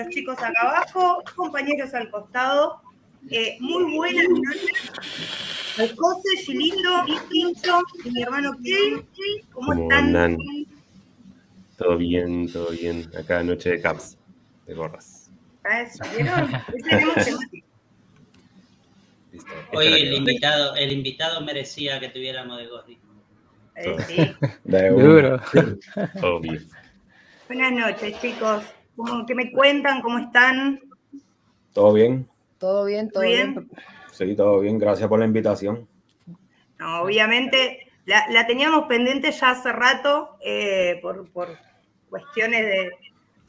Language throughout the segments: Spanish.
los chicos acá abajo, compañeros al costado. Eh, muy buenas noches José, Gilindo, Pincho y mi hermano Kevin. ¿Cómo, están? Andan? Todo bien, todo bien. Acá noche de caps, de gorras. ¿A eso? ¿Vieron? Hoy tenemos temática. Listo. Hoy el invitado, el invitado merecía que tuviéramos de gorri. Eh, sí. De. Duro. Obvio. Buenas noches, chicos. ¿Cómo, ¿Qué me cuentan? ¿Cómo están? ¿Todo bien? Todo bien, todo ¿Bien? bien. Sí, todo bien. Gracias por la invitación. No, obviamente la, la teníamos pendiente ya hace rato eh, por, por cuestiones de,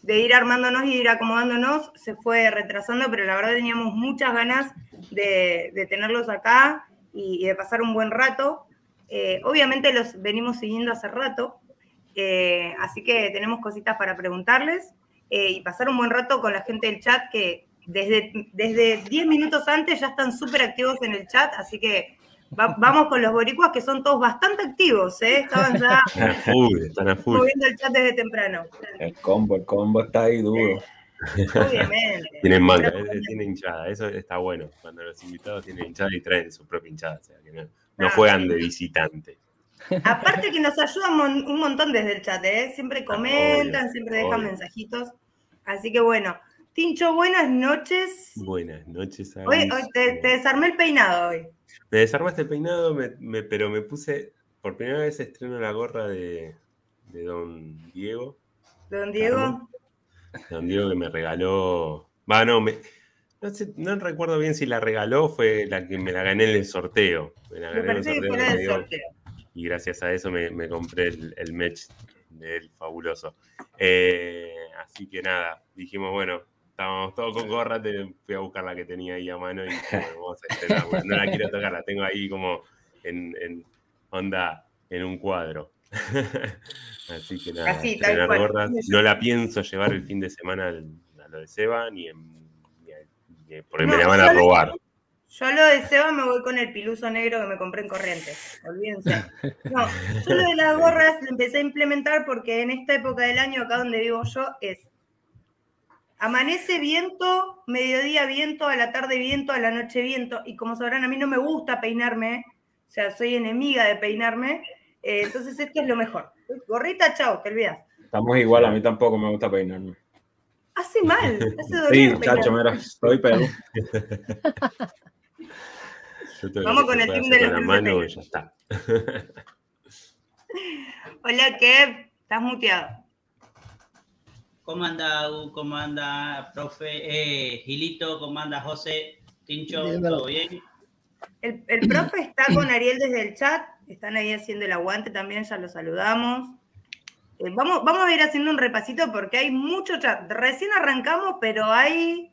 de ir armándonos y ir acomodándonos. Se fue retrasando, pero la verdad teníamos muchas ganas de, de tenerlos acá y, y de pasar un buen rato. Eh, obviamente los venimos siguiendo hace rato, eh, así que tenemos cositas para preguntarles eh, y pasar un buen rato con la gente del chat que desde, desde 10 minutos antes ya están súper activos en el chat, así que va- vamos con los boricuas que son todos bastante activos, ¿eh? estaban ya Están a full, están a full. moviendo el chat desde temprano, El combo, el combo está ahí duro. obviamente. Tienen manga, eh, tienen hinchada, eso está bueno. Cuando los invitados tienen hinchada y traen su propia hinchada, o sea, que no, no Ah. juegan de visitante. Aparte que nos ayudan mon- un montón desde el chat, ¿eh? Siempre comentan, obvio, siempre dejan obvio. mensajitos. Así que bueno, Tincho, buenas noches. Buenas noches, Hoy, Agus. hoy te, te desarmé el peinado hoy. Me desarmaste el peinado, me- me- pero me puse, por primera vez estreno la gorra de, de Don Diego. Don Diego. Don Diego que me regaló. Va, no, me, no, sé, no recuerdo bien si la regaló, fue la que me la gané en el sorteo. Me la Me gané en el que sorteo. fuera del sorteo. y gracias a eso me, me compré el, el match del fabuloso. Eh, así que nada, dijimos, bueno, estábamos todos con gorra, te- fui a buscar la que tenía ahí a mano y vamos a estrenarla. No la quiero tocar, la tengo ahí como en, en onda, en un cuadro. así que nada, Así, tal estrenar cual. gorras. No la pienso llevar el fin de semana al- a lo de Seba, ni, en, ni a- ni- porque No, me la van a robar. Yo lo de Seba me voy con el piluso negro que me compré en Corrientes. Olvídense. No, yo lo de las gorras lo empecé a implementar porque en esta época del año, acá donde vivo yo, es amanece viento, mediodía viento, a la tarde viento, a la noche viento. Y como sabrán, a mí no me gusta peinarme, o sea, soy enemiga de peinarme. eh, entonces esto es lo mejor. Gorrita, chao, te olvidas. Estamos igual, a mí tampoco me gusta peinarme. Hace mal, hace Sí, doler. muchacho, mira, estoy peor. Vamos con el team de los la mano ya está. Hola, Kev, estás muteado. ¿Cómo anda, Agu? ¿Cómo anda, profe? Eh, Gilito, ¿cómo anda, José? Tincho, ¿todo bien? El, el profe está con Ariel desde el chat, están ahí haciendo el aguante también, ya lo saludamos. Eh, vamos, vamos a ir haciendo un repasito porque hay mucho chat. Recién arrancamos, pero hay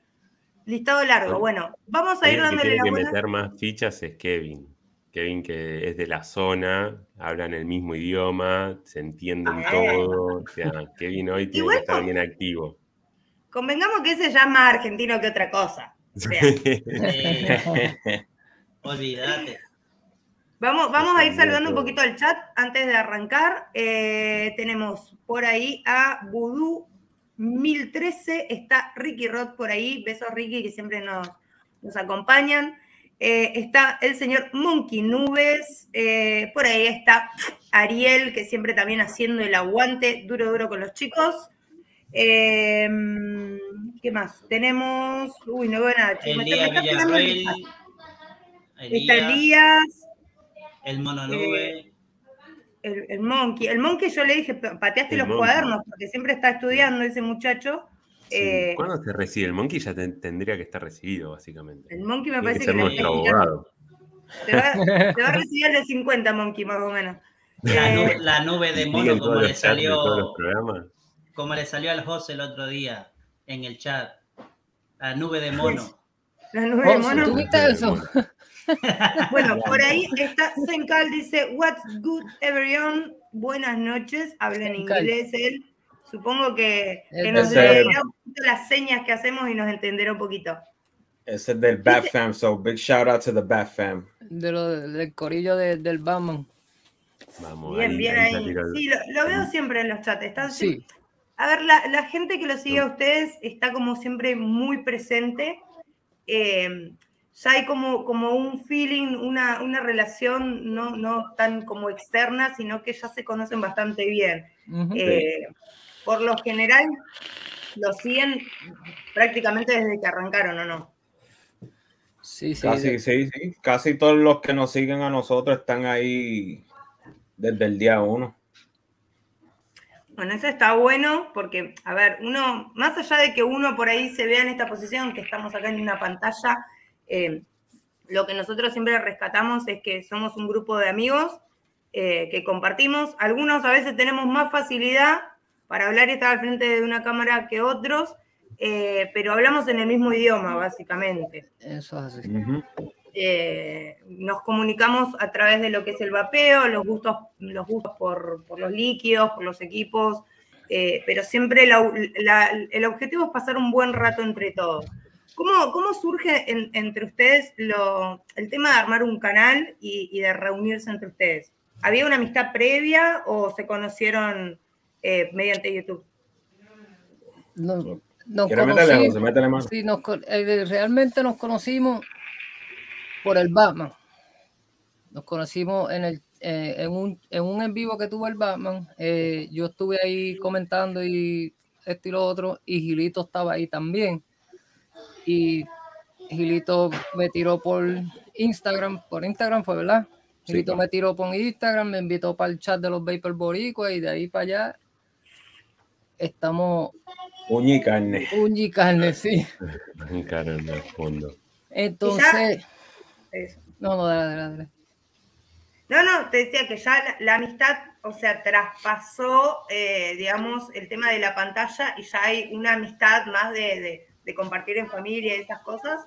listado largo. Bueno, vamos a ir El que dándole tiene la que buena. meter más fichas es Kevin. Kevin que es de la zona, hablan el mismo idioma, se entienden Ah. todo. O sea, Kevin hoy tiene que estar bien activo. Convengamos que ese ya es más argentino que otra cosa. O sea, Eh, olvídate. Vamos, vamos a ir saludando un poquito al chat antes de arrancar. Eh, tenemos por ahí a Voodoo 1013, está Ricky Roth por ahí, besos Ricky que siempre nos, nos acompañan. Eh, está el señor Monkey Nubes, eh, por ahí está Ariel que siempre también haciendo el aguante duro duro con los chicos. Eh, ¿Qué más? Tenemos, uy, no veo nada. chicos, me está- Elías me está pegando el Villarreal. Está Elías, el Mono Nube. El, el Monkey. El Monkey yo le dije, "Pa- pateaste El los Monkey. cuadernos, porque siempre está estudiando ese muchacho. Sí. Eh, ¿Cuándo se recibe? El Monkey ya ten- tendría que estar recibido, básicamente. el Monkey me Tiene parece que ser nuestro abogado. se, va, se va a recibir a los 50 Monkey, más o menos. La, Eh, la nube de mono, como le salió, como le salió al José el otro día en el chat. La nube de mono. la nube de mono. ¿tú viste eso? Bueno, por ahí está Sencal, dice, What's good, everyone? Buenas noches. Habla en inglés él. Supongo que, que nos leerá un poquito las señas que hacemos y nos entenderá un poquito. Ese es del Bat Fam, so big shout out to the Bat Fam. De lo, del corillo de- del Batman. Vamos, Bien, bien se ahí. el- Sí, lo, lo veo siempre en los chats. Están Sí, A ver, la, la gente que lo sigue a ustedes está como siempre muy presente. Eh, ya hay como, como un feeling, una, una relación no, no tan como externa, sino que ya se conocen bastante bien. Eh, por lo general, lo siguen prácticamente desde que arrancaron, ¿o no? sí, sí. Casi, de- sí, sí. Casi todos los que nos siguen a nosotros están ahí desde el día uno. Bueno, eso está bueno porque, a ver, uno, más allá de que uno por ahí se vea en esta posición, que estamos acá en una pantalla, eh, lo que nosotros siempre rescatamos es que somos un grupo de amigos eh, que compartimos. Algunos a veces tenemos más facilidad para hablar y estar al frente de una cámara que otros, eh, pero hablamos en el mismo idioma, básicamente. Eso es así. Eh, nos comunicamos a través de lo que es el vapeo, los gustos, los gustos por, por los líquidos, por los equipos, eh, pero siempre la- la- el objetivo es pasar un buen rato entre todos. ¿Cómo, cómo surge en- entre ustedes lo- el tema de armar un canal y, y de reunirse entre ustedes? ¿Había una amistad previa o se conocieron eh, mediante YouTube? Mano. sí, nos eh, realmente nos conocimos por el Batman. Nos conocimos en, el, eh, en, un, en un en vivo que tuvo el Batman. Eh, yo estuve ahí comentando y esto y lo otro, y Gilito estaba ahí también. Y Gilito me tiró por Instagram, por Instagram fue, ¿verdad? Sí. Gilito me tiró por Instagram, me invitó para el chat de los Vapor Boricua y de ahí para allá estamos Uña y carne. uña y carne, sí. Un cara en el fondo. Entonces, Eso. no, no, dale, dale, dale. No, no, te decía que ya la, la amistad, o sea, traspasó, eh, digamos, el tema de la pantalla y ya hay una amistad más de, de- de compartir en familia y esas cosas.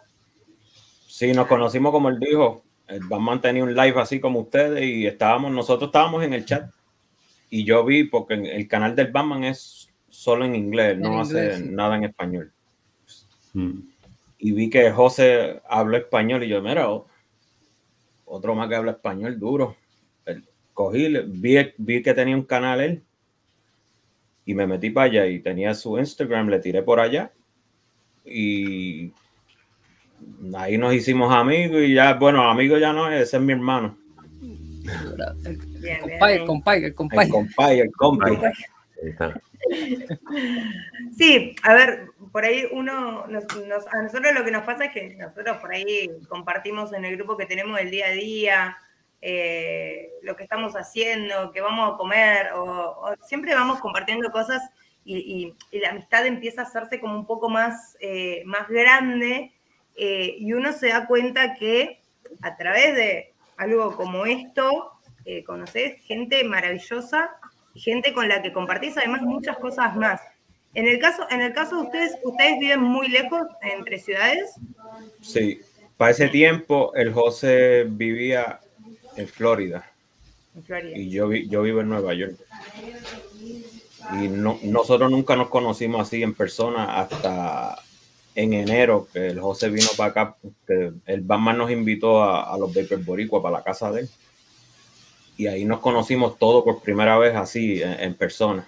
Sí, nos conocimos como él dijo. El Batman tenía un live así como ustedes y estábamos, nosotros estábamos en el chat. Y yo vi, porque el canal del Batman es solo en inglés, En no inglés, hace sí. nada en español. Mm. Y vi que José habló español y yo, mira, otro más que habla español duro. Cogí, le- vi, vi que tenía un canal él y me metí para allá y tenía su Instagram, le tiré por allá y ahí nos hicimos amigos y ya, bueno, amigos ya no, ese es mi hermano, El compay, el compay, el el compay. compay, el compi. Ahí está. Sí, a ver, por ahí uno, nos- nos- a nosotros lo que nos pasa es que nosotros por ahí compartimos en el grupo que tenemos el día a día, eh, lo que estamos haciendo, que vamos a comer, o, o siempre vamos compartiendo cosas y, y- y la amistad empieza a hacerse como un poco más, eh, más grande eh, y uno se da cuenta que a través de algo como esto, eh, conoces gente maravillosa, gente con la que compartís además muchas cosas más. En el caso, en el caso de ustedes, ¿ustedes viven muy lejos entre ciudades? Sí, para ese tiempo el José vivía en Florida. En Florida. y yo, vi- yo vivo en Nueva York. Y no, nosotros nunca nos conocimos así en persona hasta en enero, que el José vino para acá, que el Batman nos invitó a, a los Vapor Boricua para la casa de él. Y ahí nos conocimos todos por primera vez así, en, en persona.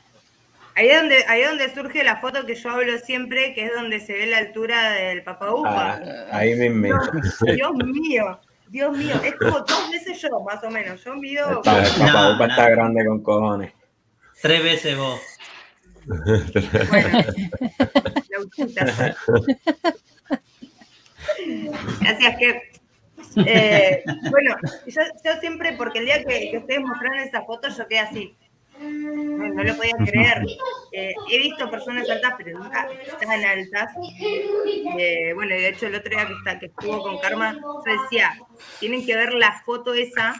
Ahí es donde, ahí es donde surge la foto que yo hablo siempre, que es donde se ve la altura del Papa Upa. Ah, ahí mismo. No, Dios mío, Dios mío, es como dos veces yo, más o menos. Yo mido. El, pa- el Papa No, Upa no. está grande con cojones. Tres veces vos. Bueno. Gracias, que. eh, bueno, yo, yo siempre, porque el día que, que ustedes mostraron esa foto, yo quedé así. No, no lo podía creer. Eh, he visto personas altas, pero nunca tan altas. Eh, bueno, y de hecho, el otro día que, está, que estuvo con Karma, yo decía: tienen que ver la foto esa,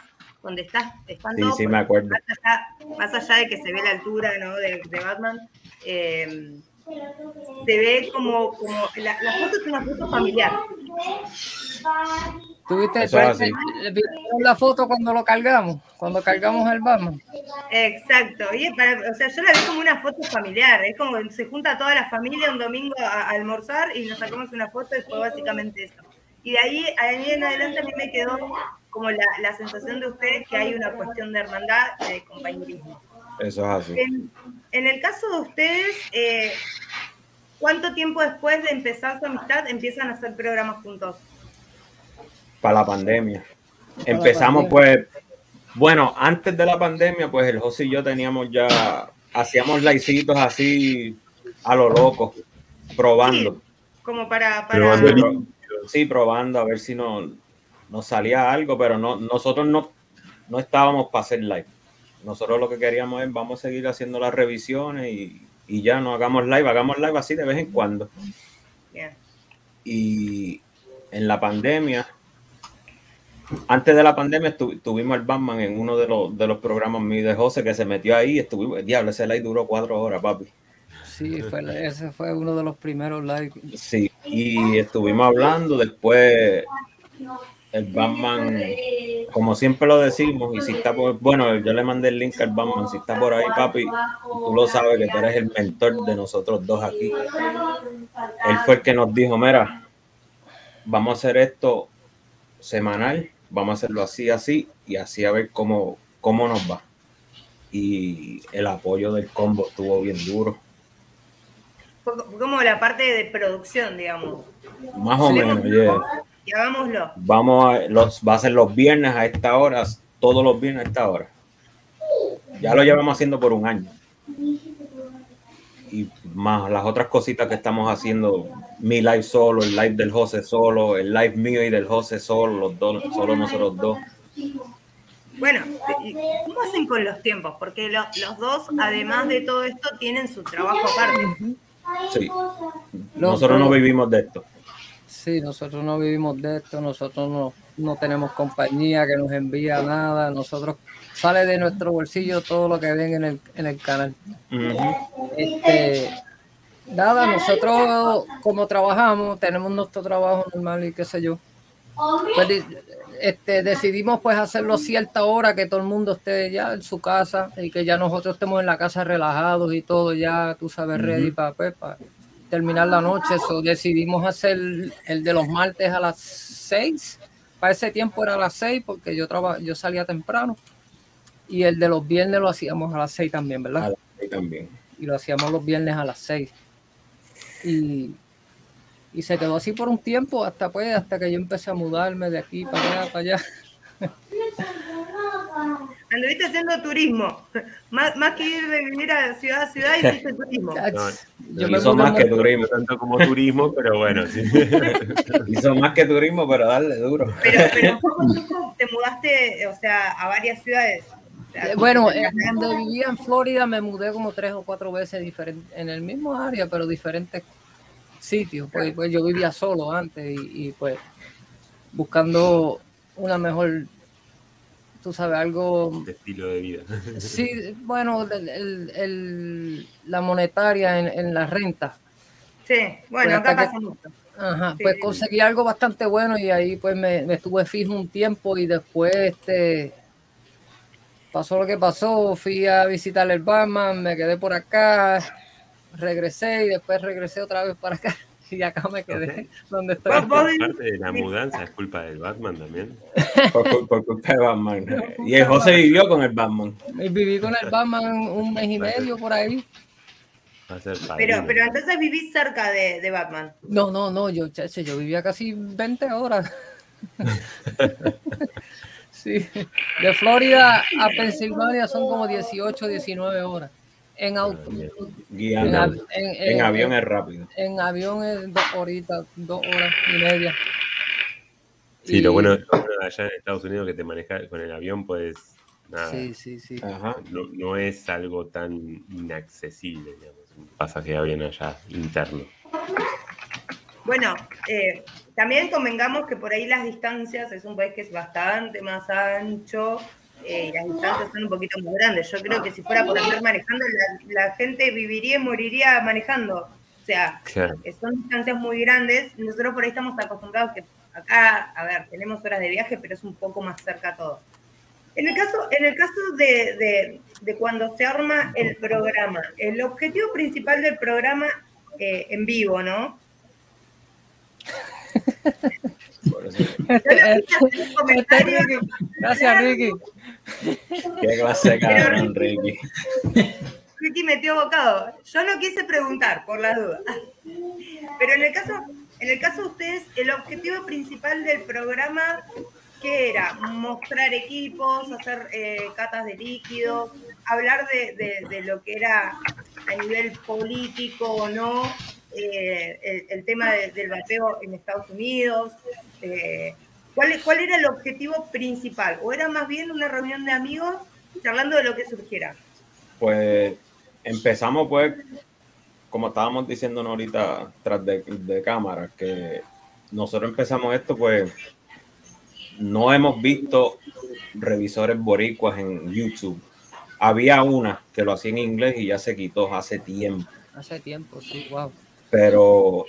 donde estás, están Sí, todos sí, me acuerdo. más allá, más allá de que se ve la altura ¿no? de, de Batman, eh, se ve como, como la, la foto es una foto familiar. ¿Tuviste Eso es así. ¿vieron la foto cuando lo cargamos? Cuando cargamos el Batman. Exacto. Y es para- o sea, yo la vi como una foto familiar. Es como que se junta toda la familia un domingo a, a almorzar y nos sacamos una foto y fue básicamente eso. Y de ahí, ahí en adelante a mí me quedó como la, la sensación de ustedes que hay una cuestión de hermandad y de compañerismo. Eso es así. En, en el caso de ustedes, eh, ¿cuánto tiempo después de empezar su amistad empiezan a hacer programas juntos? Para la pandemia. Empezamos pues, bueno, antes de la pandemia, pues el José y yo teníamos ya, hacíamos laicitos así a lo loco, probando. Sí, como para... para... Probando Sí, probando a ver si no, nos salía algo, pero no, nosotros no, no estábamos para hacer live. Nosotros lo que queríamos es vamos a seguir haciendo las revisiones y, y ya no hagamos live, hagamos live así de vez en cuando. Y en la pandemia, antes de la pandemia estu- tuvimos el Batman en uno de los, de los programas míos de José que se metió ahí. Estuvimos, diablo, ese live duró cuatro horas, papi. Sí, fue, ese fue uno de los primeros live. Sí, y estuvimos hablando después. El Batman, como siempre lo decimos, y si está por, bueno, yo le mandé el link al Batman, si está por ahí, papi, tú lo sabes que tú eres el mentor de nosotros dos aquí. Él fue el que nos dijo, mira, vamos a hacer esto semanal, vamos a hacerlo así, así, y así a ver cómo, cómo nos va. Y el apoyo del combo estuvo bien duro, Fue como la parte de producción, digamos. más o menos, yeah. Y hagámoslo. Vamos a, los, va a ser los viernes a esta hora, todos los viernes a esta hora. Ya lo llevamos haciendo por un año. Y más las otras cositas que estamos haciendo, mi live solo, el live del José solo, el live mío y del José solo, los dos, solo nosotros dos. Bueno, ¿y ¿cómo hacen con los tiempos? Porque lo- los dos, además de todo esto, tienen su trabajo aparte. Sí, nosotros no vivimos de esto. Sí, nosotros no vivimos de esto, nosotros no, no tenemos compañía que nos envía nada, nosotros sale de nuestro bolsillo todo lo que ven en el, en el canal. Este, nada, nosotros como trabajamos, tenemos nuestro trabajo normal y qué sé yo. Pues, este, decidimos pues hacerlo a cierta hora que todo el mundo esté ya en su casa y que ya nosotros estemos en la casa relajados y todo ya, tú sabes, ready Ujú. para terminar la noche. So, decidimos hacer el de los martes a las 6. Para ese tiempo era a las 6 porque yo, traba, yo salía temprano. Y el de los viernes lo hacíamos a las 6 también, ¿verdad? A la- ahí también. y lo hacíamos los viernes a las 6. Y, y se quedó así por un tiempo hasta pues hasta que yo empecé a mudarme de aquí para allá, para allá. Anduviste haciendo turismo. Más, más que ir de vivir a ciudad a ciudad, hiciste turismo. Yo me Hizo mudé más que turismo, No tanto como turismo, pero bueno, sí. hizo más que turismo, pero darle duro. Pero, pero en poco tiempo te mudaste, o sea, a varias ciudades. O sea, Eh, Bueno, donde vivía en Florida me mudé como tres o cuatro veces en el mismo área, pero diferentes sitios. Pues, pues yo vivía solo antes y, y, pues buscando una mejor, tú sabes, algo de estilo de vida. Sí, bueno, el- el- el- la monetaria en, en la renta. Sí, bueno, Pues acá hasta que- pasa mucho. Ajá, Sí. pues conseguí algo bastante bueno y ahí pues me, me estuve fijo un tiempo y después este pasó lo que pasó, fui a visitar el Batman, me quedé por acá, regresé y después regresé otra vez para acá y acá me quedé donde estoy. Parte de la mudanza es culpa del Batman también. Por, cul- por culpa de Batman. Y el José vivió con el Batman. Y viví con el Batman un mes y medio por ahí. Pero, pero entonces vivís cerca de, de Batman. No, no, no, yo, yo vivía casi 20 horas. Sí, de Florida a Pensilvania son como 18, 19 horas. En auto. En, Guiando. av- en- En en- avión es rápido. en avión es dos horitas, dos horas y media. Sí, Y- lo bueno, allá en Estados Unidos que te manejas con el avión, pues nada, Sí, sí, sí. Ajá. no, no es algo tan inaccesible, digamos, un pasaje de avión allá interno. Bueno, eh, también convengamos que por ahí las distancias es un país que es bastante más ancho eh, y las distancias son un poquito muy grandes. Yo creo que si fuera por andar manejando, la, la gente viviría y moriría manejando. O sea, Claro. eh, son distancias muy grandes. Nosotros por ahí estamos acostumbrados que acá, a ver, tenemos horas de viaje, pero es un poco más cerca todo. En el caso, en el caso de, de- de cuando se arma el programa, el objetivo principal del programa eh, en vivo, ¿no? Gracias, Ricky. Qué clase de cabrón, Ricky. Ricky metió bocado. Yo no quise preguntar, por las dudas. Pero en el caso, en el caso de ustedes, el objetivo principal del programa, ¿qué era? Mostrar equipos, hacer eh, catas de líquidos, hablar de, de- de lo que era a nivel político o no, eh, el, el tema de- del vapeo en Estados Unidos. eh, ¿cuál, ¿Cuál era el objetivo principal? ¿O era más bien una reunión de amigos charlando de lo que surgiera? Pues empezamos, pues, como estábamos diciendo ahorita tras de, de cámara, que nosotros empezamos esto, pues, no hemos visto revisores boricuas en YouTube. Había una que lo hacía en inglés y ya se quitó hace tiempo. Hace tiempo, sí, wow. pero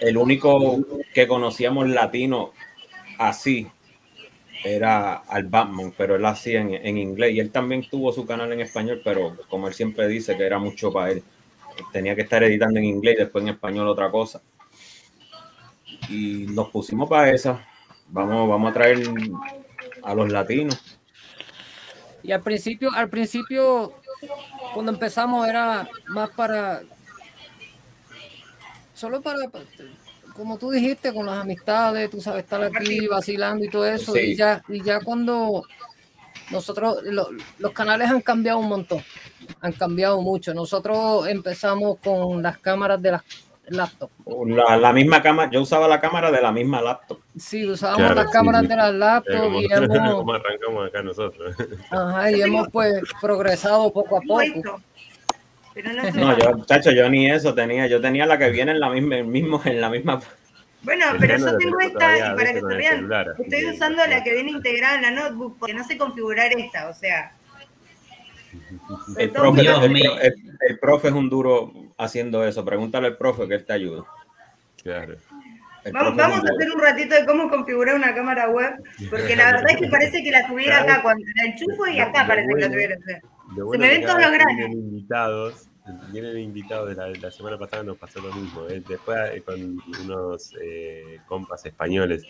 el único que conocíamos latino así era al Batman, pero él hacía en, en inglés y él también tuvo su canal en español, pero como él siempre dice que era mucho para él, tenía que estar editando en inglés y después en español otra cosa. Y nos pusimos para esa. Vamos, vamos a traer a los latinos. Y al principio, al principio, cuando empezamos era más para, solo para, como tú dijiste, con las amistades, tú sabes, estar aquí vacilando y todo eso. Sí. Y ya, y ya cuando nosotros, lo- los canales han cambiado un montón, han cambiado mucho. Nosotros empezamos con las cámaras de las laptops. La, la misma cámara, yo usaba la cámara de la misma laptop. Sí, usábamos Claro, las sí, cámaras sí. de las Eh, laptops como, y hemos, como arrancamos acá nosotros. ajá, y hemos pues progresado poco a poco. Pero no sé. No, yo, chacho, yo ni eso tenía. Yo tenía la que viene en la misma, el mismo, en la misma. Bueno, El pero yo tengo esta y para que se vean, estoy que- usando la que viene integrada en la notebook porque no sé configurar esta, o sea. El profe, Dios el, mío. el- el profe es un duro haciendo eso. Pregúntale al profe que él te ayuda. Claro. Vamos, vamos a hacer un ratito de cómo configurar una cámara web, porque la verdad es que parece que la tuviera acá, cuando la enchufo y acá parece que la tuviera. Lo Se bueno me que ven todos los granos. Invitados, vienen invitados, la, la semana pasada nos pasó lo mismo, eh, después eh, con unos eh, compas españoles,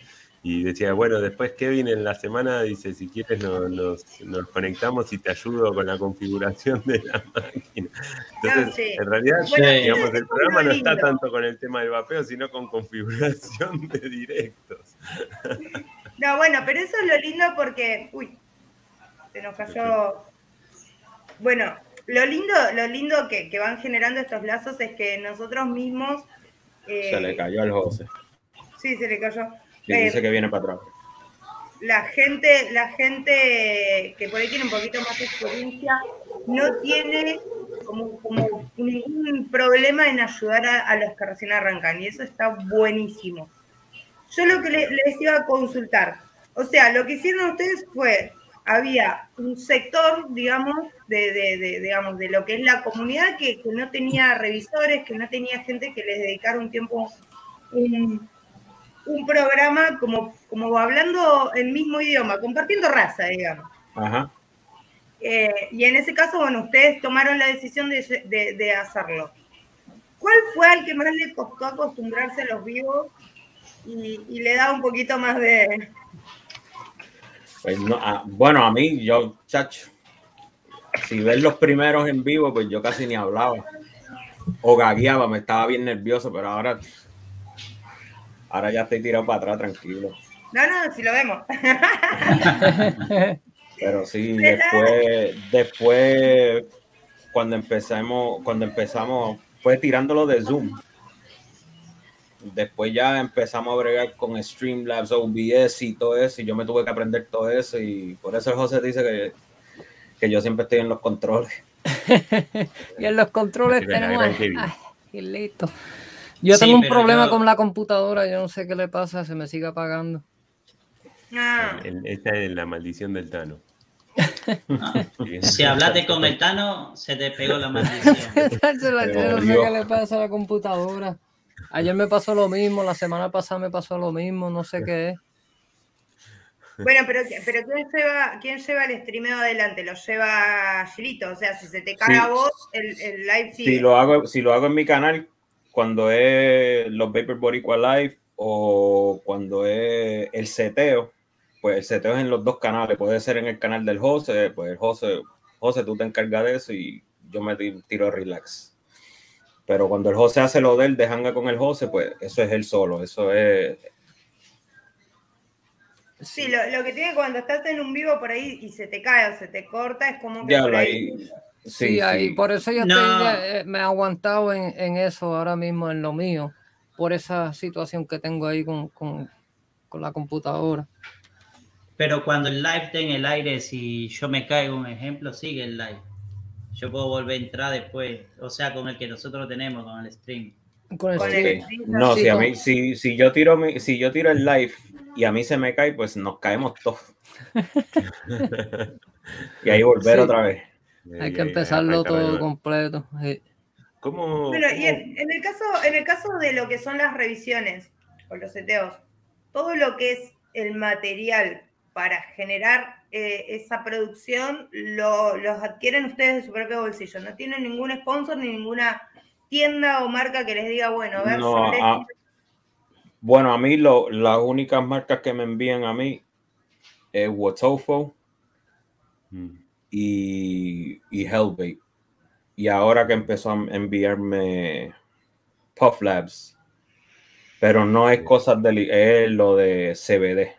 y decía, bueno, después Kevin en la semana dice, si quieres no- nos, nos conectamos y te ayudo con la configuración de la máquina. Entonces, No, sí. en realidad, Bueno, digamos, el programa no está tanto con el tema del vapeo, sino con configuración de directos. No, bueno, pero eso es lo lindo porque. Uy, se nos cayó. Bueno, lo lindo, lo lindo que, que van generando estos lazos es que nosotros mismos. eh, Se le cayó al José. Sí, se le cayó. Y Eh, dice que viene para atrás. la gente, la gente que por ahí tiene un poquito más de experiencia no tiene como, como ningún problema en ayudar a, a los que recién arrancan y eso está buenísimo. Yo lo que le- les iba a consultar, o sea, lo que hicieron ustedes fue, había un sector, digamos, de, de- de- digamos, de lo que es la comunidad que, que no tenía revisores, que no tenía gente que les dedicara un tiempo, un, un programa como, como hablando el mismo idioma, compartiendo raza, digamos. Ajá. Eh, y en ese caso, bueno, ustedes tomaron la decisión de, de- de hacerlo. ¿Cuál fue al que más le costó acostumbrarse a los vivos y, y le da un poquito más de... Pues no, ah, bueno, a mí, yo, chacho, si ves los primeros en vivo, pues yo casi ni hablaba. O gagueaba, me estaba bien nervioso, pero ahora, ahora ya estoy tirado para atrás tranquilo. No, no, si lo vemos. Pero sí, después, después, cuando empezamos, cuando empezamos, fue tirándolo de Zoom. Después ya empezamos a bregar con Streamlabs, OBS y todo eso, y yo me tuve que aprender todo eso, y por eso el José dice que, que yo siempre estoy en los controles. Y en los controles tenemos. Ay, qué listo. Yo Sí, tengo un problema yo- con la computadora, yo no sé qué le pasa, se me sigue apagando. El- Esta es la maldición del Tano. Ah, Si hablaste con el Tano, se te pegó la maldición. Se la- yo no sé qué le pasa a la computadora. Ayer me pasó lo mismo, la semana pasada me pasó lo mismo, no sé qué es. bueno, pero, pero ¿quién, lleva, ¿quién lleva el streameo adelante? ¿Lo lleva Gilito? O sea, si se te cae Sí. a vos, el, el live sigue. Si lo hago, si lo hago en mi canal, cuando es los Vapor Boricua Live o cuando es el seteo, pues el seteo es en los dos canales. Puede ser en el canal del José, pues el José, José, tú te encargas de eso y yo me ti- tiro relax. Pero cuando el José hace lo de él, de hanga con el José, pues eso es él solo. Eso es. Sí, lo, lo que tiene cuando estás en un vivo por ahí y se te cae o se te corta, es como que Ya por lo ahí. ahí. Sí, Sí, ahí, sí. por eso yo No. estoy, eh, me he aguantado en, en eso ahora mismo, en lo mío, por esa situación que tengo ahí con, con, con la computadora. Pero cuando el live está en el aire, si yo me caigo, un ejemplo, sigue el live. Yo puedo volver a entrar después, o sea, con el que nosotros tenemos, con el stream. Con el Con stream. el- No, si a con- mí, si, si yo tiro mi- si yo tiro el live y a mí se me cae, pues nos caemos todos. Y ahí volver Sí. otra vez. Hay que empezarlo todo completo. sí. ¿Cómo, Bueno, y en el caso, en el caso de lo que son las revisiones o los seteos, todo lo que es el material para generar eh, esa producción lo, los adquieren ustedes de su propio bolsillo. No tienen ningún sponsor ni ninguna tienda o marca que les diga, bueno, a ver, No, yo les- a- bueno, a mí lo, las únicas marcas que me envían a mí es Wotofo Mm. y, y Hellbait. Y ahora que empezó a enviarme Puff Labs. Pero no es cosas de es lo de CBD.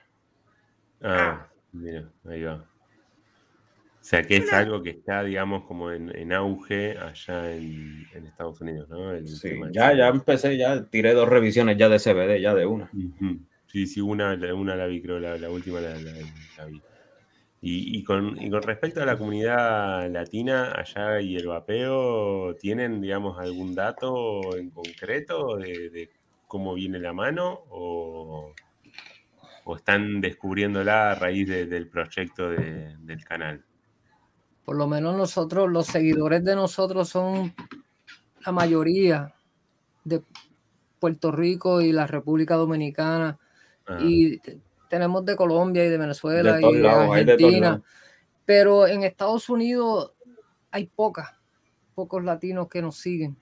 Ah, mira, ahí va. O sea, que es algo que está, digamos, como en, en auge allá en, en Estados Unidos, ¿no? El Sí, ya, ya empecé, ya tiré dos revisiones ya de CBD, ya de una. Sí, sí, una, una la vi, creo, la, la última la, la- la vi. Y, y con, y con respecto a la comunidad latina, allá y el vapeo, ¿tienen, digamos, algún dato en concreto de, de cómo viene la mano? ¿O, o están descubriéndola a raíz de- del proyecto de- del canal? Por lo menos nosotros, los seguidores de nosotros son la mayoría de Puerto Rico y la República Dominicana. Ah, Y tenemos de Colombia y de Venezuela De y de lados, Argentina. Pero en Estados Unidos hay pocas, pocos latinos que nos siguen.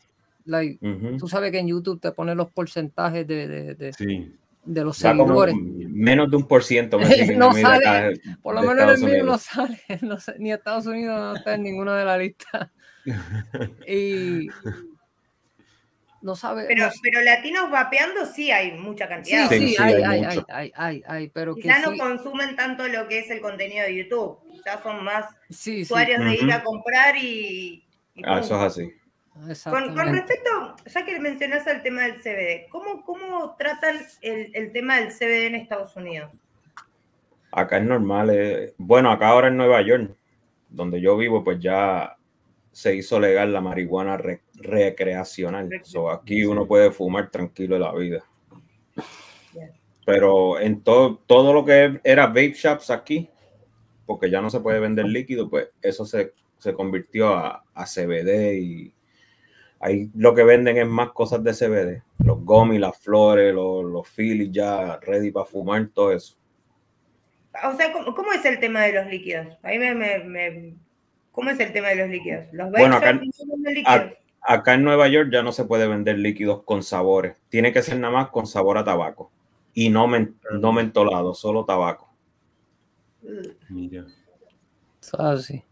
Like. Tú sabes que en YouTube te ponen los porcentajes de, de- de- sí. De los seguidores. menos de un por ciento No sale, acá, Por lo menos en el Estados mío no sale, no sé, ni Estados Unidos no está en ninguna de la lista. Y no sabe. Pero, no- pero latinos vapeando sí hay mucha cantidad. sí, Sí, sí, hay, hay hay, hay, mucho. hay, hay, hay, pero que Quizá no sí, consumen tanto lo que es el contenido de YouTube. Quizás son más sí, sí, usuarios de ir a comprar y. y Ah, eso es así. Con, respecto, ya que mencionas el tema del CBD, ¿cómo, cómo tratan el, el tema del CBD en Estados Unidos? Acá es normal. eh, Bueno, acá ahora en Nueva York, donde yo vivo, pues ya se hizo legal la marihuana re- recreacional. So, aquí uno puede fumar tranquilo la vida. Pero en todo, todo lo que era vape shops aquí, porque ya no se puede vender líquido, pues eso se, se convirtió a, a CBD y ahí lo que venden es más cosas de CBD. Los gummies, las flores, los, los Phillies ya ready para fumar, todo eso. O sea, ¿cómo, cómo es el tema de los líquidos? Ahí me, me- me- ¿Cómo es el tema de los líquidos? ¿Los Bueno, acá- líquidos? Ac- Acá en Nueva York ya no se puede vender líquidos con sabores. Tiene que ser nada más con sabor a tabaco. Y no, men- no mentolado, solo tabaco. Mira. Así. O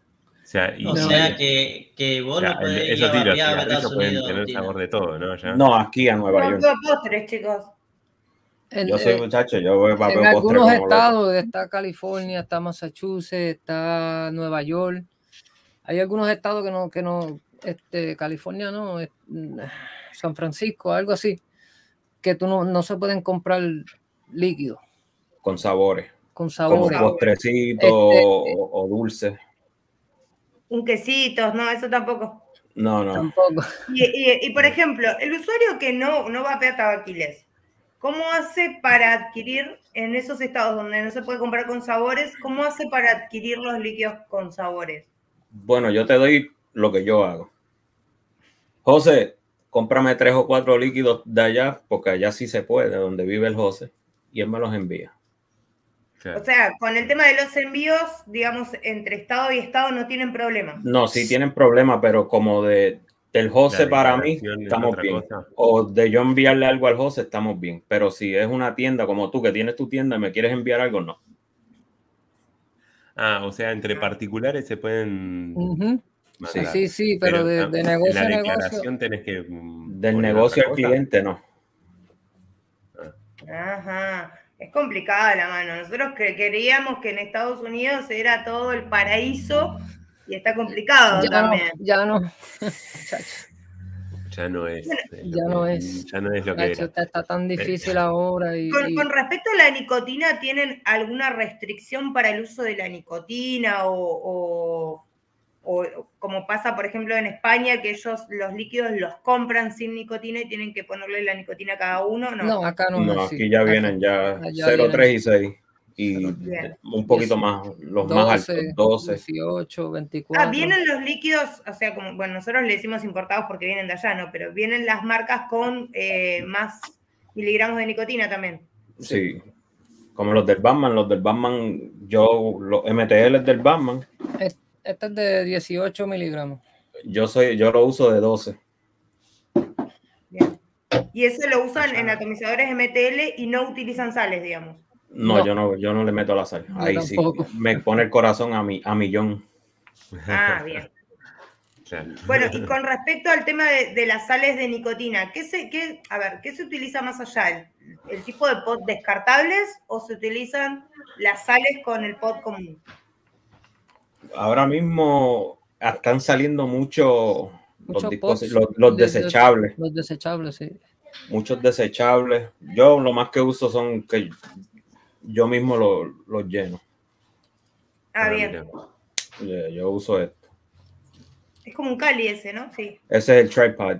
sea, y, O sea que, que vos o sea, no podés ir esos a tiros, a Estados pueden Unidos. tener sabor de todo, ¿no? Ya. No, aquí en Nueva No, York. postres, chicos. En, Yo soy eh, muchacho, yo voy para en algunos como loco. estados, está California, está Massachusetts, está Nueva York. Hay algunos estados que no, que no, este, California no, es- San Francisco, algo así, que tú no, no se pueden comprar líquidos con sabores. con Como sabores. postrecito Este- o, o dulce. Un quesito, no, eso tampoco. No, no. Tampoco. Y, y- y, por ejemplo, el usuario que no, no vapea tabaquiles, ¿cómo hace para adquirir en esos estados donde no se puede comprar con sabores, cómo hace para adquirir los líquidos con sabores? Bueno, yo te doy lo que yo hago. José, cómprame tres o cuatro líquidos de allá, porque allá sí se puede, donde vive el José, y él me los envía. Claro. O sea, con el tema de los envíos, digamos, entre estado y estado no tienen problema. No, sí tienen problemas, pero como de Del José La para mí estamos bien. cosa. O de yo enviarle algo al José estamos bien. Pero si es una tienda como tú que tienes tu tienda y me quieres enviar algo, no. Ah, o sea, entre particulares se pueden mandar. Sí, sí, pero de, ah, negocio la a negocio. declaración tenés que. mm, Del negocio al cliente, no. Ajá. Es complicada la mano. Nosotros cre- creíamos que en Estados Unidos era todo el paraíso y está complicado Ya no, también. ya no. Ya no es. eh, Ya que- no es. Ya no es lo que era. está, está tan difícil ahora. Y, Con, y- con respecto a la nicotina, ¿tienen alguna restricción para el uso de la nicotina o, o- o como pasa, por ejemplo, en España, que ellos los líquidos los compran sin nicotina y tienen que ponerle la nicotina a cada uno? No. no, acá no. No, aquí ya vienen ya allá 0, vienen. 3 y 6. Y Bien. un poquito más, los más 12, altos, 12. 18, 24. Ah, vienen los líquidos, o sea, como, bueno, nosotros le decimos importados porque vienen de allá, ¿no? Pero vienen las marcas con eh, más miligramos de nicotina también. Sí. Como los del Batman, los del Batman, yo, los MTL del Batman, Este es de 18 miligramos. yo soy, yo lo uso de 12. Bien. Y eso lo usan en atomizadores MTL y no utilizan sales, digamos. No, No. yo no, yo no le meto la sal. Ahí sí. Me pone el corazón a mi, a millón. Ah, bien. Claro. Bueno, y con respecto al tema de, de las sales de nicotina, ¿qué se, qué, a ver, ¿qué se utiliza más allá? ¿El, el tipo de pot descartables o se utilizan las sales con el pot común? Ahora mismo están saliendo mucho los, Muchos los, los de- de- desechables, Los desechables, sí. muchos desechables. Yo lo más que uso son que yo mismo lo- los lleno. Ah, bien. yo uso esto. Es como un Cali ese, ¿no? Sí. Ese es el tripod.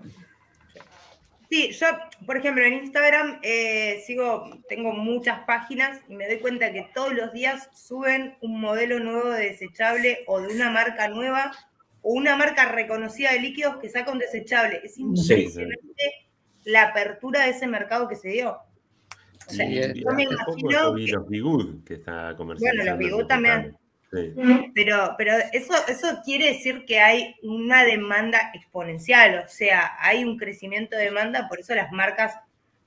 Sí, yo, por ejemplo, en Instagram eh, sigo, tengo muchas páginas y me doy cuenta que todos los días suben un modelo nuevo de desechable o de una marca nueva o una marca reconocida de líquidos que saca un desechable. Es impresionante la apertura de ese mercado que se dio. O sea, Sí, Y yo me imagino que- los Bigud que está comercializando. Bueno, los Bigud también. Sí. Pero, pero eso, eso quiere decir que hay una demanda exponencial, o sea, hay un crecimiento de demanda, por eso las marcas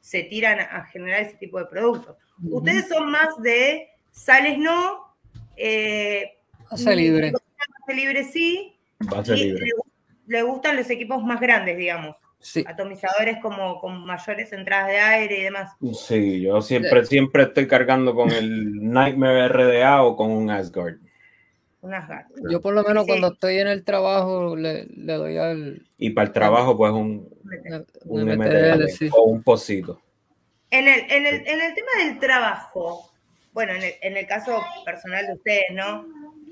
se tiran a generar ese tipo de productos. Ustedes son más de sales no, eh, Hace libre. base libre sí, Base y libre. le, le gustan los equipos más grandes, digamos, Sí. atomizadores como con mayores entradas de aire y demás. Sí, yo siempre, siempre estoy cargando con el Nightmare RDA o con un Asgard. Unas ganas. Yo por lo menos Sí. cuando estoy en el trabajo le, le doy al Y para el trabajo, pues un, un MTL, MTL sí. o un pocito. En el, en, el, en el tema del trabajo, bueno, en el, en el caso personal de ustedes, ¿no?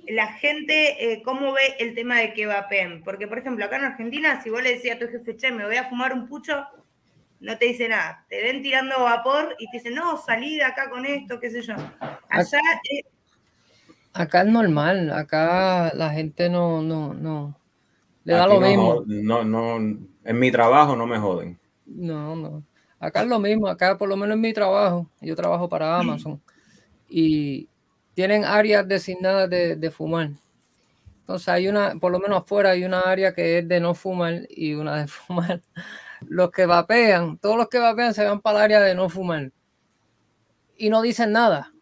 La gente, eh, ¿cómo ve el tema de que vapen? Porque, por ejemplo, acá en Argentina, si vos le decías a tu jefe, che, me voy a fumar un pucho, no te dice nada. Te ven tirando vapor y te dicen, no, salí de acá con esto, qué sé yo. Allá, eh, Acá es normal, acá la gente no, no, no. Le da Aquí lo no mismo. No, no, en mi trabajo no me joden. No, no. Acá es lo mismo, acá por lo menos en mi trabajo, yo trabajo para Amazon y tienen áreas designadas de, de fumar. Entonces hay una, por lo menos afuera hay una área que es de no fumar y una de fumar. Los que vapean, todos los que vapean se van para el área de no fumar y no dicen nada.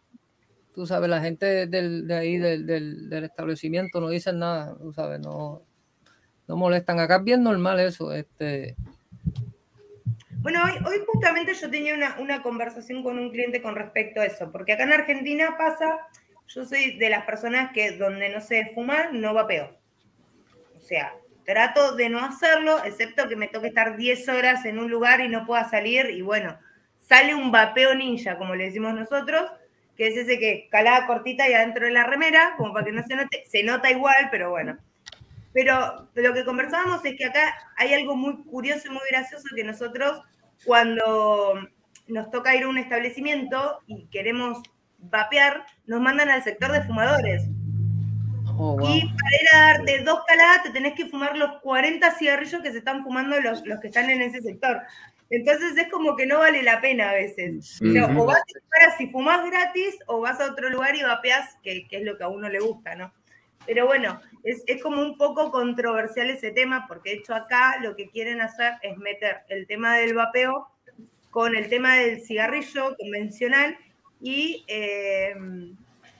Tú sabes, la gente del, de ahí del, del, establecimiento no dicen nada, tú sabes, no, no molestan. Acá es bien normal eso, este, Bueno, hoy, hoy justamente yo tenía una, una conversación con un cliente con respecto a eso, porque acá en Argentina pasa, yo soy de las personas que donde no se fuma, no vapeo. O sea, trato de no hacerlo, excepto que me toque estar 10 horas en un lugar y no pueda salir, y bueno, sale un vapeo ninja, como le decimos nosotros, que es ese que calada cortita y adentro de la remera, como para que no se note, se nota igual, pero bueno. Pero lo que conversábamos es que acá hay algo muy curioso y muy gracioso que nosotros cuando nos toca ir a un establecimiento y queremos vapear, nos mandan al sector de fumadores. oh, wow. Y para ir a darte dos caladas te tenés que fumar los 40 cigarrillos que se están fumando los, los que están en ese sector. Entonces es como que no vale la pena a veces. O vas a si fumás gratis o vas a otro lugar y vapeás, que, que es lo que a uno le gusta, ¿no? Pero bueno, es, es como un poco controversial ese tema, porque de hecho acá lo que quieren hacer es meter el tema del vapeo con el tema del cigarrillo convencional y eh,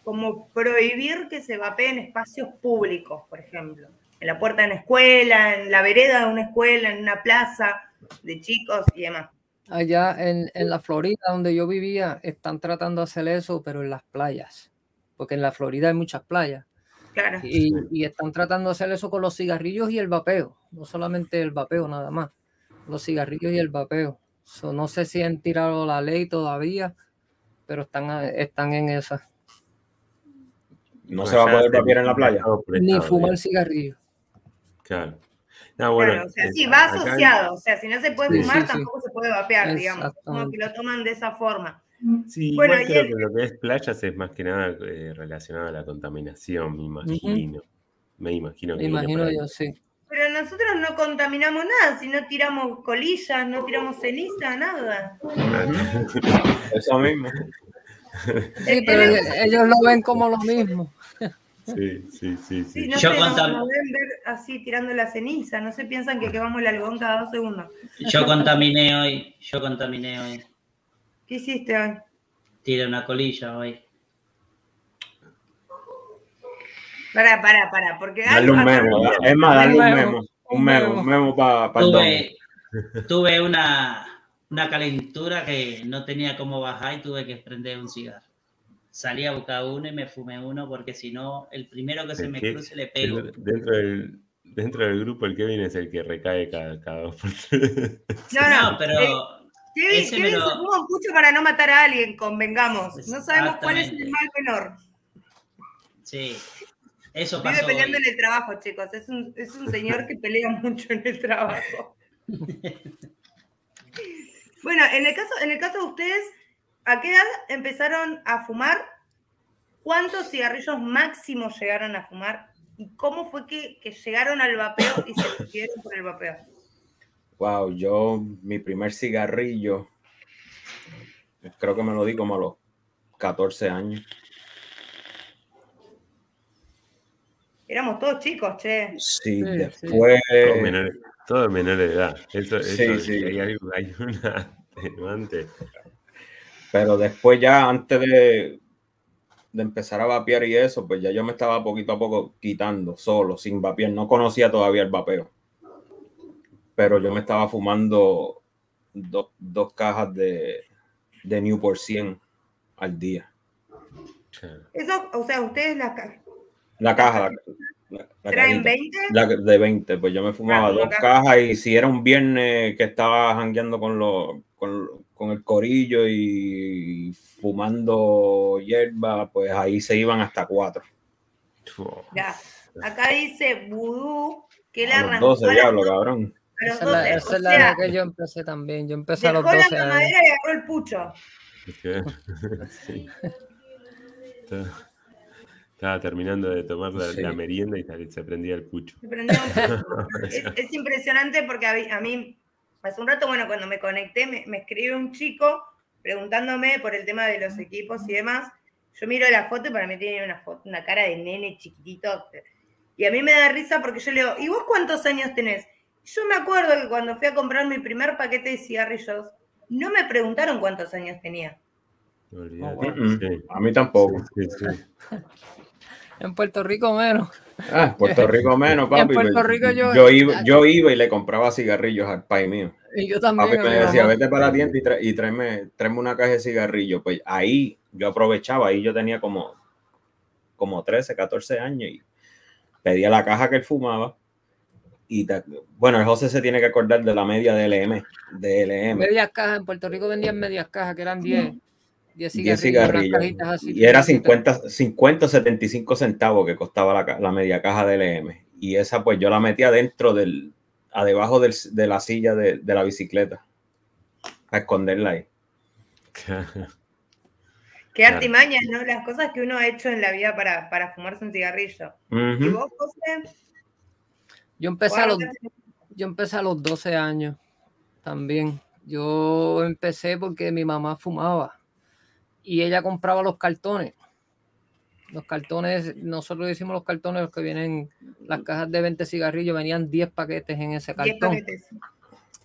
como prohibir que se vapee en espacios públicos, por ejemplo. En la puerta de una escuela, en la vereda de una escuela, en una plaza de chicos y demás. Allá en, en la Florida, donde yo vivía, están tratando de hacer eso, pero en las playas. Porque en la Florida hay muchas playas. Claro. Y, y están tratando de hacer eso con los cigarrillos y el vapeo. No solamente el vapeo, nada más. Los cigarrillos y el vapeo. So, no sé si han tirado la ley todavía, pero están, están en esa. No se va a poder vapear en la playa. Ni fumar cigarrillo. Claro. No, bueno, Claro, o sea, eh, sí, va acá- asociado. O sea, si no se puede Sí, fumar, sí, sí. tampoco se puede vapear, digamos. Como que lo toman de esa forma. Sí, Bueno, igual y creo el- que lo que es playas es más que nada eh, relacionado a la contaminación, me imagino. Me imagino que Me imagino yo, sí. Pero nosotros no contaminamos nada, si no tiramos colillas, no tiramos ceniza, nada. Eso mismo. Sí, pero ellos, ellos lo ven como lo mismo. Sí, sí, sí, Sí, no Yo sé, nos, contam- nos deben ver así tirando la ceniza, no se piensan que quemamos el algodón cada dos segundos. Yo contaminé hoy, yo contaminé hoy. ¿Qué hiciste hoy? Tiré una colilla hoy. Pará, pará, pará, porque Darle un algo- memo. Es más, darle un Un memo, memo. Un memo, un memo para el domo. Tuve, tuve una, una calentura que no tenía cómo bajar y tuve que prender un cigarro. Salí a buscar uno y me fumé uno porque si no, el primero que se me que cruce le pego. Dentro, dentro del, dentro del grupo, el Kevin es el que recae cada, cada dos por tres. No, no, No, pero eh, Kevin, ese Kevin lo- se fuma un pucho para no matar a alguien, convengamos. No sabemos cuál es el mal menor. sí, eso Vive pasó peleando hoy. en el trabajo, chicos. Es un, es un señor que pelea mucho en el trabajo. Bueno, en el caso, en el caso de ustedes, ¿a qué edad empezaron a fumar? ¿Cuántos cigarrillos máximos llegaron a fumar? ¿Y cómo fue que, que llegaron al vapeo y se decidieron por el vapeo? Wow, yo, mi primer cigarrillo, creo que me lo di como a los 14 años. Éramos todos chicos, che. Sí, Sí, después. Todos menores, todos menores de edad. Eso, Sí, eso, sí. Hay, hay una atenuante. Pero después ya antes de, de empezar a vapear y eso, pues ya yo me estaba poquito a poco quitando solo, sin vapear. No conocía todavía el vapeo. Pero yo me estaba fumando do- dos cajas de, de Newport 100 al día. Eso, o sea, ustedes la ca- La caja, la, la traen cajita. 20. La de 20, pues yo me fumaba Ah, dos caja. cajas y si era un viernes que estaba jangueando con, los con, con el corillo y fumando hierba, pues ahí se iban hasta cuatro. Ya. Acá dice vudú que los arrancó 12, a la- diablo, cabrón. Esa es la, 12, esa es la edad que yo empecé también. Yo empecé a los dejó la 12 años. camadera y agarró el pucho. Sí. Estaba, estaba terminando de tomar la, Sí. la merienda y se prendía el pucho. Se prendió un- es, es impresionante porque a mí, a mí, hace un rato, bueno, cuando me conecté, me, me escribe un chico preguntándome por el tema de los equipos y demás. Yo miro la foto y para mí tiene una, foto, una cara de nene chiquitito. Y a mí me da risa porque yo le digo, ¿y vos cuántos años tenés? Yo me acuerdo que cuando fui a comprar mi primer paquete de cigarrillos, no me preguntaron cuántos años tenía. Bueno. Sí. A mí tampoco. Sí, sí. En Puerto Rico menos. Ah, Puerto Rico menos, Y en papi. Puerto pues, Rico yo- yo, iba, yo iba y le compraba cigarrillos al pai mío. Y yo también. Papi me decía, vete para la tienda y, tra- y tráeme, tráeme una caja de cigarrillos. Pues ahí yo aprovechaba, ahí yo tenía como, como 13, 14 años y pedía la caja que él fumaba. Y ta- bueno, el José se tiene que acordar de la media de LM. De LM. Medias cajas. En Puerto Rico vendían medias cajas que eran 10. 10 10 cigarrillos. cajitas así, y era chiquititas. 50, 50 o 75 centavos que costaba la, la media caja de LM. Y esa pues yo la metía dentro del, a debajo del- de la silla de, de la bicicleta. A esconderla ahí. Qué artimañas, ¿no? Las cosas que uno ha hecho en la vida para, para fumarse un cigarrillo. ¿Y vos, José? Yo empecé, a los, yo empecé a los 12 años también. Yo empecé porque mi mamá fumaba y ella compraba los cartones. los cartones, nosotros decimos los cartones los que vienen, las cajas de 20 cigarrillos, venían 10 paquetes en ese 10 cartón. paquetes.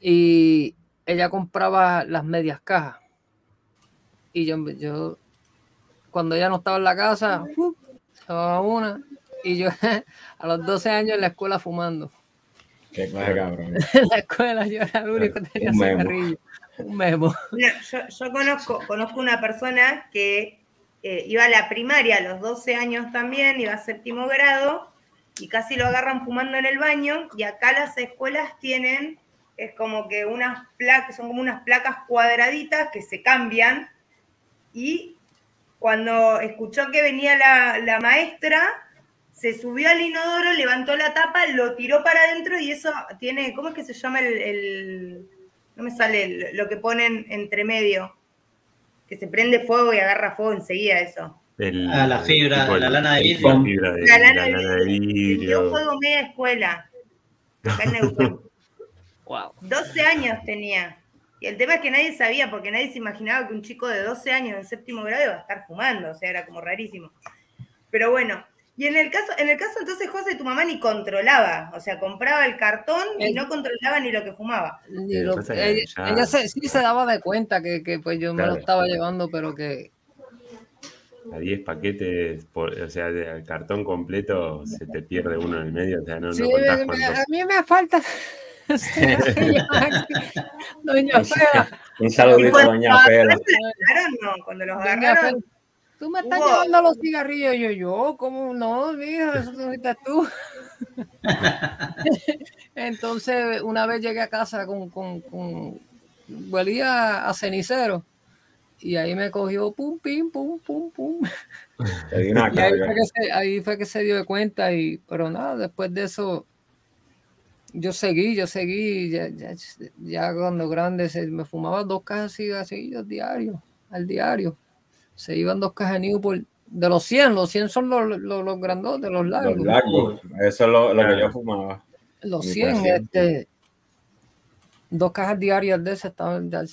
Y ella compraba las medias cajas. Y yo, yo cuando ella no estaba en la casa, llevaba una. Y yo a los 12 años en la escuela fumando. Qué cosa, cabrón. En la escuela yo era el único que tenía cigarrillo. Un memo. Yo, conozco, conozco una persona que eh, iba a la primaria a los 12 años también, iba a séptimo grado, y casi lo agarran fumando en el baño, y acá las escuelas tienen, es como que unas placas, son como unas placas cuadraditas que se cambian, y cuando escuchó que venía la, la maestra, se subió al inodoro, levantó la tapa, lo tiró para adentro, y eso tiene, ¿cómo es que se llama el no me sale lo que ponen entre medio, que se prende fuego y agarra fuego enseguida eso. El- Ah, la fibra, la lana de vidrio. La lana de vidrio. Vidrio. fuego media escuela. acá en. Wow. 12 años tenía. Y el tema es que nadie sabía, porque nadie se imaginaba que un chico de 12 años en séptimo grado iba a estar fumando, o sea, era como rarísimo. Pero bueno, y en el caso, en el caso entonces, José, tu mamá ni controlaba, o sea, compraba el cartón y El- no controlaba ni lo que fumaba. Lo- ella, ya- ella se- sí se daba de cuenta que, que, pues yo me lo estaba llevando, pero que A 10 paquetes, por- o sea, del cartón completo se te pierde uno en el medio, o sea, no, contás me- cuántos. a mí me falta. Doña Fela, Un saludito, doña no, cuando los agarraron, tú me estás llevando los cigarrillos. Y yo, yo, ¿cómo no, mija? Eso no fuiste tú. Entonces, una vez llegué a casa con, con, con huelía a cenicero. Y ahí me cogió pum, pim, pum, pum, pum. Y ahí fue, que se, ahí fue que se dio de cuenta, y, pero nada, después de eso, yo seguí, yo seguí, ya, ya, ya cuando grande se, me fumaba dos cajas de cigarrillos diarios, al diario. Se iban dos cajas de Newport, de los 100, los 100 son los, los, los grandotes, los largos. Los largos. Eso es lo, lo que yo fumaba. Los Mi 100, paciente. este, dos cajas diarias de esas estaban. ya-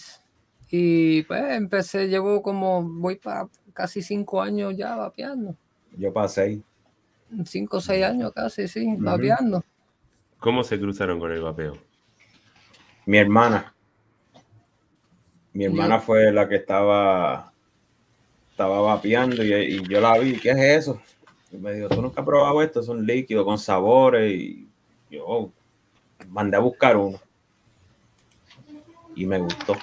Y pues empecé, llevo como, voy para casi cinco años ya vapeando. Yo pasé. Cinco o seis años casi, sí, vapeando. ¿Cómo se cruzaron con el vapeo? Mi hermana. Mi Y- hermana fue la que estaba, estaba vapeando y, y yo la vi. ¿Qué es eso? Y me dijo, ¿tú nunca has probado esto? Es un líquido con sabores. Y yo oh, mandé a buscar uno. Y me gustó.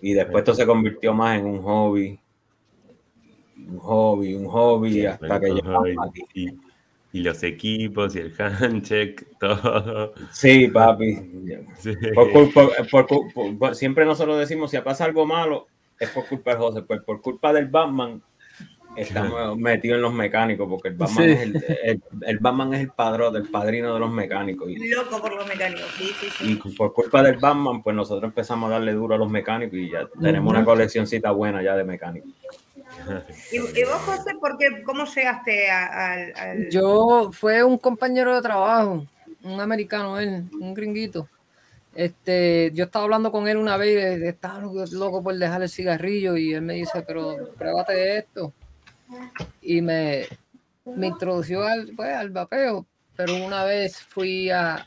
Y después esto se convirtió más en un hobby. Un hobby, un hobby, hasta que aquí. y, los equipos y el handcheck, todo. Sí, papi. Sí. Por- por- siempre nosotros decimos, si pasa algo malo, es por culpa de José. Pues por culpa del Batman, estamos metidos en los mecánicos, porque el Batman, Sí. es el, el- el Batman es el padrón, el padrino de los mecánicos. Y, loco por los mecánicos, sí, sí, sí. y por culpa del Batman, pues nosotros empezamos a darle duro a los mecánicos y ya tenemos una coleccioncita buena ya de mecánicos. ¿Y, y vos, José, por qué, cómo llegaste a- al, al- Yo fue un compañero de trabajo, un americano él, un gringuito. Este, yo estaba hablando con él una vez, estaba loco, por dejar el cigarrillo y él me dice, pero pruébate esto. Y me, me introdució al, pues, al vapeo, pero una vez fui a,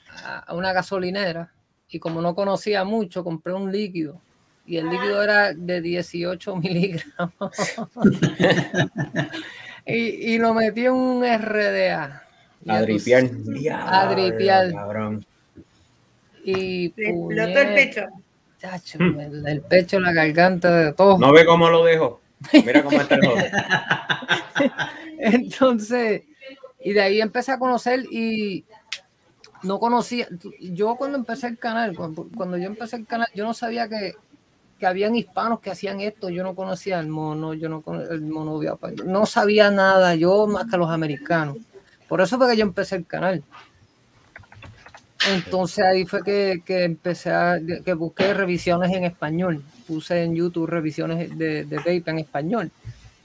una gasolinera y como no conocía mucho, compré un líquido. Y el líquido era de 18 miligramos. y, y lo metí en un RDA. A dripear. A dripear. Cabrón. Y explotó el pecho. Chacho, el, el pecho, la garganta, de todo. ¿No ve cómo lo dejo? Mira cómo está el. Entonces, y de ahí empecé a conocer y no conocía. Yo cuando empecé el canal, cuando, cuando yo empecé el canal, yo no sabía que, que habían hispanos que hacían esto. Yo no conocía el mono, yo no conocía el mono no sabía nada, yo más que los americanos. Por eso fue que yo empecé el canal. Entonces ahí fue que, que empecé a, que busqué revisiones en español. Puse en YouTube revisiones de, de vape en español.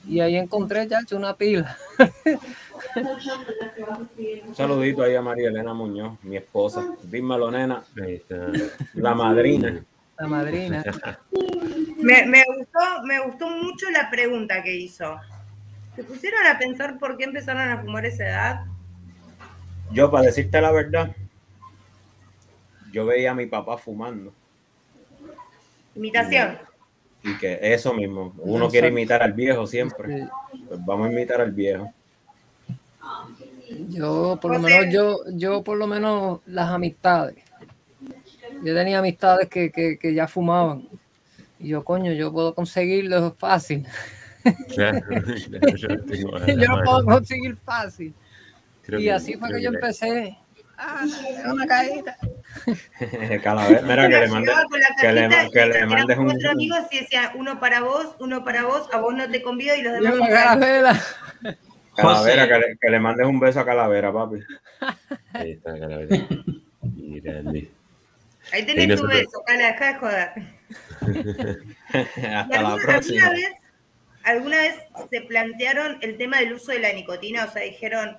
Y ahí encontré ya una pila. Un saludito ahí a María Elena Muñoz, mi esposa. Dímelo, nena, la madrina. La madrina. Me, me gustó, me gustó mucho la pregunta que hizo. ¿Se pusieron a pensar por qué empezaron a fumar a esa edad? Yo, para decirte la verdad, yo veía a mi papá fumando. Imitación. Y que eso mismo, uno quiere imitar al viejo siempre. Pues vamos a imitar al viejo. Yo, por lo menos, yo, yo por lo menos las amistades. Yo tenía amistades que, que, que ya fumaban. Y yo, coño, yo puedo conseguirlo fácil. Claro, yo lo puedo conseguir fácil. Creo y así fue que yo empecé. Ah, una caída. Calavera, mira que le que que mandes un, cuatro amigos y decía uno para vos, uno para vos, a vos no te convido y los demás. calavera. Calavera, que le, que le mandes un beso a Calavera, papi. Ahí está la calavera. Grande. Ahí Ahí tenés tu nosotros- beso, Cala, deja de joder. ¿Y Hasta la próxima. alguna vez, alguna vez se plantearon el tema del uso de la nicotina? O sea, dijeron,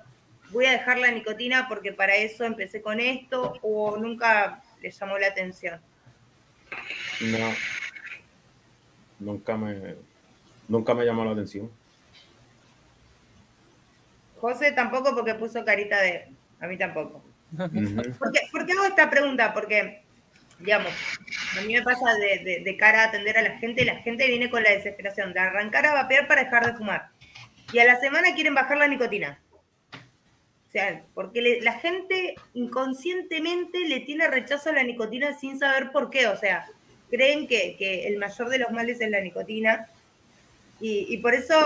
voy a dejar la nicotina porque para eso empecé con esto, o nunca les llamó la atención. No. Nunca me, nunca me llamó la atención. José tampoco porque puso carita de... A mí tampoco. ¿Por qué, por qué hago esta pregunta? Porque, digamos, a mí me pasa de, de- de cara a atender a la gente, la gente viene con la desesperación de arrancar a vapear para dejar de fumar. Y a la semana quieren bajar la nicotina. O sea, porque le- la gente inconscientemente le tiene rechazo a la nicotina sin saber por qué. O sea, creen que, que el mayor de los males es la nicotina. Y, y por eso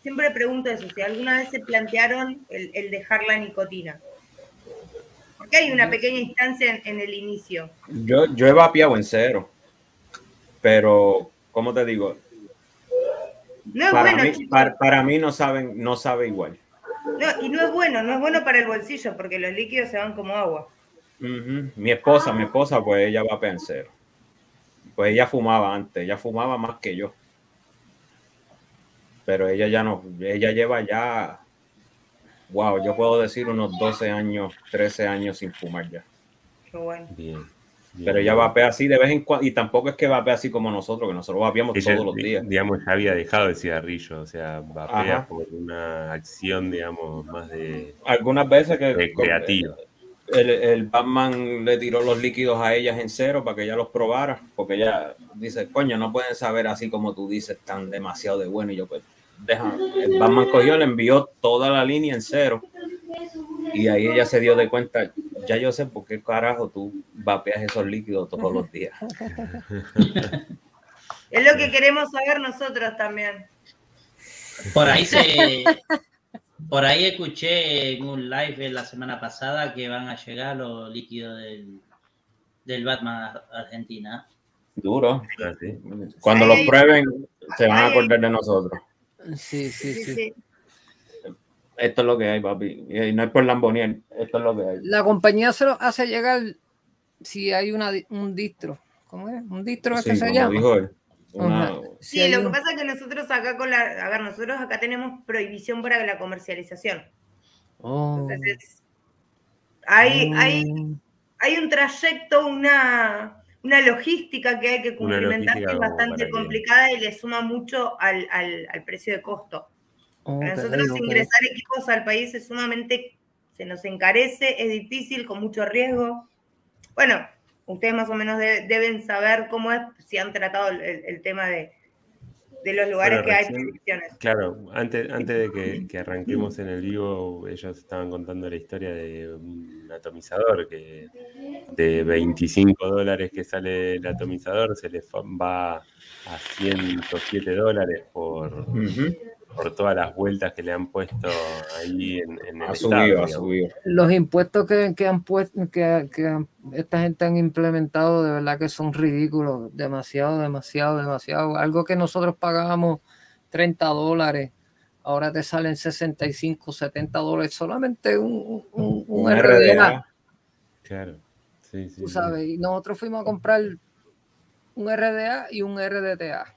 siempre pregunto eso, si alguna vez se plantearon el, el dejar la nicotina. Porque hay una pequeña instancia en, en el inicio. Yo, yo he vapeado en cero. Pero, ¿cómo te digo? No Para, bueno, mí, para, para mí no saben, no sabe igual. No, y no es bueno, no es bueno para el bolsillo, porque los líquidos se van como agua. Mi esposa, mi esposa, pues ella vapea en cero. Pues ella fumaba antes, ella fumaba más que yo. Pero ella ya no, ella lleva ya, wow, yo puedo decir unos 12 años, 13 años sin fumar ya. Qué bueno. Bien. Bien. Pero ella vapea así de vez en cuando, y tampoco es que vapea así como nosotros, que nosotros vapeamos Ella, todos los días. digamos, ya había dejado el cigarrillo, o sea, vapea Ajá. por una acción, digamos, más de, Algunas veces que creativa. el, el Batman le tiró los líquidos a ellas en cero para que ella los probara, porque ella dice, coño, no pueden saber así como tú dices, tan demasiado de bueno. Y yo, pues, deja. El Batman cogió, le envió toda la línea en cero. Y ahí ella se dio de cuenta, ya yo sé por qué carajo tú vapeas esos líquidos todos los días. Es lo que queremos saber nosotros también. Por ahí se. Por ahí escuché en un live la semana pasada que van a llegar los líquidos del, del Batman Ar- Argentina. Duro. ¿sí? Cuando los hay- prueben, se van a acordar de nosotros. Sí, sí, Sí, sí. Esto es lo que hay, papi. Y no es por Lambonier, esto es lo que hay. La compañía se lo hace llegar si hay una, un distro. ¿Cómo es? ¿Un distro es Sí, que se llama? dijo él. Una- Sí, hay lo un- que pasa es que nosotros acá con la, a ver, nosotros acá tenemos prohibición para la comercialización. Oh. Entonces, hay, hay, Oh. hay un trayecto, una, una logística que hay que cumplimentar que es bastante que- complicada y le suma mucho al, al- al precio de costo. Para Ok, nosotros ingresar equipos al país es sumamente, se nos encarece, es difícil, con mucho riesgo. Bueno, ustedes más o menos de- deben saber cómo es, si han tratado el, tema de, de los lugares Bueno, que hay prohibiciones. Claro, antes, antes de que, que arranquemos en el vivo, ellos estaban contando la historia de un atomizador que de 25 dólares que sale el atomizador se le va a 107 dólares por. Por todas las vueltas que le han puesto ahí en, en el Ha estado, ha subido. Los impuestos que, que han puesto, que, que han- esta gente han implementado, de verdad que son ridículos. Demasiado, demasiado, demasiado. Algo que nosotros pagábamos 30 dólares, ahora te salen 65, 70 dólares. Solamente un, un, un Un RDA, RDA. Claro, sí, sí. tú sí. sabes. Y nosotros fuimos a comprar un RDA y un RDTA.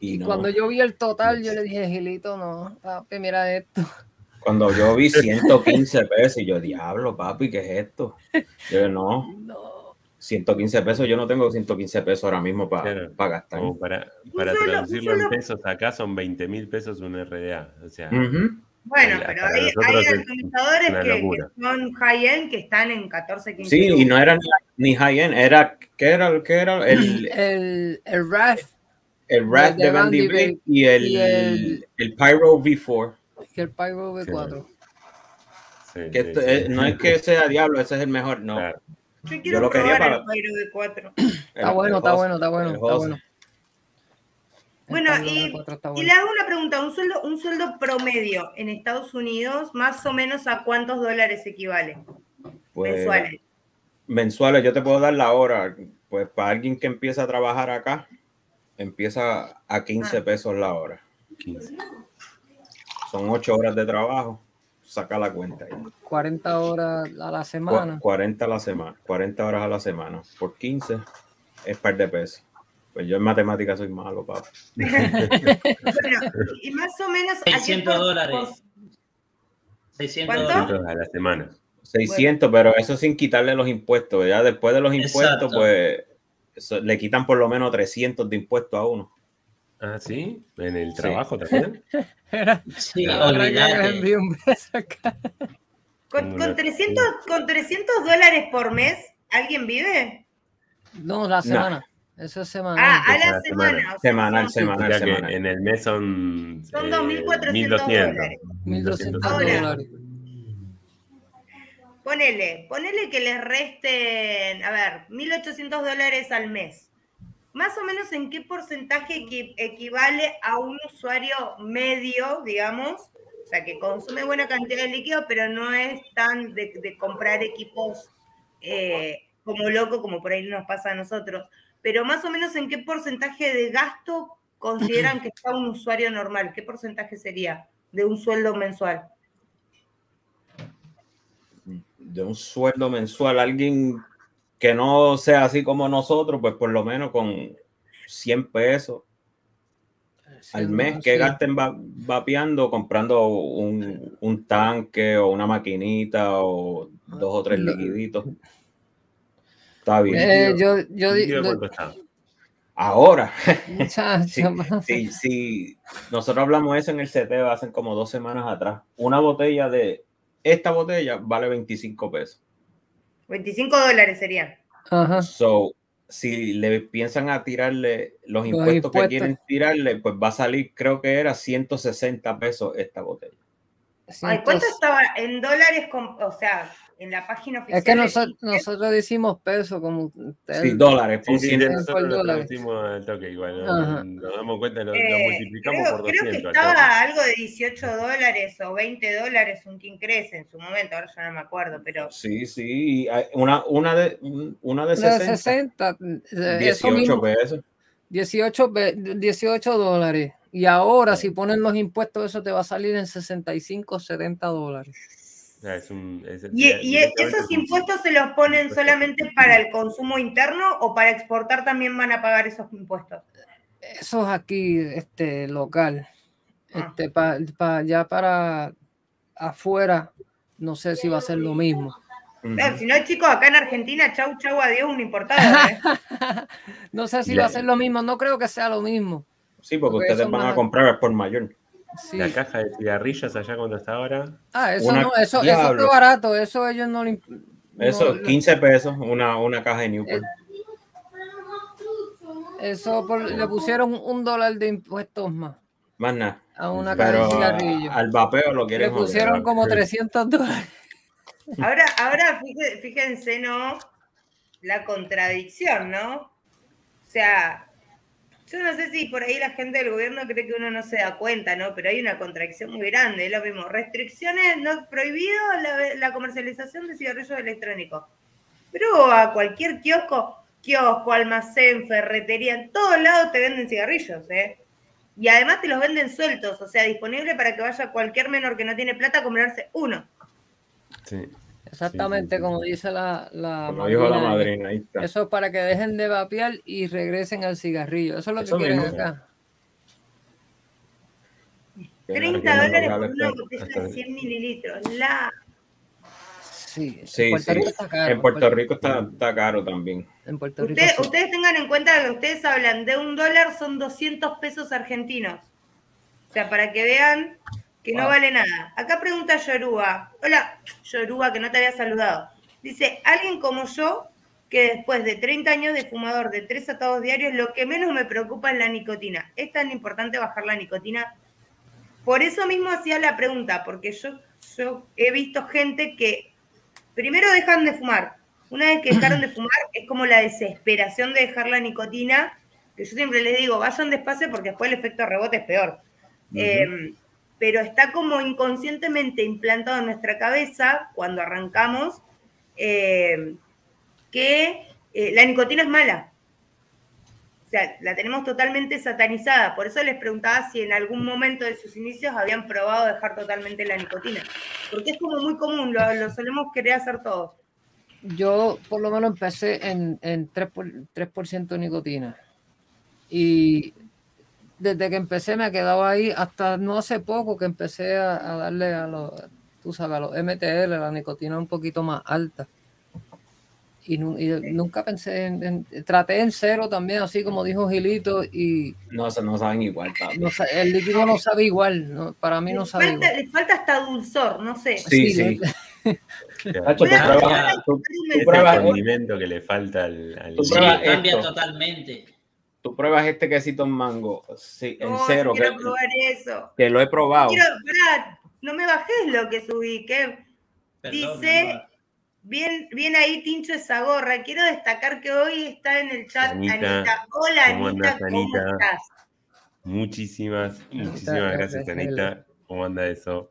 Y Y no. cuando yo vi el total, yo le dije, Gilito, no, papi, mira esto. Cuando yo vi 115 pesos, y yo, diablo, papi, ¿qué es esto? Yo, no. No. 115 pesos, yo no tengo 115 pesos ahora mismo para Claro. gastar. Como para, para solo- traducirlo en pesos, acá son 20 mil pesos un RDA. O sea, Ujú. Bueno, Para pero hay, hay es atomizadores que, que son high-end que están en 14, 15 Sí, y no era ni, high-end, era, ¿qué era? ¿Qué era? El, El, el Wrath el Wrath de Bandy Blade y el, y el- el Pyro V4. y el Pyro V4. sí, Que sí, esto- sí. eh, no es que sea diablo, ese es el mejor, no. Claro. Yo quiero lo quería probar para- el Pyro de 4. Está El- bueno, el está bueno, está bueno, está bueno. Bueno, y, V4 le hago una pregunta, un sueldo, un sueldo promedio en Estados Unidos, más o menos a cuántos dólares equivale Pues, mensuales. mensuales, yo te puedo dar la hora. Pues para alguien que empieza a trabajar acá, empieza a 15 Ah. pesos la hora. 15. Son 8 horas de trabajo. Saca la cuenta ahí. 40 horas a la semana. 40 a la semana, 40 horas a la semana. Por 15 es par de pesos. Pues yo en matemáticas soy malo, papá. Bueno, y más o menos... ¿a qué 600 por- dólares. 600 ¿Cuánto? dólares. 600 a la semana. 600, pero eso sin quitarle los impuestos. Ya después de los impuestos, Exacto. pues eso- le quitan por lo menos 300 de impuestos a uno. Ah, ¿sí? ¿En el Sí. trabajo también? Sí, Ahora que les olvídate. envío un beso acá. Con, con 300, con 300 dólares por mes, ¿alguien vive? No, la semana. Eso es semanal. Ah, a la la semana. semana. o sea, Semanal, semanal, Ya que semanal. en el mes son, Son eh, 2.400 1200. dólares. 1200 Ahora. dólares. Ponele, ponele que les resten, a ver, 1.800 dólares al mes. Más o menos en qué porcentaje equi- equivale a un usuario medio, digamos, o sea, que consume buena cantidad de líquido, pero no es tan de, de comprar equipos eh, como loco, como por ahí nos pasa a nosotros. Pero más o menos en qué porcentaje de gasto consideran que está un usuario normal. ¿Qué porcentaje sería de un sueldo mensual? De un sueldo mensual, alguien que no sea así como nosotros, pues por lo menos con 100 pesos al mes que Sí. gasten va- vapeando, comprando un, un tanque o una maquinita o dos o tres liquiditos. Está bien. Eh, yo, yo. Ahora, sí, sí. Nosotros hablamos eso en el CTO hace como dos semanas atrás. Una botella de esta botella vale 25 pesos. 25 dólares serían. Ajá. So, si le piensan a tirarle los Los impuestos, impuestos. que quieren tirarle, pues va a salir, creo que era 160 pesos esta botella. Ay, ¿cuánto estaba en dólares? con- o sea, en la página oficial. Es que nosotros, nosotros decimos peso como ustedes. Sí, dólares. Sí, por sí, por nosotros lo dólares. traducimos al toque igual. ¿no? Ajá. Nos damos cuenta, lo, lo Eh, multiplicamos creo, por creo 200. que al toque. estaba algo de 18 dólares o 20 dólares un King Crece en su momento, ahora ya no me acuerdo, pero Sí, sí. y hay Una, una, de, una de Una de 60, 60, eh, eso 18 mismo, pesos. 18, ve- 18 dólares. Y ahora, si ponen los impuestos, eso te va a salir en 65, 70 dólares. Es un- es- ¿Y, y directamente esos impuestos se los ponen solamente para el consumo interno o para exportar también van a pagar esos impuestos? Eso es aquí, este, local. Ah. Este, pa- pa- ya para afuera, no sé si va a ser lo mismo. Si no, chicos, acá en Argentina, chau, chau, adiós, un importado. ¿eh? no sé si va a ser lo mismo, no creo que sea lo mismo. Sí, porque Porque ustedes van a comprar por mayor. Sí. La caja de cigarrillos allá cuando está ahora. Ah, eso Una- no, eso, eso está barato, eso ellos no le Eso, no- 15 pesos, una, una caja de Newport. Eso por- le pusieron un dólar de impuestos más Más nada. a una caja Pero de cigarrillos. al vapeo lo Le quieren joder. pusieron como 300 dólares. Ahora, ahora fíjense, ¿no? La contradicción, ¿no? O sea, yo no sé si por ahí la gente del gobierno cree que uno no se da cuenta, ¿no? Pero hay una contradicción muy grande, lo mismo. Restricciones, no prohibido la, la comercialización de cigarrillos electrónicos. Pero a cualquier kiosco, kiosco, almacén, ferretería, en todos lados te venden cigarrillos, ¿eh? Y además te los venden sueltos, o sea, disponible para que vaya cualquier menor que no tiene plata a comprarse uno. Sí. Exactamente, Sí, sí, sí. como dice la, la Como dijo la madrina. madrina, ahí está. Eso es para que dejen de vapear y regresen al cigarrillo. Eso es lo que quieren mismo. acá. Que 30 no dólares por una botella de 100 mililitros. La... Sí, Sí, en Puerto sí. Rico está caro. En Puerto Rico está, está caro también. En Puerto Rico Usted- ustedes tengan en cuenta que ustedes hablan de un dólar son 200 pesos argentinos. O sea, para que vean que no Wow. vale nada. Acá pregunta Yoruba. Hola, Yoruba, que no te había saludado. Dice, alguien como yo, que después de 30 años de fumador de tres atados diarios, lo que menos me preocupa es la nicotina. ¿Es tan importante bajar la nicotina? Por eso mismo hacía la pregunta, porque yo, yo he visto gente que primero dejan de fumar. Una vez que dejaron de fumar, es como la desesperación de dejar la nicotina, que yo siempre les digo, vayan despacio porque después el efecto rebote es peor. Eh, pero está como inconscientemente implantado en nuestra cabeza, cuando arrancamos, eh, que eh, la nicotina es mala. O sea, la tenemos totalmente satanizada. Por eso les preguntaba si en algún momento de sus inicios habían probado dejar totalmente la nicotina. Porque es como muy común, lo, solemos querer hacer todos. Yo por lo menos empecé en, en 3%, por, 3% de nicotina. Y desde que empecé me he quedado ahí hasta no hace poco que empecé a, a darle a los, tú sabes, a los MTL, la nicotina un poquito más alta. Y, nu- y nunca pensé en, en- traté en cero también, así como dijo Gilito, y No, saben igual, no el líquido no sabe igual, no- para mí no sabe falta, igual. le falta hasta dulzor, no sé. Sí, Sí, sí. Nacho, tú pruebas- probar pruebas, a tú, buscar un tú Ese pruebas, condimento que le falta al, al Tú Sí, pruebas cambia totalmente. Tú pruebas este quesito en mango, sí, en cero, quiero que, probar eso. que lo he probado. Quiero, pará, no me bajes lo que subí, que Perdón, Dice- bien, bien ahí Tincho esa gorra. Quiero destacar que hoy está en el chat Anita, Anita. Hola ¿cómo Anita, andás, ¿cómo Anita? estás? Muchísimas, muchísimas gracias. Anita. ¿Cómo anda eso?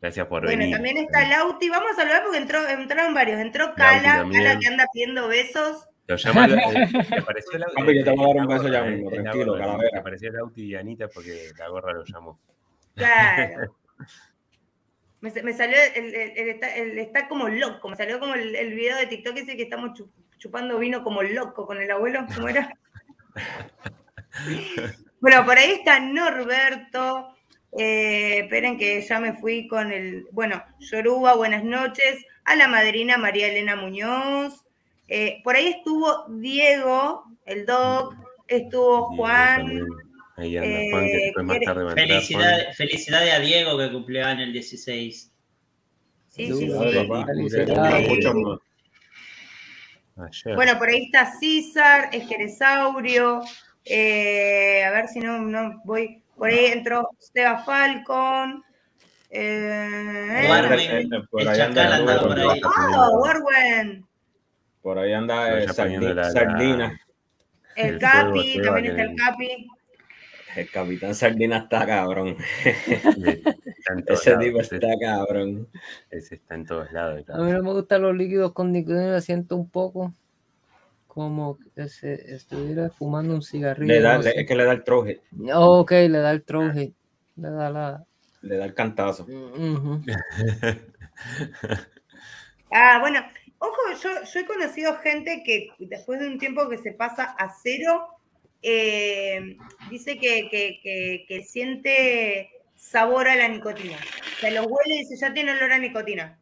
Gracias por Bueno, venir. también está Lauti. Vamos a saludar porque entró, entraron varios. Entró Cala. Cala que anda pidiendo besos. Lo llama, eh, ¿te apareció la, Papi, yo te voy a dar un la beso ya gorra, mismo, la tranquilo, gorra, calavera. Te apareció Lauti y Anita porque la gorra lo llamó. Claro. Me, me salió, el, el- el está, el está como loco, me salió como el, el video de TikTok ese que estamos chu- chupando vino como loco con el abuelo, ¿cómo era? bueno, por ahí está Norberto. Eh, esperen que ya me fui con el, bueno, Yoruba, buenas noches. A la madrina María Elena Muñoz. Eh, por ahí estuvo Diego, el doc, estuvo Juan. Ahí anda eh, Juan, que después más quiere- tarde entrar. Felicidades, felicidades a Diego que cumplió año el 16. Sí, sí, sí. más. Bueno, por ahí está César, Esqueresaurio. eh, a ver si no, no voy. Por ahí entró Seba Falcon. Eh, Warwen, eh, eh, por el chacal andaba Rubén, por ahí. ¡Oh, Warwen! Por ahí anda eh, la- Sardina. El El Capi, también está el Capi. El capitán Sardina está cabrón. Está Ese lados, tipo ese- está cabrón. ese está en todos lados. A mí no me gustan los líquidos con nicotina, siento un poco como que se estuviera fumando un cigarrillo. Le da, no le- sé. es que le da el troje, Oh, ok, le da el hit, le da la... le da el cantazo. Ujú. Ah, bueno, ojo, yo, yo he conocido gente que después de un tiempo que se pasa a cero, eh, dice que, que- que- que siente sabor a la nicotina. O sea, lo huele y dice, ya tiene olor a nicotina.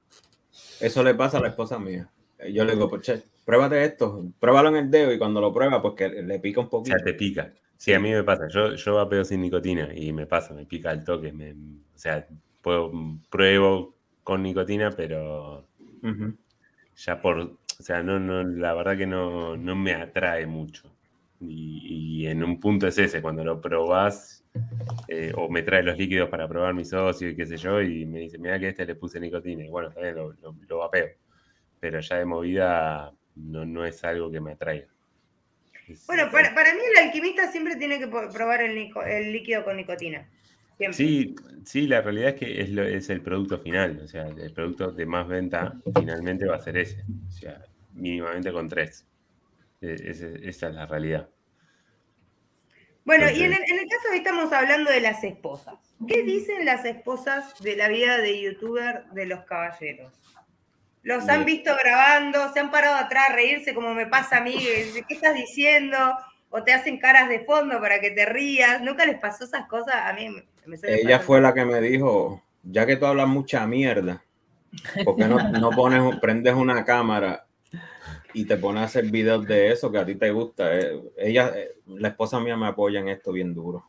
Eso le pasa a la esposa mía. Yo le digo, pues, che, pruébate esto, pruébalo en el dedo y cuando lo prueba, pues que le pica un O poquito. sea, te pica. Sí, a mí me pasa. Yo, yo vapeo sin nicotina y me pasa, me pica el toque. me- o sea, puedo, pruebo con nicotina, pero Ujú. Ya por. O sea, no, no, la verdad que no, no me atrae mucho. Y, y en un punto es ese, cuando lo probás, eh, o me trae los líquidos para probar mi socio y qué sé yo, y me dice, mira que este le puse nicotina. Y bueno, también lo, lo, lo vapeo. Pero ya de movida no, no es algo que me atraiga. Es- Bueno, para, para mí el alquimista siempre tiene que probar el, nico- el líquido con nicotina. Siempre. Sí, sí, la realidad es que es, lo- es el producto final, o sea, el producto de más venta finalmente va a ser ese, o sea, mínimamente con tres. E- esa es la realidad. Bueno, y en el, en el caso que estamos hablando de las esposas, ¿qué dicen las esposas de la vida de youtuber de los caballeros? Los han visto grabando, se han parado atrás a reírse como me pasa a mí, ¿qué estás diciendo? O te hacen caras de fondo para que te rías. ¿Nunca les pasó esas cosas? A mí Ella fue la que me dijo, ya que tú hablas mucha mierda, ¿Por qué no, no pones, prendes una cámara y te pones a hacer videos de eso que a ti te gusta? Eh, ella, eh, la esposa mía me apoya en esto bien duro.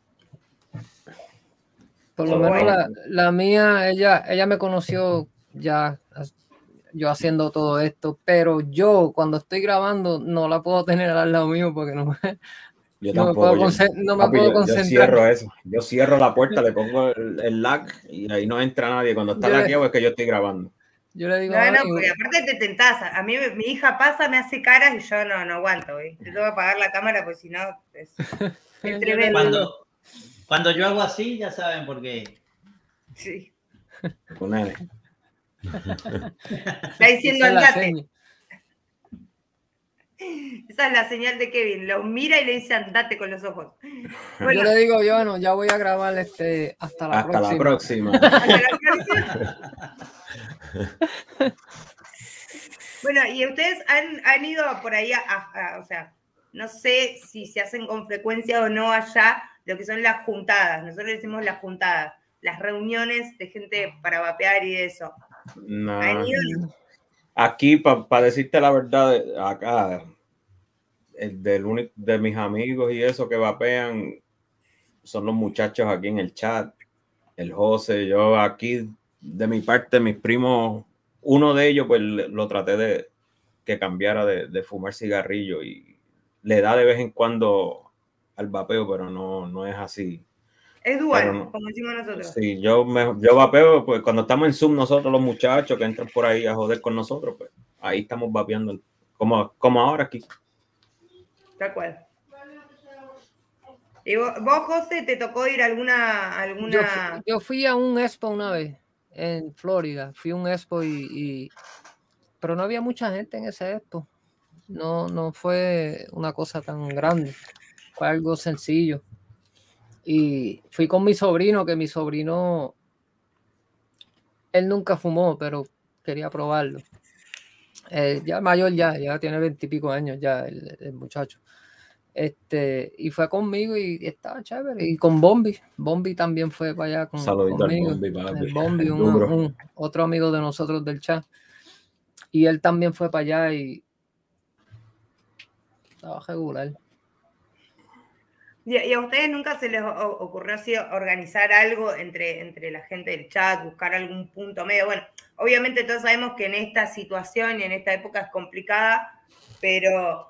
Por lo So, menos la, la mía, ella, ella me conoció ya yo haciendo todo esto, pero yo cuando estoy grabando no la puedo tener al lado mío porque no, me- Yo no me tampoco. puedo, yo- no me papi, puedo yo- yo concentrar. cierro eso. Yo cierro la puerta, le pongo el, el lag y ahí no entra nadie. Cuando está Yo laqueado es que yo estoy grabando. Yo le digo, No, no, "Ay, porque aparte te tentás. A mí mi hija pasa, me hace caras y yo no, no aguanto. ¿eh? Te tengo que apagar la cámara porque si no es, yo tremendo. Cuando, cuando yo hago así, ya saben por qué. Sí. Tu nene. Está diciendo es seña. Esa es la señal de Kevin. Lo mira y le dice andate con los ojos. Yo le digo, yo no, ya voy a grabar este hasta la Hasta la próxima. próxima. hasta la próxima. Bueno, y ustedes han, han ido por ahí a, a- o sea, no sé si se hacen con frecuencia o no allá lo que son las juntadas. Nosotros decimos las juntadas, las reuniones de gente para vapear y eso. No. ¿Han ido? Aquí, para decirte la verdad, acá, del único de mis amigos y eso que vapean son los muchachos aquí en el chat, el José, yo aquí, de mi parte, mis primos, uno de ellos, pues lo traté de que cambiara de, de fumar cigarrillo y le da de vez en cuando al vapeo, pero no, no es así. Es dual, no. como decimos nosotros. Sí, yo, me, yo vapeo, pues cuando estamos en Zoom, nosotros los muchachos que entran por ahí a joder con nosotros, pues ahí estamos vapeando, como, como ahora aquí. Tal cual. Y vos, vos, José, te tocó ir a alguna, alguna. yo fui a un expo una vez en Florida, fui a un expo y, pero no había mucha gente en ese expo. No, no fue una cosa tan grande, fue algo sencillo. Y fui con mi sobrino, que mi sobrino, él nunca fumó, pero quería probarlo. Eh, ya mayor ya, ya tiene veintipico años ya el muchacho. Este, y fue conmigo y estaba chévere. Y con Bombi, Bombi también fue para allá con, Saludito al conmigo. Bombi. El Bombi, un- un- otro amigo de nosotros del chat. Y él también fue para allá y estaba regular. ¿Y y a ustedes nunca se les o- ocurrió así organizar algo entre, entre la gente del chat, buscar algún punto medio? Bueno, obviamente todos sabemos que en esta situación y en esta época es complicada, pero,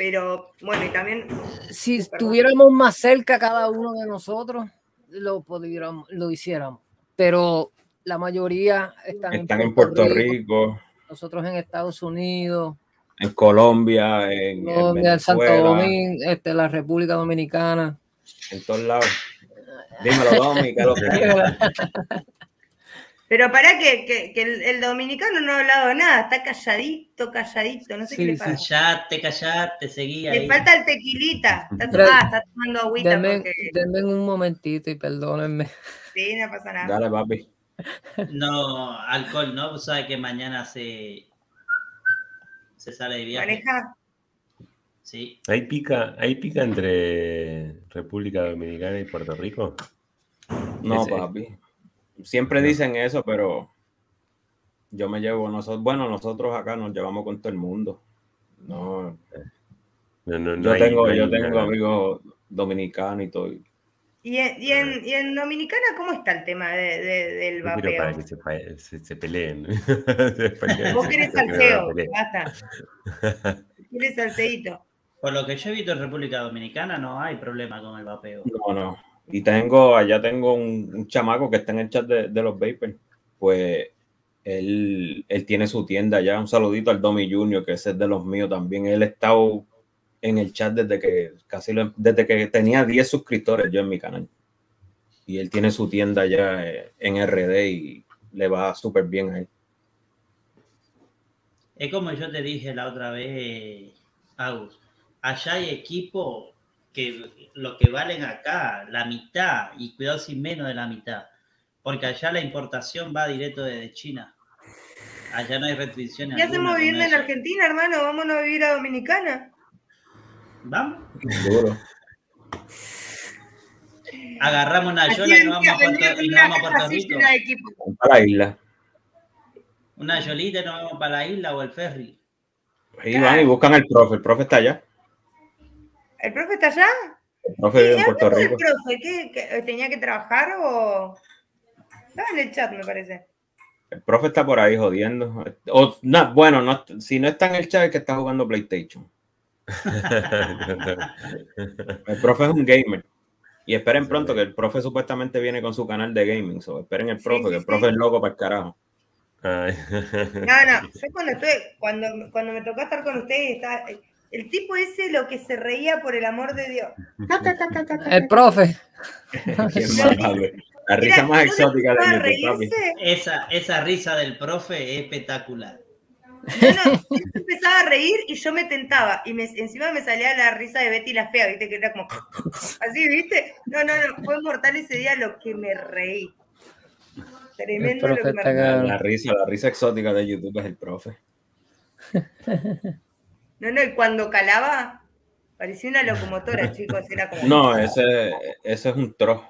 pero bueno, y también Si Perdón. estuviéramos más cerca cada uno de nosotros, lo pudiéramos, lo hiciéramos. Pero la mayoría están, Están en Puerto Rico, nosotros en Estados Unidos, en Colombia, en, en Colombia, en Santo Domingo, este, la República Dominicana. en todos lados. Dímelo, Domi, que lo que Pero para que, que, que el, el dominicano no ha hablado nada, está calladito, calladito, no sé qué le sí. pasa. Callate, callate, seguí Le ahí. falta el tequilita, está, Pero- ah, está tomando agüita Denme, porque denme un momentito y perdónenme. sí, no pasa nada. Dale, papi. No, alcohol, ¿no? Vos sabés que mañana se, se sale de viaje. Maneja, Sí. ¿Hay pica, ¿Hay pica entre República Dominicana y Puerto Rico? No, Ese- papi. Siempre dicen eso, pero yo me llevo, nosotros, bueno, nosotros acá nos llevamos con todo el mundo. No, No, no, no yo hay- tengo, yo tengo amigos dominicanos y todo. ¿Y en, y, en, y en Dominicana cómo está el tema de, de- del quiero para vapeo? que se, se, se peleen. Se peleen, Vos querés se- se- salseo, basta. Quieres salseíto. Por lo que yo he visto en República Dominicana no hay problema con el vapeo. No, no. Y tengo, allá tengo un, un chamaco que está en el chat de, de los Vapers. Pues él, él tiene su tienda allá. Un saludito al Domi Junior, que ese es de los míos también. Él ha estado en el chat desde que casi lo- desde que tenía 10 suscriptores yo en mi canal. Y él tiene su tienda allá eh, en RD y le va súper bien a él. Es como yo te dije la otra vez, Agus. Allá hay equipos que lo que valen acá, la mitad, y cuidado sin menos de la mitad. Porque allá la importación va directo desde China. Allá no hay restricciones. ¿Qué hacemos viviendo en. Argentina, hermano? Vámonos a vivir a Dominicana. Vamos, Duro. agarramos una yola y nos vamos a Puerto, y nos vamos a Puerto Rico. Para la isla. Una yolita y nos vamos para la isla o el ferry. Ahí van y buscan al profe. El profe está allá. ¿El profe está allá? El profe vive en ¿Y Puerto Rico. profe? ¿Qué, qué- tenía que trabajar o...? Estaba en el chat, me parece. El profe está por ahí jodiendo. O, no, bueno, no, si no está en el chat es que está jugando PlayStation. El profe es un gamer. Y esperen pronto que el profe supuestamente viene con su canal de gaming. So, esperen el profe, sí, que el sí. profe es loco para el carajo. Ay. No, no, yo cuando cuando, cuando me tocó estar con ustedes, estaba, el tipo ese lo que se reía por el amor de Dios. El profe. La risa más yo exótica de YouTube, papi. Esa, esa risa del profe es espectacular. No, no, se empezaba a reír y yo me tentaba. Y me- encima me salía la risa de Betty la Fea, ¿viste? Que era como así, ¿viste? No, no, no, fue mortal ese día lo que me reí. Tremendo lo que me está reí. La risa, la risa exótica de YouTube es el profe. No, no, y cuando calaba, parecía una locomotora, chicos. Era como No, ese, ese es un tro.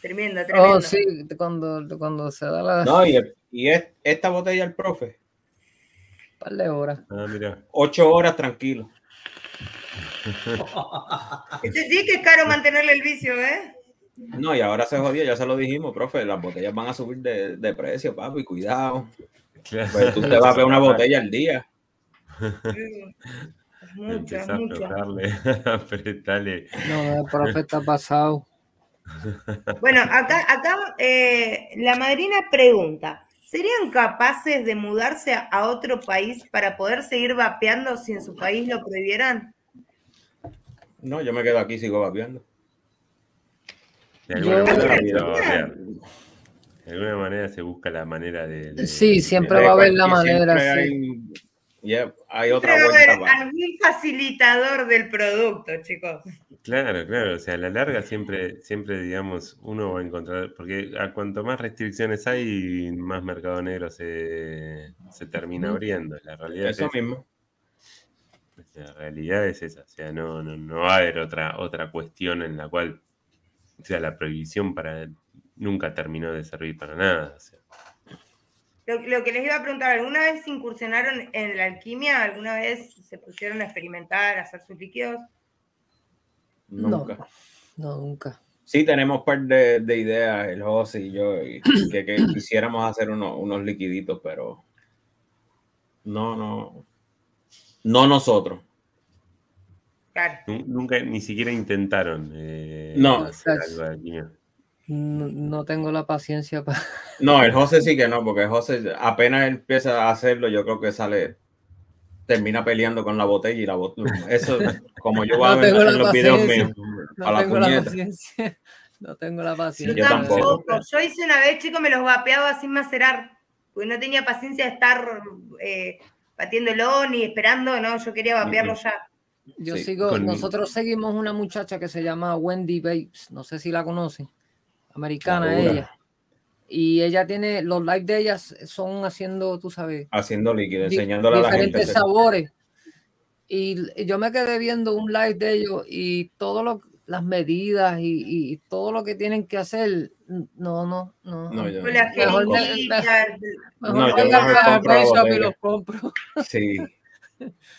tremendo, tremendo. Oh, sí, cuando, cuando se da la No, y, el- y es- esta botella el profe, par de horas. Ah, mira. ocho horas tranquilo. Este sí que es caro mantenerle el vicio, ¿eh? No, y ahora se jodió, ya se lo dijimos, profe, las botellas van a subir de, de precio, papi, cuidado. Pues tú te vas a ver una botella al día. Sí. Es mucho, es Empezá a mucho. aflojarle, apretarle. No, el profe está pasado. Bueno, acá, acá eh, la madrina pregunta, ¿serían capaces de mudarse a- otro país para poder seguir vapeando si en su país lo prohibieran? No, yo me quedo aquí y sigo vapeando. De alguna Yo- manera. De alguna manera se busca la manera de. de- Sí, siempre de- va a haber la manera, sí. Hay, yeah, hay otra Pero vuelta. pa- algún facilitador del producto, chicos. Claro, claro. O sea, a la larga siempre, siempre, digamos, uno va a encontrar. Porque a cuanto más restricciones hay, más mercado negro se, se termina abriendo. La realidad Eso es mismo. La realidad es esa, o sea, no, no, no va a haber otra, otra cuestión en la cual, o sea, la prohibición para nunca terminó de servir para nada. o sea. Lo, lo que les iba a preguntar, ¿alguna vez incursionaron en la alquimia? ¿Alguna vez se pusieron a experimentar, a hacer sus líquidos? Nunca. No, no, nunca. Sí, tenemos un par de, de ideas, el José y yo, y que, que quisiéramos hacer unos, unos liquiditos, pero no, no, no nosotros. Claro. Nu- Nunca, ni siquiera intentaron eh, No. hacer algo de alquimia. No, no tengo la paciencia para. No, el José sí que no, porque el José apenas empieza a hacerlo, yo creo que sale, termina peleando con la botella y la botella. Eso, como yo voy a No ver tengo la en los videos paciencia. míos, No a la tengo la puñeta. paciencia. No tengo la paciencia. yo tampoco. Yo hice una vez, chicos, me los vapeaba sin macerar. Porque no tenía paciencia de estar eh, batiéndolo ni esperando, no, yo quería vapearlo ya. Yo Sí, sigo, con- nosotros seguimos una muchacha que se llama Wendy Babes, no sé si la conocen, americana ella. Y ella tiene, los live de ellas son haciendo, tú sabes, haciendo líquido, enseñándole a la gente. a diferentes sabores. Y yo me quedé viendo un live de ellos y todo lo, las medidas y, y todo lo que tienen que hacer, no, no, no. No, yo- Mejor Mejor No, yo mejor la compro la Barbershop y botella. los compro. Sí,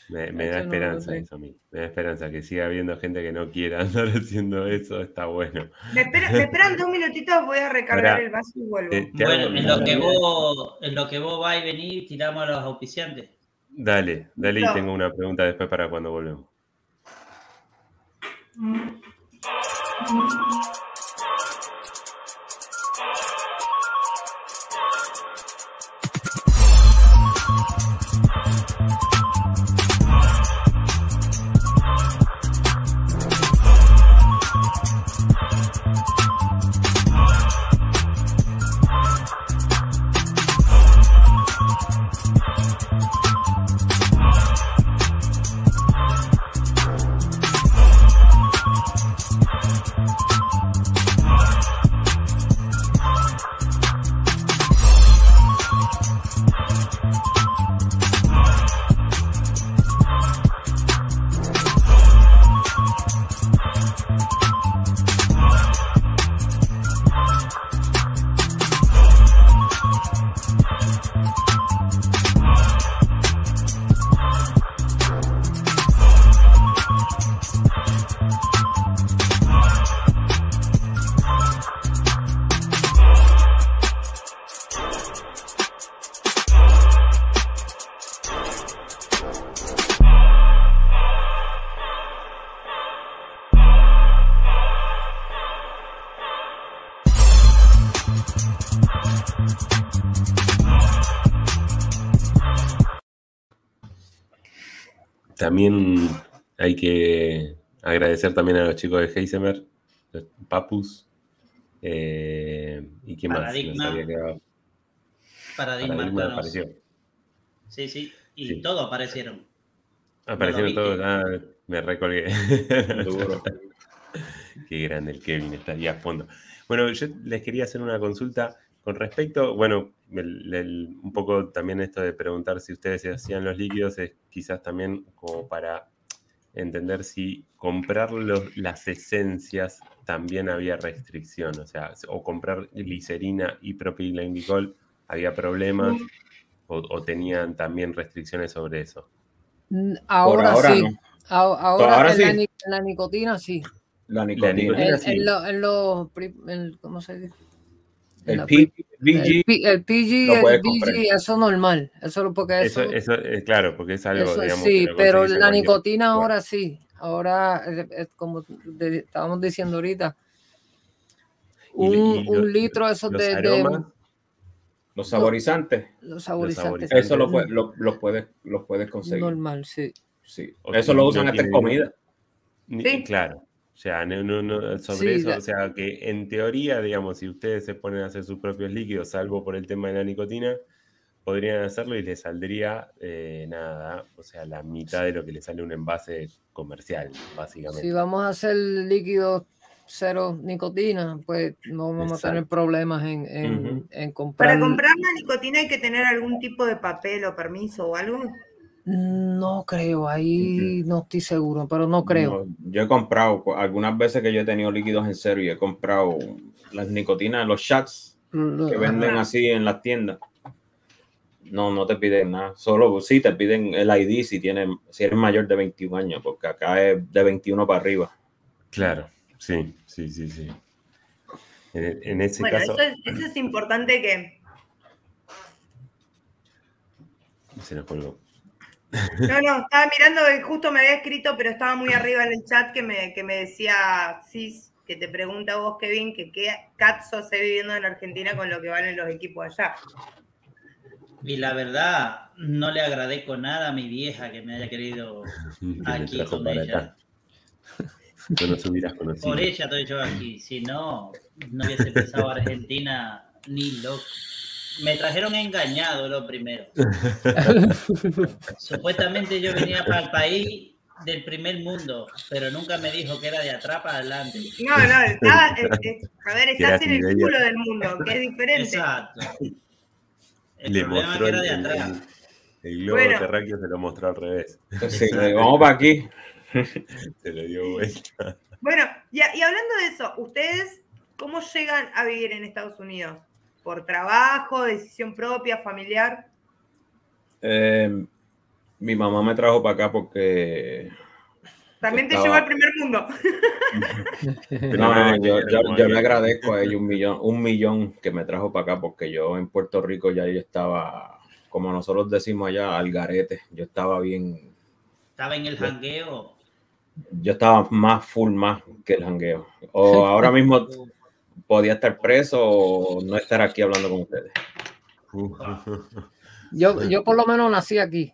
Me, me da no esperanza eso a mí. Me da esperanza que siga habiendo gente que no quiera andar haciendo eso, está bueno. Me, espera- me esperan dos minutitos, voy a recargar el vaso y vuelvo. Te- te Bueno, hago- en lo que vos, en lo que vos venís, tiramos a los auspiciantes. Dale, dale y tengo una pregunta después para cuando volvemos. También hay que agradecer también a los chicos de Heisemer, los Papus. eh, ¿Y quién más? Paradigma. Nos había quedado? Paradigma, apareció. Sí, sí. Y Sí. todos aparecieron. Aparecieron No todos. Ah, me recolgué. Qué grande el Kevin, está ahí a fondo. Bueno, yo les quería hacer una consulta con respecto, bueno, el- el- un poco también esto de preguntar si ustedes se hacían los líquidos es quizás también como para entender si comprar los- las esencias también había restricción, o sea, o comprar glicerina y propilenglicol había problemas o, o tenían también restricciones sobre eso. Mm, Ahora, ahora sí. no. Ahora, Ahora en la, sí. la nicotina sí. La nicotina. sí. en lo- en en- ¿cómo se dice? El la P- pri- VG, el, P- el PG, lo el eso es normal. Eso es porque eso, Eso, eso es claro, porque es algo, eso digamos, sí, lo pero la cualquier- nicotina ahora sí. Ahora, eh, eh, como de- estábamos diciendo ahorita, un, y lo- un litro de esos los de, de aromas, los saborizantes, los saborizantes. saborizantes. eso lo, puedes- lo- los puedes, los puedes conseguir. normal, sí. Sí. O Eso lo no usan hasta en comida. ni- Sí. Claro. O sea, no, no- no- sobre Sí, eso, la- o sea, que en teoría, digamos, si ustedes se ponen a hacer sus propios líquidos, salvo por el tema de la nicotina, podrían hacerlo y les saldría eh, nada, o sea, la mitad de lo que le sale un envase comercial, básicamente. Si vamos a hacer líquidos cero nicotina, pues no vamos a tener problemas en, en, en comprar. Para comprar la nicotina hay que tener algún tipo de papel o permiso o algo. No creo, ahí no estoy seguro, pero no creo. No, yo he comprado, algunas veces que yo he tenido líquidos en serio y he comprado las nicotinas, los shots que venden así en las tiendas. No, no te piden nada. Solo sí te piden el ID si tienes, si eres mayor de 21 años, porque acá es de 21 para arriba. Claro, sí, sí, sí, sí. En, en ese Bueno, caso, eso es, eso es importante que. se nos colgó. No, no, estaba mirando, que justo me había escrito, pero estaba muy arriba en el chat que me, que me decía Cis, que te pregunta vos, Kevin, que qué cazzo se viviendo en Argentina con lo que valen los equipos allá. Y la verdad, no le agradezco nada a mi vieja que me haya querido. Me Aquí con para ella. acá. No nos hubieras conocido. Por ella estoy yo aquí. Si no, no hubiese pensado Argentina ni loco. Me trajeron engañado lo primero. Supuestamente yo venía para el país del primer mundo, pero nunca me dijo que era de atrás para adelante. No, no, está, es- es- a ver, estás en el culo del mundo, que es diferente. Exacto. El Le problema mostró que era el, de el- atrás. el globo Bueno. terráqueo, se lo mostró al revés. Le digo, vamos para aquí. Se lo dio vuelta. Bueno, y, y hablando de eso, ¿ustedes cómo llegan a vivir en Estados Unidos? ¿Por trabajo, decisión propia, familiar? Eh, mi mamá me trajo para acá porque También te Estaba- llevó al primer mundo. No, no, yo, yo- le agradezco a ella un millón, un millón que me trajo para acá porque yo en Puerto Rico ya yo estaba, como nosotros decimos allá, al garete. Yo estaba bien, Estaba en el jangueo. yo estaba más full más que el jangueo. O ahora mismo podía estar preso o no estar aquí hablando con ustedes. Yo, yo por lo menos nací aquí.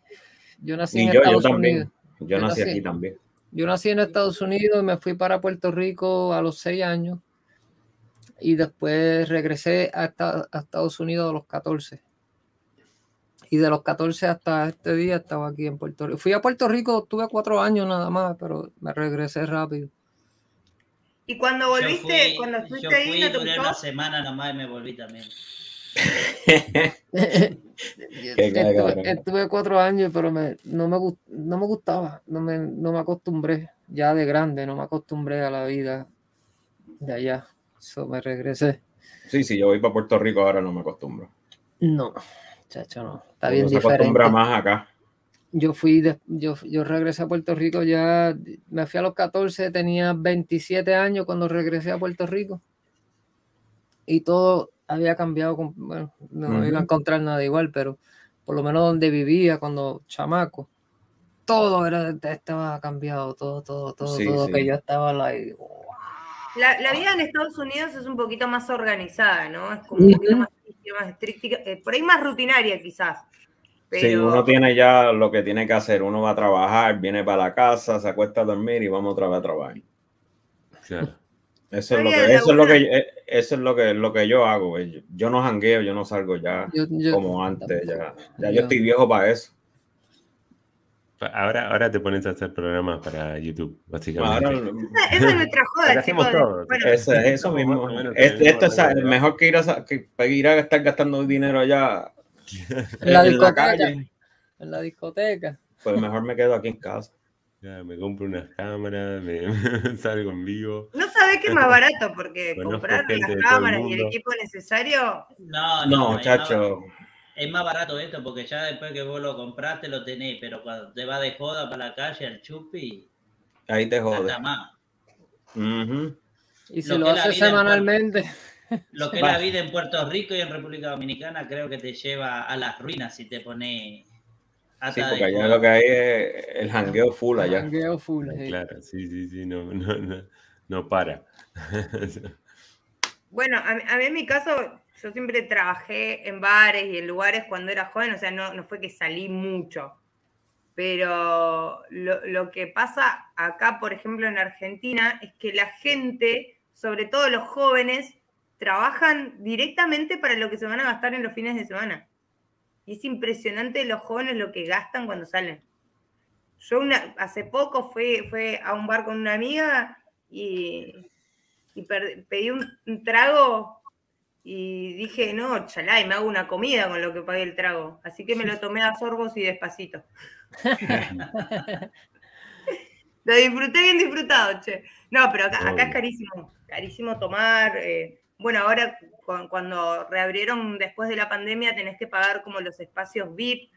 Yo nací Y en yo, yo Estados también. Unidos. Yo Yo nací nací- aquí también. Yo nací en Estados Unidos y me fui para Puerto Rico a los seis años. Y después regresé a, esta- a Estados Unidos a los 14. Y de los 14 hasta este día estaba aquí en Puerto Rico. Fui a Puerto Rico, tuve cuatro años nada más, pero me regresé rápido. Y cuando volviste, fui- cuando estuviste ahí, ¿no te gustó? una semana nomás y me volví también. estuve, estuve cuatro años, pero me, no, me, gust- no me gustaba, no me, no me acostumbré. Ya de grande, no me acostumbré a la vida de allá. Eso me regresé. Sí, sí, yo voy para Puerto Rico ahora no me acostumbro. No, chacho, no. Está Uno bien se acostumbra más acá. Yo fui, de- yo, yo regresé a Puerto Rico ya, me fui a los 14, tenía 27 años cuando regresé a Puerto Rico. Y todo había cambiado, con- bueno, no iba a encontrar nada igual, pero por lo menos donde vivía cuando chamaco, todo era, estaba cambiado, todo, todo, todo, Sí, todo, sí. que yo estaba like, wow. La, la vida en Estados Unidos es un poquito más organizada, ¿no? Es como un poquito más, más estricta, eh, por ahí más rutinaria quizás. Sí, Pero uno tiene ya lo que tiene que hacer. Uno va a trabajar, viene para la casa, se acuesta a dormir y vamos otra vez a trabajar. Claro. Eso es lo que, eso es lo que, eso es lo que, lo que yo hago. güey. Yo, yo no jangueo, yo no salgo ya Yo- yo- como antes. Ya, ya Yo- yo estoy viejo para eso. Ahora, ahora te pones a hacer programas para YouTube, básicamente. Ahora, esa, es nuestra joda, chicos. todo. Bueno, eso es eso mismo. o menos Este- tenemos esto es de- mejor que ir a, que ir a estar gastando dinero allá En la en discoteca. calle. En la discoteca. Pues mejor me quedo aquí en casa. Ya, me compro unas cámaras, me, salgo en vivo. no sabés qué es más barato, porque Conozco comprar las cámaras y el equipo necesario, No, No, no, es más- muchacho. Es más barato esto porque ya después que vos lo compraste lo tenés, pero cuando te vas de joda para la calle al chupi, Ahí te jode. más. Ujú. Y si Lo lo, haces semanalmente, Lo que es la vida en Puerto Rico y en República Dominicana creo que te lleva a las ruinas si te pones Sí, porque allá lo que hay es el jangueo full allá. jangueo full. sí. Claro, sí, sí, sí, no, no, no, no para. Bueno, a mí, a mí en mi caso, yo siempre trabajé en bares y en lugares cuando era joven, o sea, no, no fue que salí mucho. Pero lo, lo que pasa acá, por ejemplo, en Argentina, es que la gente, sobre todo los jóvenes, trabajan directamente para lo que se van a gastar en los fines de semana. Y es impresionante los jóvenes lo que gastan cuando salen. Yo una, hace poco fui, fui a un bar con una amiga y, y per- pedí un, un trago y dije, no, chalá, y me hago una comida con lo que pagué el trago. Así que me lo tomé a sorbos y despacito. Lo disfruté bien disfrutado, che. No, pero acá, es carísimo, carísimo tomar. eh, bueno, ahora cu- cuando reabrieron después de la pandemia tenés que pagar como los espacios VIP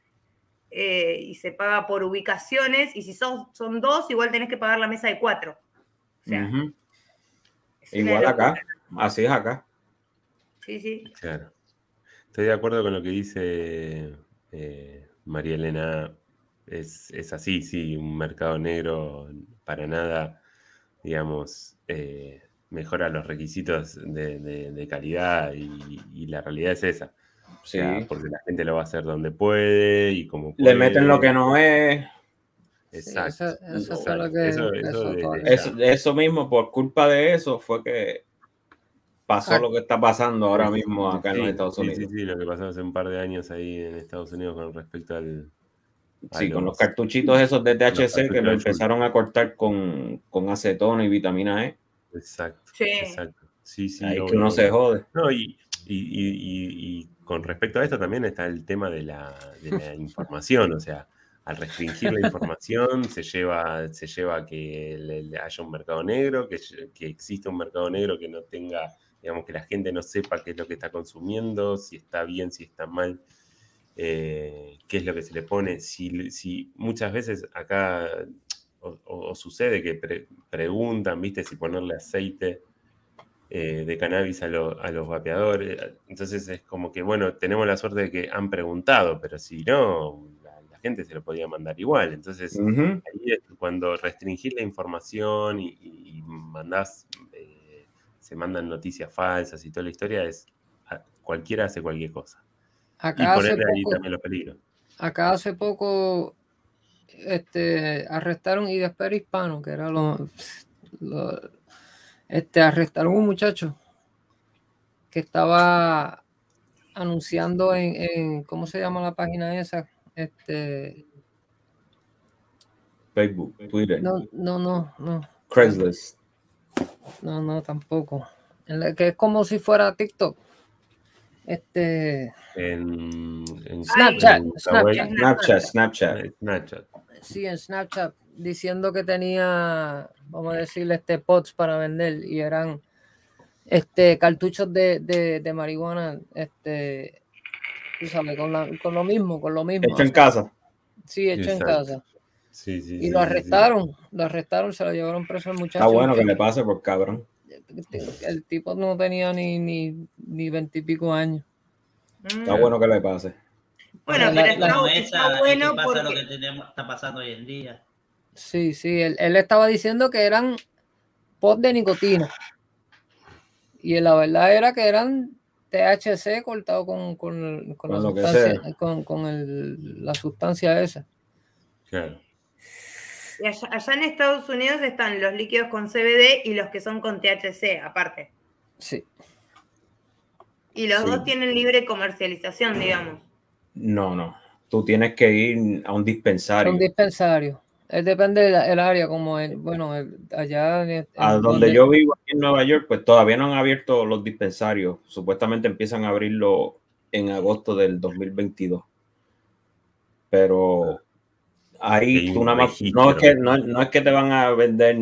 eh, y se paga por ubicaciones y si son, son dos igual tenés que pagar la mesa de cuatro. O sea, Igual acá. Así es acá. Sí, sí. Claro. Estoy de acuerdo con lo que dice eh, María Elena. Es, es así, sí, un mercado negro para nada, digamos, eh, mejora los requisitos de, de- de calidad y, y la realidad es esa. O Sí. sea, porque la gente lo va a hacer donde puede y como Le puede. meten lo que no es. Exacto. Sí, eso- mismo, por culpa de eso, fue que pasó Ah. lo que está pasando ahora Sí, mismo acá en sí, los Estados sí, Unidos. Sí, sí, lo que pasó hace un par de años ahí en Estados Unidos con respecto al. Sí, con los cartuchitos esos de THC que lo empezaron a cortar con, con acetona y vitamina E. Exacto. Sí. Exacto. Sí, sí. Ahí que uno se jode. No, y, y- y- y- y con respecto a esto también está el tema de la, de la información, o sea, al restringir la información se lleva, se lleva a que le- le haya un mercado negro, que, que exista un mercado negro que no tenga, digamos, que la gente no sepa qué es lo que está consumiendo, si está bien, si está mal, eh, qué es lo que se le pone, si, si muchas veces acá o, o- o sucede que pre- preguntan, viste, si ponerle aceite eh, de cannabis a, lo- a los vapeadores. Entonces es como que, bueno, tenemos la suerte de que han preguntado, pero si no, la, la gente se lo podía mandar igual. Entonces, ahí es cuando restringís la información y, y- mandás, eh, se mandan noticias falsas y toda la historia, es cualquiera hace cualquier cosa. Y Acá ponerle ahí también los peligros. acá hace poco este, arrestaron Idespero Hispano, que era lo, lo- este, arrestaron un muchacho que estaba anunciando en, en- ¿cómo se llama la página esa? Este, Facebook, Twitter, no, no, no, no, Craigslist. no, no, tampoco. En la que es como si fuera TikTok. Este, En, en- Snapchat, en Snapchat. Huawei, Snapchat, Snapchat. Snapchat. Sí, en Snapchat, diciendo que tenía, vamos a decirle, este pots para vender y eran este cartuchos de, de, de marihuana, este, tú sabes, con, la- con lo mismo, con lo mismo. Hecho en casa. Sí, hecho en casa. Sí, sí, Y sí, lo arrestaron, lo arrestaron, se lo llevaron preso al muchacho. Está bueno que le pase por cabrón. El tipo no tenía ni ni ni veintipico años. Está bueno que le pase. Bueno, La- pero la- está, está bueno pasa lo porque que tenemos, está pasando hoy en día. Sí, sí, él, él estaba diciendo que eran pot de nicotina. Y la verdad era que eran THC cortado con, con, con la Con sustancia, con, con el- la sustancia esa. Claro. Y allá, allá en Estados Unidos están los líquidos con CBD y los que son con THC, aparte. Sí. Y los Sí. dos tienen libre comercialización, digamos. No, no. Tú tienes que ir a un dispensario. Son dispensarios. Eh, depende del el área, como el- bueno, el- allá en- A en donde yo vivo aquí en Nueva York, pues todavía no han abierto los dispensarios. Supuestamente empiezan a abrirlo en agosto del 2022. Pero ahí tú nada más, no es, que, no, no es que te van a vender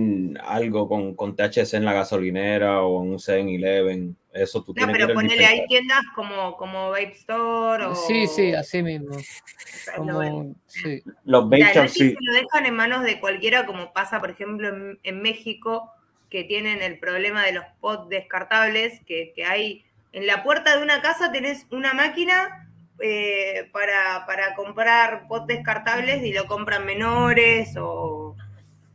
algo con, con THC en la gasolinera o en un 7-Eleven. Eso tú No, tienes que pero al ponele, hay dispensario. tiendas como, como Vape Store o... Sí, sí, así mismo. Como, sí. Los O vape que sí. lo dejan en manos de cualquiera, como pasa, por ejemplo, en, en México, que tienen el problema de los pots descartables, que, que hay en la puerta de una casa tenés una máquina eh, para, para comprar pots descartables y lo compran menores o,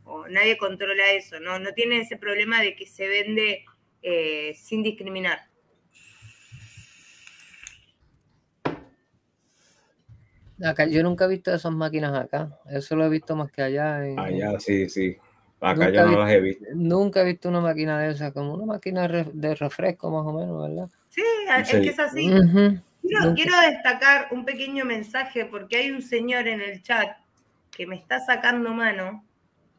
o nadie controla eso, ¿no? No tienen ese problema de que se vende eh, sin discriminar. Acá, yo nunca he visto esas máquinas acá. Eso lo he visto más que allá. en- Allá sí, sí. Acá Nunca yo vi- no las he visto. Nunca he visto una máquina de esas, como una máquina de re- de refresco más o menos, ¿verdad? Sí, es Sí. que es así. Quiero, destacar un pequeño mensaje porque hay un señor en el chat que me está sacando mano,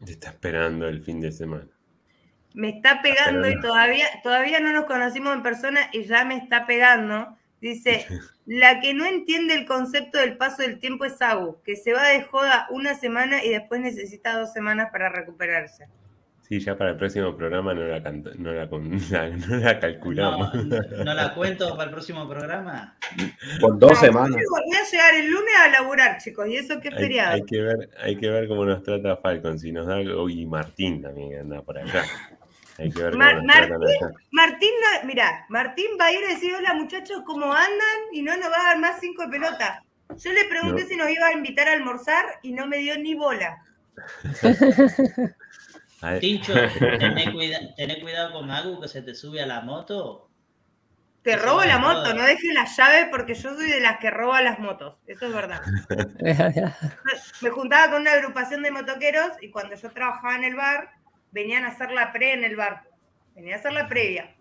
Te está esperando el fin de semana. me está pegando y todavía, todavía no nos conocimos en persona y ya me está pegando. Dice, la que no entiende el concepto del paso del tiempo es Agu, que se va de joda una semana y después necesita dos semanas para recuperarse. Sí, ya para el próximo programa no la, no la, con- la- no la No, calculamos. no la cuento para el próximo programa. Por dos No, semanas. yo Voy a llegar el lunes a laburar, chicos, y eso que es Hay, feriado. hay que ver, hay que ver cómo nos trata Falcon, si nos da algo, y Martín también que anda por allá. Hay que ver cómo Mar- nos tratan allá. Martín, no- mira, Martín va a ir a decir, hola muchachos, ¿cómo andan? Y no nos va a dar más cinco de pelota. Yo le pregunté No. si nos iba a invitar a almorzar y no me dio ni bola. Tincho, tené, cuida- tené cuidado con Agu que se te sube a la moto. Te robo la moto, no dejes la llave porque yo soy de las que roba las motos. Eso es verdad. Me juntaba con una agrupación de motoqueros y cuando yo trabajaba en el bar, venían a hacer la pre en el bar. Venían a hacer la previa.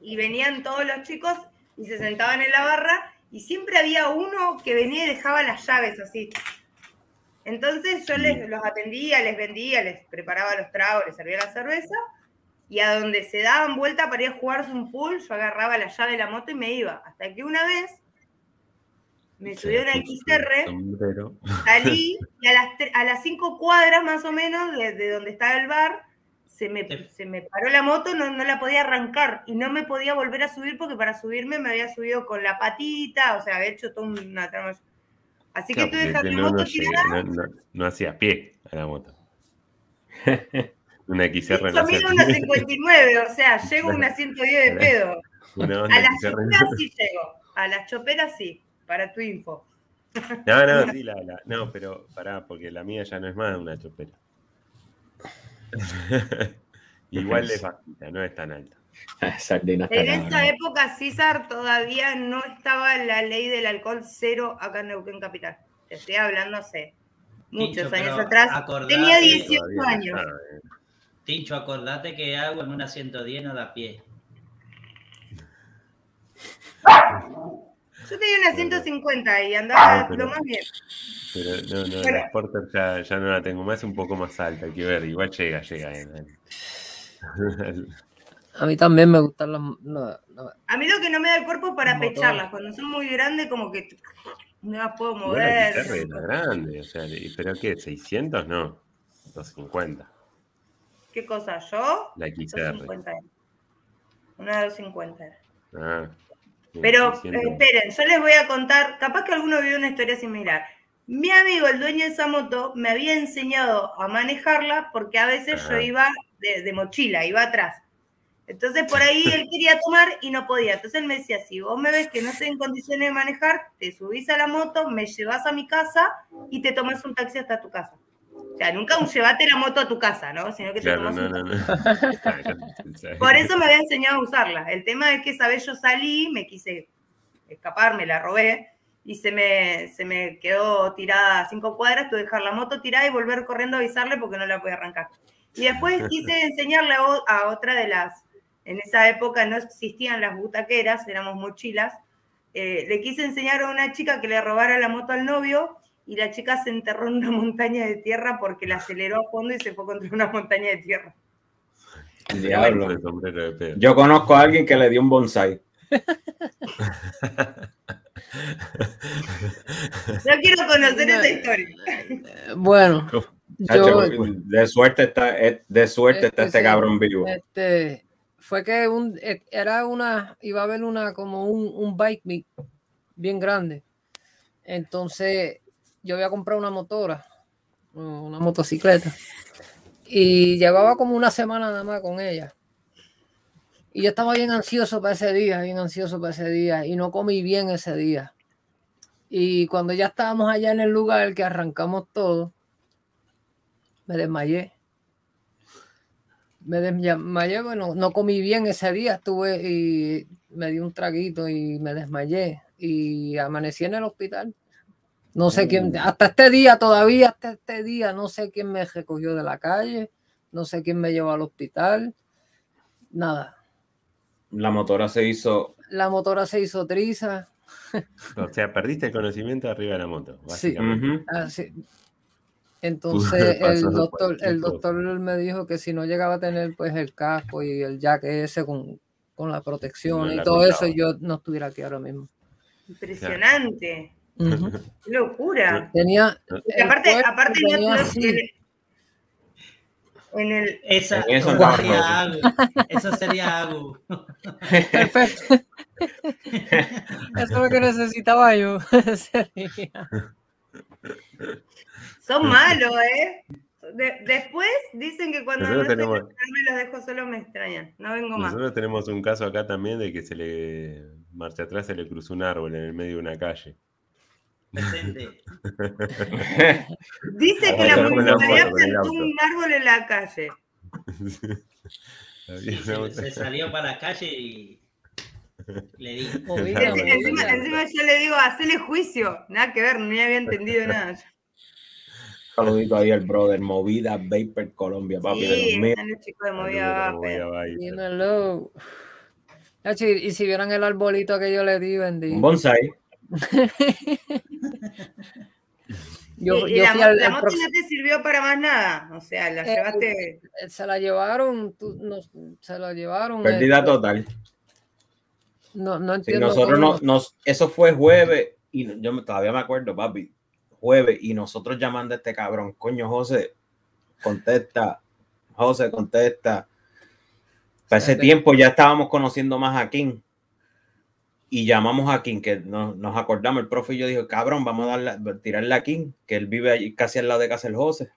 Y venían todos los chicos y se sentaban en la barra y siempre había uno que venía y dejaba las llaves así. Entonces yo les, los atendía, les vendía, les preparaba los tragos, les servía la cerveza y a donde se daban vuelta para ir a jugarse un pool, yo agarraba la llave de la moto y me iba. Hasta que una vez me subí a una XR salí y a las, a las cinco cuadras más o menos de, de donde estaba el bar, se me, se me paró la moto, no, no la podía arrancar y no me podía volver a subir porque para subirme me había subido con la patita, o sea, había hecho toda una trama. Así que tú porque dejas la no, moto no, tirada, no, no- no hacía pie a la moto. Una XR no yo mido una pie. 59, o sea, llego a una 110 de pedo. Una A las choperas sí llego, a las choperas sí, para tu info. No, no, sí, la, la- no, pero pará, porque la mía ya no es más una chopera. Igual es bajita, no es tan alta. En esa época, César, todavía no estaba la ley del alcohol cero acá en Neuquén Capital. Te estoy hablando hace muchos Tincho, años atrás. acordate Tenía que 18 Todavía no años. Tincho, acordate que Agu en una 110 no da pie. Yo tenía una 150 y andaba Ah, pero- lo más bien. Pero no, no, Bueno. la Sporter ya, ya no la tengo más, un poco más alta, hay que ver, igual llega, llega. eh. A mí también me gustan las. no, no, A mí lo que no me da el cuerpo es para pecharlas. Cuando son muy grandes, como que no las puedo mover. la XR era grande, o sea, ¿pero qué? ¿600? No, 250. ¿Qué cosa? ¿yo? La XR. 250. era. Una 250. era. Ah, Pero 600. esperen, yo les voy a contar, capaz que alguno vio una historia similar. Mi amigo, el dueño de esa moto, me había enseñado a manejarla porque a veces yo iba de, de mochila, iba atrás. Entonces por ahí él quería tomar y no podía. Entonces él me decía, si vos me ves que no estoy en condiciones de manejar, te subís a la moto, me llevas a mi casa y te tomas un taxi hasta tu casa. O sea, nunca un llevate la moto a tu casa, ¿no? Sino que te Claro, tomas no, un no, no. Por eso me había enseñado a usarla. El tema es que esa vez yo salí, me quise escapar, me la robé y se me, se me quedó tirada a cinco cuadras, tuve que dejar la moto tirada y volver corriendo a avisarle porque no la podía arrancar. Y después quise enseñarle a otra de las, en esa época no existían las butaqueras, éramos mochilas, eh, le quise enseñar a una chica que le robara la moto al novio y la chica se enterró en una montaña de tierra porque la aceleró a fondo y se fue contra una montaña de tierra. Diablo. Yo conozco a alguien que le dio un bonsai. Yo quiero conocer esa historia. Bueno, Chacho, yo, de suerte está, eh, de suerte está Este este cabrón vivo. este, fue que eh, era una, iba a haber una, como un, un bike meet bien grande. Entonces, yo había comprado una motora, una motocicleta, y llevaba como una semana nada más con ella. Y yo estaba bien ansioso para ese día, bien ansioso para ese día, y no comí bien ese día. Y cuando ya estábamos allá en el lugar que arrancamos todo, me desmayé. Me desmayé, bueno, no comí bien ese día, estuve y me di un traguito y me desmayé y amanecí en el hospital. No sé quién, hasta este día, todavía hasta este día, no sé quién me recogió de la calle, no sé quién me llevó al hospital, nada. La motora se hizo. La motora se hizo triza, O sea, perdiste el conocimiento arriba de la moto, básicamente. Ujú. así. Entonces el doctor, el doctor me dijo que si no llegaba a tener pues el casco y el jack ese con, con la protección No y todo eso, yo no estuviera aquí ahora mismo. Impresionante. Qué locura. Tenía. Y aparte, aparte tenía no- así. en, el Esa, En eso sería Agu. Eso sería Agu. Perfecto. Eso es lo que necesitaba yo. Sería. Son malos, ¿eh? De- después dicen que cuando no Nosotros tenemos- me los dejo solo me extrañan. No vengo más. Nosotros tenemos un caso acá también de que se le marcha atrás se le cruzó un árbol en el medio de una calle. Dice que la municipalidad plantó un árbol en la calle. Sí, se, se salió para la calle y le di. Encima, encima yo le digo, hacele juicio. Nada que ver, ni había entendido nada. Saludito ahí al brother. Movida Vapor Colombia, papi. de Sí, están los chicos de movida Vapor. Y si vieran el arbolito que yo le di, Un bendito. bonsai. Yo, y yo la, al- moto no te sirvió para más nada. O sea, la Eh, llevaste. se la llevaron, tú- no, se la llevaron. Pérdida este, total. No, no Sí, entiendo. nosotros cómo- no, nos, eso fue jueves y yo todavía me acuerdo, papi. Jueves y nosotros llamando a este cabrón, coño, José, contesta, José, contesta. Para ese tiempo ya estábamos conociendo más a King y llamamos a King, que nos, nos acordamos, el profe y yo dijo, cabrón, vamos a darle, tirarle a King, que él vive allí casi al lado de casa del José.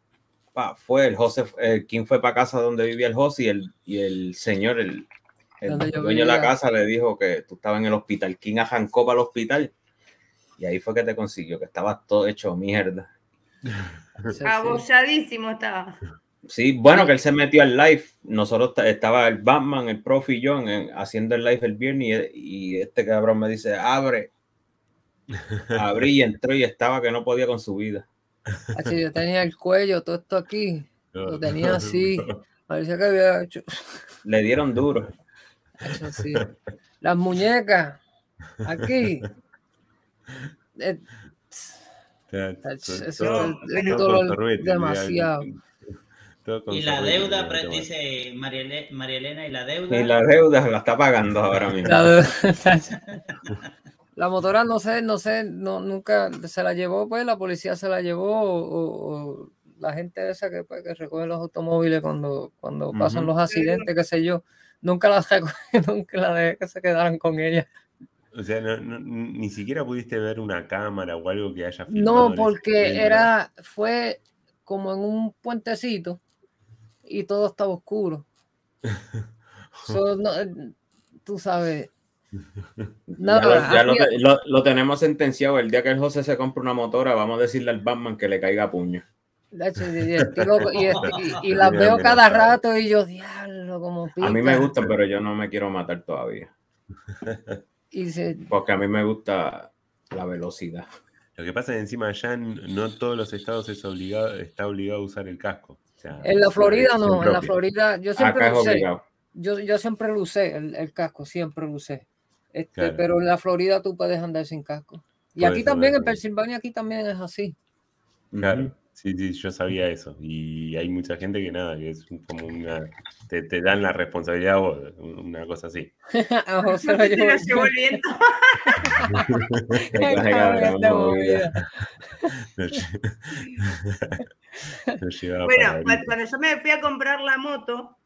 Pa, fue el José, el King fue para casa donde vivía el José y el, y el señor, el, el dueño de la casa le dijo que tú estabas en el hospital. King arrancó para el hospital y ahí fue que te consiguió, que estabas todo hecho mierda. Abolladísimo estaba. Sí, bueno, que él se metió al live. Nosotros ta- estaba el Batman, el yo en- haciendo el live el viernes y, y este cabrón me dice, abre. Abrí y entró y estaba que no podía con su vida. Nachi, yo tenía el cuello, todo esto aquí. Lo tenía así. Parecía que había hecho, Le dieron duro. Así. Las muñecas, aquí. Eh, Eso Todo- dolor demasiado. Y la deuda, dice María, Ele- María Elena, y la deuda. Y la deuda la está pagando ahora mismo. La, la motora no sé, no sé, no, nunca se la llevó, pues la policía se la llevó o, la gente esa que, pues, que recoge los automóviles cuando, cuando pasan los accidentes, qué sé yo, nunca las nunca la dejé que se quedaran con ella. O sea, no- no- ni siquiera pudiste ver una cámara o algo que haya filmado No, porque era, fue como en un puentecito y todo estaba oscuro. So, no, tú sabes. No, ya lo, ya lo te- lo- lo tenemos sentenciado. El día que el José se compre una motora, vamos a decirle al Batman que le caiga a puño. Y, este- y- y las veo cada rato y yo, diablo, como A mí me pica". gustan, pero yo no me quiero matar todavía. Y se- Porque a mí me gusta la velocidad. Lo que pasa es que encima allá no todos los estados es obligado, está obligado a usar el casco. O sea, en la Florida no, en la. Florida yo siempre lo usé. Yo, yo siempre lo usé, el, el casco, siempre lo usé. Este, Claro. Pero en la Florida tú puedes andar sin casco. Y Puedes aquí andar también, en Pensilvania, aquí también es así. Claro, sí, sí, yo sabía eso. Y hay mucha gente que nada, que es como una. Te, te dan la responsabilidad a vos, una cosa así. A José No llevo- el viento. Lle- lo llevaba Bueno, cuando yo me fui a comprar la moto,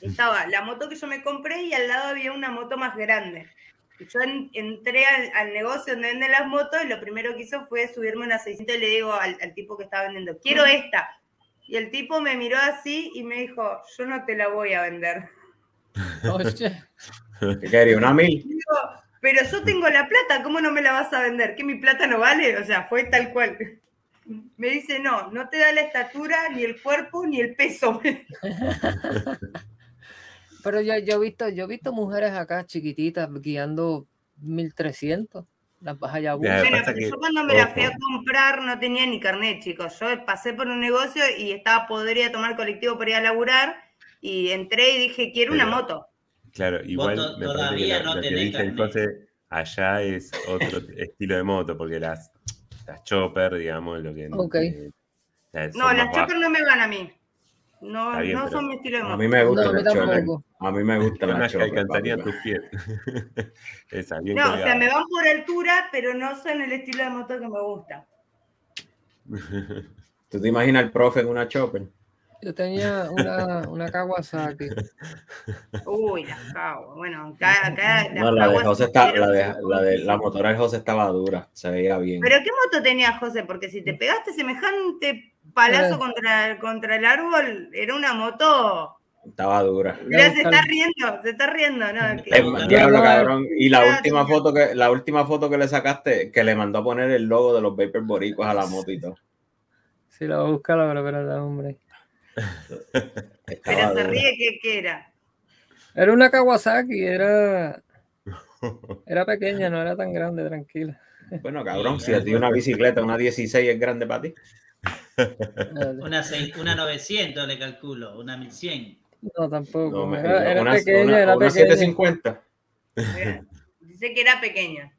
estaba la moto que yo me compré y al lado había una moto más grande. Yo en- entré al, al negocio donde venden las motos y lo primero que hizo fue subirme una 600 y le digo al, al tipo que estaba vendiendo, quiero esta. Y el tipo me miró así y me dijo, yo no te la voy a vender. Oye, ¿Qué quería? ¿Una mil? Digo, pero yo tengo la plata, ¿cómo no me la vas a vender? ¿Que mi plata no vale? O sea, fue tal cual. Me dice, no, no te da la estatura, ni el cuerpo, ni el peso. Pero yo, yo he visto, yo he visto mujeres acá chiquititas guiando 1300, las bajas ya Bueno, que- yo cuando me la fui a comprar no tenía ni carnet, chicos. Yo pasé por un negocio y estaba, podría tomar colectivo para ir a laburar y entré y dije, quiero una Pero- moto. Claro, igual to- me parece que no que el carnet. José allá es otro estilo de moto, porque las, las chopper, digamos, lo que. Eh, las No, las chopper no me van a mí. No, bien, no son mi estilo de A moto. mí me gusta No, a mí la. A mí me gusta la alcanzarían papi. tus pies. Esa, bien No, o sea, me van por altura, pero no son el estilo de moto que me gusta. ¿Tú te imaginas el profe en una chopper? Yo tenía una, una Kawasaki. Uy, las cago. Bueno, acá, acá No, la de José está, la de, la de la motora de José estaba dura, se veía bien. Pero ¿qué moto tenía José? Porque si te pegaste semejante palazo contra, contra el árbol, era una moto. Estaba dura. Mira, se está riendo, se está riendo, ¿no? que- más, diablo, cabrón. Y la última foto que la última foto que le sacaste, que le mandó a poner el logo de los Vapor Boricuas a la moto y todo. Si la voy a buscar ahora, pero la hombre. Estaba Pero se dura. ríe, ¿qué, qué era? Era una Kawasaki, era, era pequeña, no era tan grande, tranquila. Bueno, cabrón, si a ti una bicicleta, una 16 es grande para ti. Una, seis- una 900 le calculo, una 1100. No, tampoco. No, me- era, era una, pequeña, una- era una pequeña. 750. Era- Dice que era pequeña.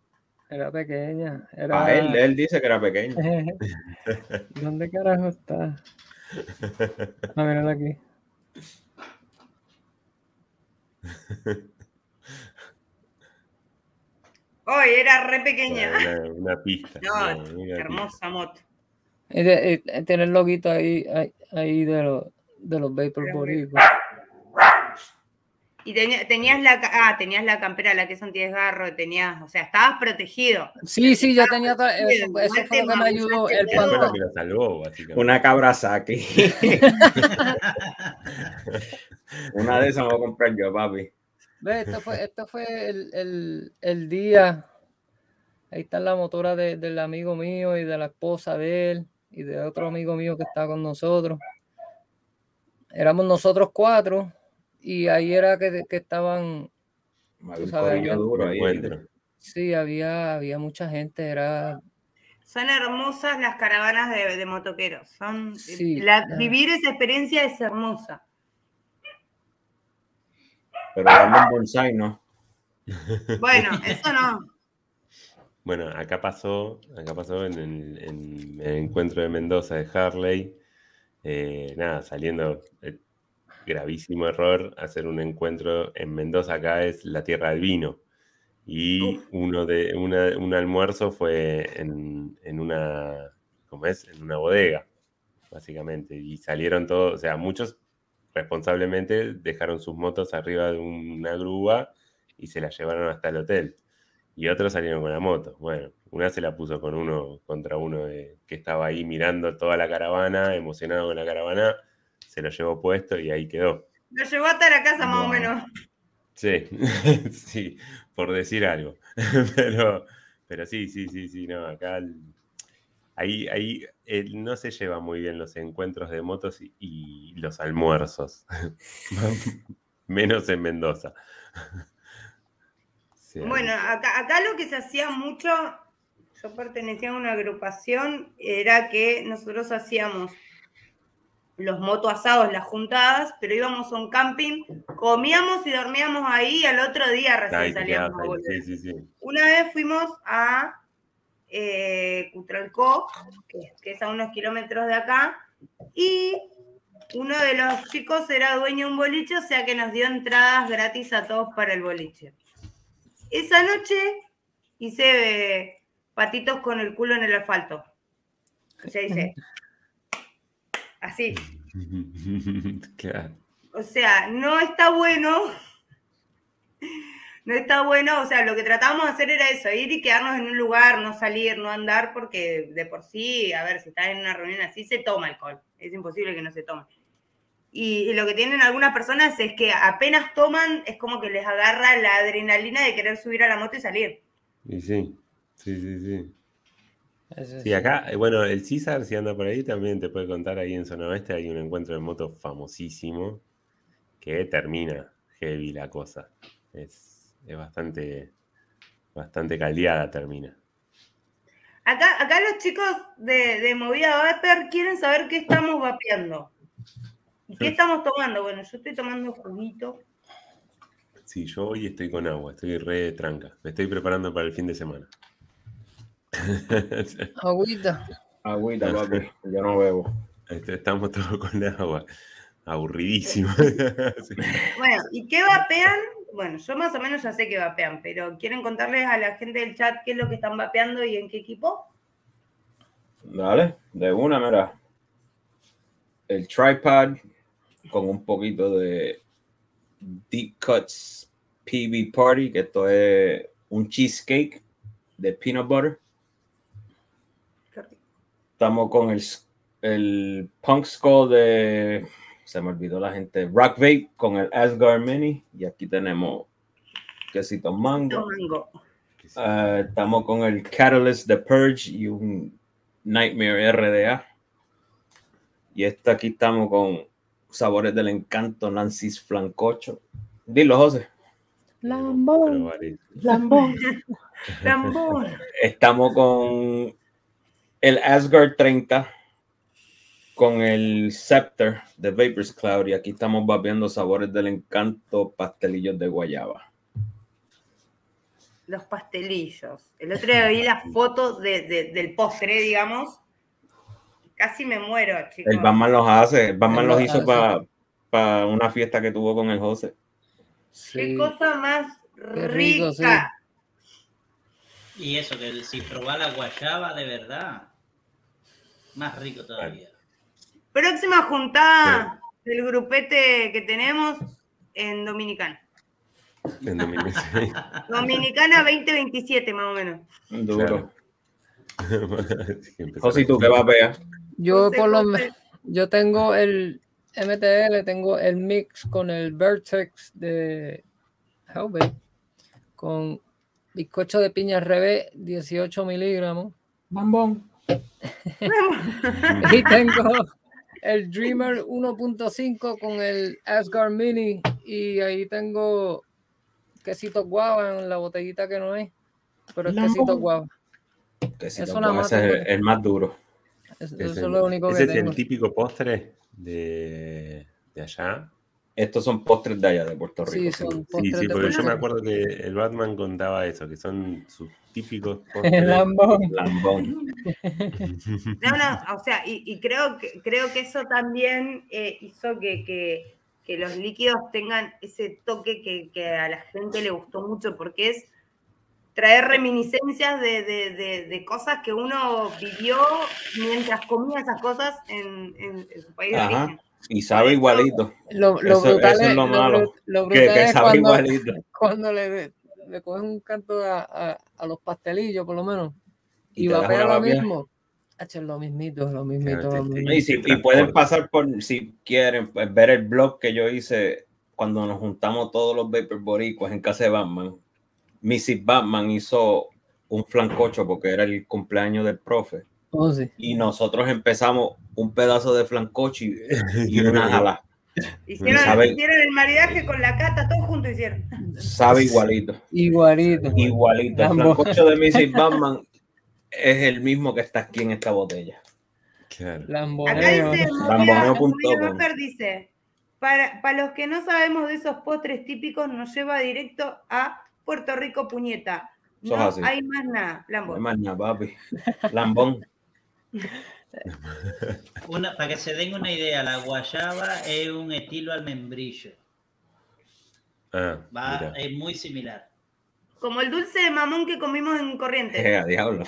Era pequeña. Era... A él, él dice que era pequeño. ¿Dónde carajo está? A ver, aquí. Hoy era re pequeña. Una, una pista. No, una- una pista. hermosa moto. De- y Tiene el loguito ahí, ahí, ahí de, los de los Vapor Pero Boricuas. Y tenía- tenías la ah, tenías la campera, la que es antidesgarro, tenías, o sea, estabas protegido. Sí, sí, yo tenía todo eso, fue lo que me ayudó. El pantalón. lo salvó, básicamente. Una una de esas me voy a comprar yo, papi. Ve, esto fue, esto fue el, el, el día. Ahí está la motora de- del amigo mío y de la esposa de él y de otro amigo mío que estaba con nosotros. Éramos nosotros cuatro y ahí era que, que estaban, sabes, corillo yo- duro ahí. Encuentro. sí, había, había mucha gente, era, Son hermosas las caravanas de, de motoqueros. Son, Sí, la- vivir esa experiencia es hermosa. Pero darle un bonsai, ¿no? Bueno, eso no. Bueno, acá pasó, acá pasó en el, en el encuentro de Mendoza de Harley, eh, nada, saliendo, eh, gravísimo error, hacer un encuentro en Mendoza acá es la tierra del vino. Y uno de, una- un almuerzo fue en, en una, ¿cómo es? En una bodega, básicamente. Y salieron todos, o sea, muchos responsablemente dejaron sus motos arriba de una grúa y se las llevaron hasta el hotel. Y otros salieron con la moto. Bueno, una se la puso con uno contra uno de- que estaba ahí mirando toda la caravana, emocionado con la caravana, se lo llevó puesto y ahí quedó. Lo llevó hasta la casa más o menos. Sí, sí, por decir algo. Pero, pero sí, sí, sí, sí, no, acá el- ahí, ahí él no se lleva muy bien los encuentros de motos y, y los almuerzos. Menos en Mendoza. Sí, Bueno, acá, acá lo que se hacía mucho, yo pertenecía a una agrupación, era que nosotros hacíamos los moto asados, las juntadas, pero íbamos a un camping, comíamos y dormíamos ahí y al otro día recién ahí salíamos a sí. Una vez fuimos a eh, Cutralcó, que, que es a unos kilómetros de acá, y uno de los chicos era dueño de un boliche, o sea que nos dio entradas gratis a todos para el boliche. Esa noche hice eh, patitos con el culo en el asfalto. O sea, hice así. O sea, no está bueno. No está bueno, o sea, lo que tratábamos de hacer era eso, ir y quedarnos en un lugar, no salir, no andar, porque de por sí, a ver, si estás en una reunión así, se toma alcohol. Es imposible que no se tome. Y, y lo que tienen algunas personas es que apenas toman, es como que les agarra la adrenalina de querer subir a la moto y salir. Y sí, sí, sí, sí. Sí, acá, eh, bueno, el César, si anda por ahí, también te puede contar ahí en Zona Oeste, hay un encuentro de moto famosísimo que termina heavy la cosa. Es, es bastante, bastante caldeada termina. Acá, acá los chicos de, de Movida Vapor quieren saber qué estamos vapeando. ¿Y qué estamos tomando? Bueno, yo estoy tomando juguito. Sí, yo hoy estoy con agua, estoy re tranca. Me estoy preparando para el fin de semana. Agüita. Agüita, papi. Yo no bebo. Este, Estamos todos con agua. Aburridísimo. Sí. Bueno, ¿y qué vapean? Bueno, yo más o menos ya sé que vapean, pero ¿quieren contarles a la gente del chat qué es lo que están vapeando y en qué equipo? Dale, de una, mira. El tripod con un poquito de Deep Cuts PB Party, que esto es un cheesecake de peanut butter. Estamos con el, el Punk Skull de. Se me olvidó la gente. Rock Vape con el Asgard Mini. Y aquí tenemos quesito mango. Mango. Ah, estamos con el Catalyst de Purge y un Nightmare RDA. Y esta aquí estamos con sabores del encanto Nancy's Flancocho. Dilo, José. Lambón. Lambón. Lambón. Estamos con el Asgard 30 con el Scepter de Vapors Cloud. Y aquí estamos vapeando sabores del encanto pastelillos de guayaba. Los pastelillos. El otro día vi las fotos de- de- del postre, digamos. Casi me muero, chicos. El Batman los hace. El Batman los hizo para una fiesta que tuvo con el José. Qué cosa más rico, rica. sí. Y eso, que si probás la guayaba de verdad, más rico todavía. Próxima juntada del grupete que tenemos en Dominicana. En domingo, sí. Dominicana 2027, más o menos. Duro. Empezar José, ¿y a- tú qué vapeas? Yo José, por lo José. menos, yo tengo el MTL, tengo el mix con el Vertex de Hellbait, con bizcocho de piña al revés, 18 miligramos. Bambón. Y tengo el Dreamer 1.5 con el Asgard Mini. Y ahí tengo quesito guava en la botellita que no es. Pero es quesito guava. Que si Eso pues más ese es el más duro. Es- Ese Eso es lo único ese que es tengo. el típico postre de, de allá. Estos son postres de allá, de Puerto Rico. Sí, sí. son Sí, porque yo me acuerdo que el Batman contaba eso, que son sus típicos postres. El lambón. Lambón. No, no, o sea, y, y creo, que, creo que eso también eh, hizo que, que- que los líquidos tengan ese toque que, que a la gente le gustó mucho, porque es traer reminiscencias de, de- de- de cosas que uno vivió mientras comía esas cosas en, en- en su país de Ajá. origen. Y sabe igualito. Lo, lo Eso- brutal eso es es, lo lo malo, lo Que, brutal que es sabe cuando, igualito. cuando le, le cogen un canto a, a- a los pastelillos, por lo menos, Y y, das vapea una lo mismo. Hacho, lo mismito, lo mismito, Claro, lo mismito. Y, si, y pueden pasar por, si quieren, pues, ver el blog que yo hice cuando nos juntamos todos los Vapor Boricuas en casa de Batman. Mrs. Batman hizo un flancocho porque era el cumpleaños del profe. Oh, sí. y nosotros empezamos un pedazo de flancocho y, y una jala. Hicieron, sabe- hicieron el maridaje con la cata, todos juntos hicieron. Sabe igualito. Igualito. Igualito. El flancocho de Mrs. Batman es el mismo que está aquí en esta botella. Lamboneo. Lamboneo.com. Dice, para, para los que no sabemos de esos postres típicos, nos lleva directo a Puerto Rico Puñeta. No así. hay más nada, No Lambo. hay más nada, papi. Lambón. Una, para que se den una idea, la guayaba es un estilo al membrillo. Ah, Va, es muy similar. Como el dulce de mamón que comimos en Corrientes. Eh, a diablo.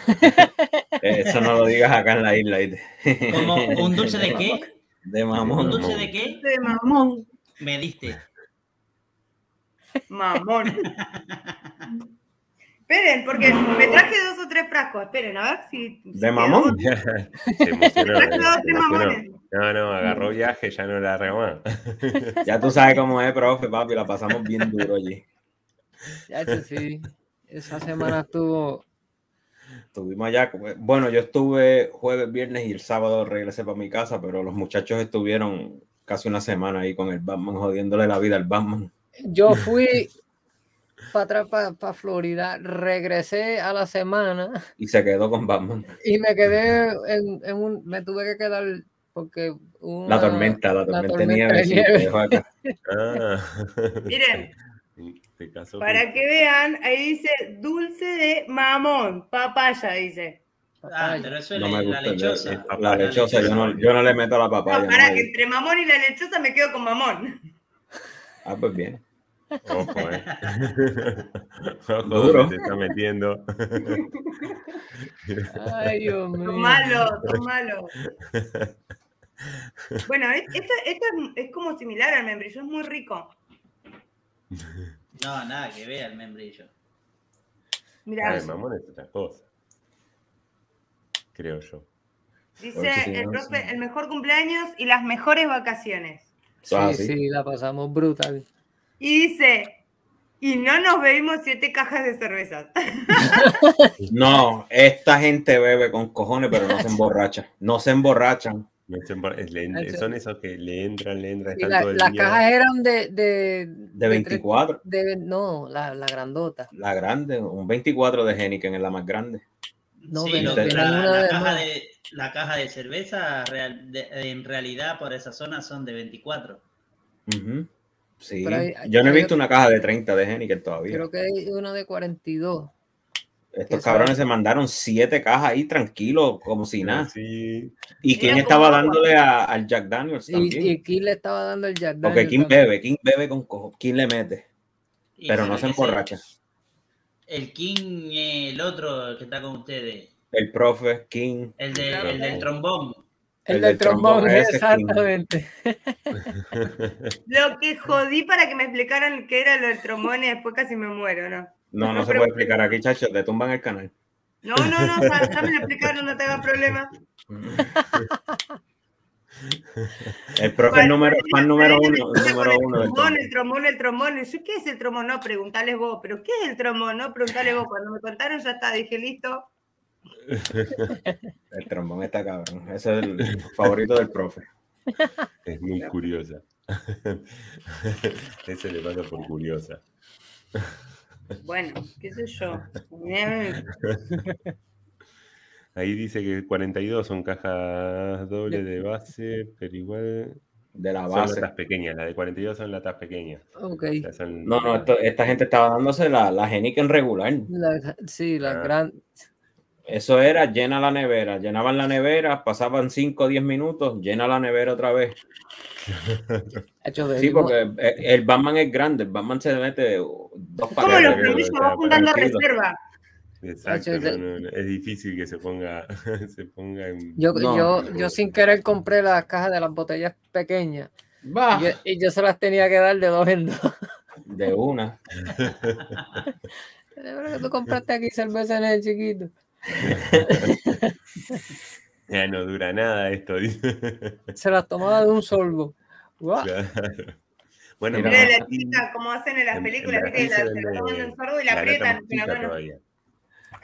Eso no lo digas acá en la isla. Como un dulce de qué? De ¿Un mamón. dulce de qué? De mamón. Me diste. Mamón. Esperen, porque me traje dos o tres frascos. Esperen, a ver si. si ¿De mamón? Se emocionó, Traje dos o se tres emocionó. mamones. No, no, agarró viaje, ya no la más. Ya tú sabes cómo es, profe, papi. La pasamos bien duro allí. Ya, che, sí. Esa semana estuvo. Estuvimos allá. Bueno, yo estuve jueves, viernes y el sábado regresé para mi casa, pero los muchachos estuvieron casi una semana ahí con el Batman, jodiéndole la vida al Batman. Yo fui para atrás, para Florida, regresé a la semana Y se quedó con Batman. y me quedé en, en un. Me tuve que quedar porque. una- La tormenta, la tormenta, de tormenta nieve. de nieve. Ah. Miren, para que vean, ahí dice dulce de mamón, papaya, dice. Ah, Ay, pero eso es No me la gusta. lechosa. el papá. La lechosa, yo no, yo no le meto a la No, papaya. para no que entre mamón y la lechosa me quedo con mamón. Ah, pues bien. Ojo, eh. Ojo, Duro. se está metiendo. Ay, Dios mío. Malos. Bueno, es- esto, esto es, es como similar al membrillo, es muy rico. No, nada que ver el membrillo. Mira, Ay, mamón es otra cosa. Creo yo. dice si el no, profe, sí. el mejor cumpleaños y las mejores vacaciones. Sí, Ah, sí. sí, la pasamos brutal. Y dice, y no nos bebimos siete cajas de cervezas. No, esta gente bebe con cojones, pero no se emborracha. No se emborrachan. Le- son esos que le entran, le entran, Y están la- todo el las día. cajas eran de. De, De 24. de- no, la, la grandota. La grande, un 24 de Heineken es la más grande. No, Sí, lo- vienen la, una la de caja de, la caja de cerveza real- de- en realidad por esa zona son de 24. Ujú. Sí. Hay- Yo no he visto una caja de 30 de Heineken todavía. Creo que hay una de 42. Estos cabrones se mandaron siete cajas ahí tranquilos, como si nada. Sí. ¿Y quién estaba dándole a- al Jack Daniels Y, también? y Kim le estaba dando el Jack Porque Daniels ¿quién también. bebe? ¿Quién bebe con cojo? ¿Quién le mete? Pero no se emborracha. El King, eh, el otro que está con ustedes, El profe, King. el, de- el del trombón. El, El del trombón, exactamente. Lo que jodí para que me explicaran qué era lo del trombón y después casi me muero, ¿no? No, no No, se puede explicar aquí, chacho. Te tumban el canal. No, no, no, ya, ya me lo explicaron, no te hagas problema. El profe Bueno, número, fan número uno, Con número el uno del trombón, el trombón, el trombón. Yo, ¿qué es el trombón? No, preguntale vos. ¿Pero qué es el trombón? No, preguntale vos. Cuando me contaron ya está, dije, listo. El trombón está cabrón. Ese es el favorito del profe. Es muy curiosa. Ese le pasa por curiosa. Bueno, qué sé yo. Ahí dice que 42 son cajas dobles de base, pero igual De la son base. latas pequeñas. Las de 42 son latas pequeñas. Ok. O sea, son- No, no, esto- esta gente estaba dándose la, la Heineken regular. La- sí, la Ah. gran. Eso era llena la nevera. Llenaban la nevera, pasaban 5 o 10 minutos, llena la nevera otra vez. Sí, porque el, Batman es grande. El Batman se mete dos Como paquetes. los que- vas juntando reserva. Exacto, Hecho, no, no, no, es difícil que se ponga, se ponga en... Yo, No. yo, yo sin querer compré las cajas de las botellas pequeñas Va, y yo, y yo se las tenía que dar de dos en dos. de una. Pero que tú compraste aquí cerveza en el chiquito. Ya no dura nada esto. Se las tomaba de un sorbo. Claro. Bueno, Mira, la chica, como hacen en las en- películas, se la toman en sorbo y la aprietan.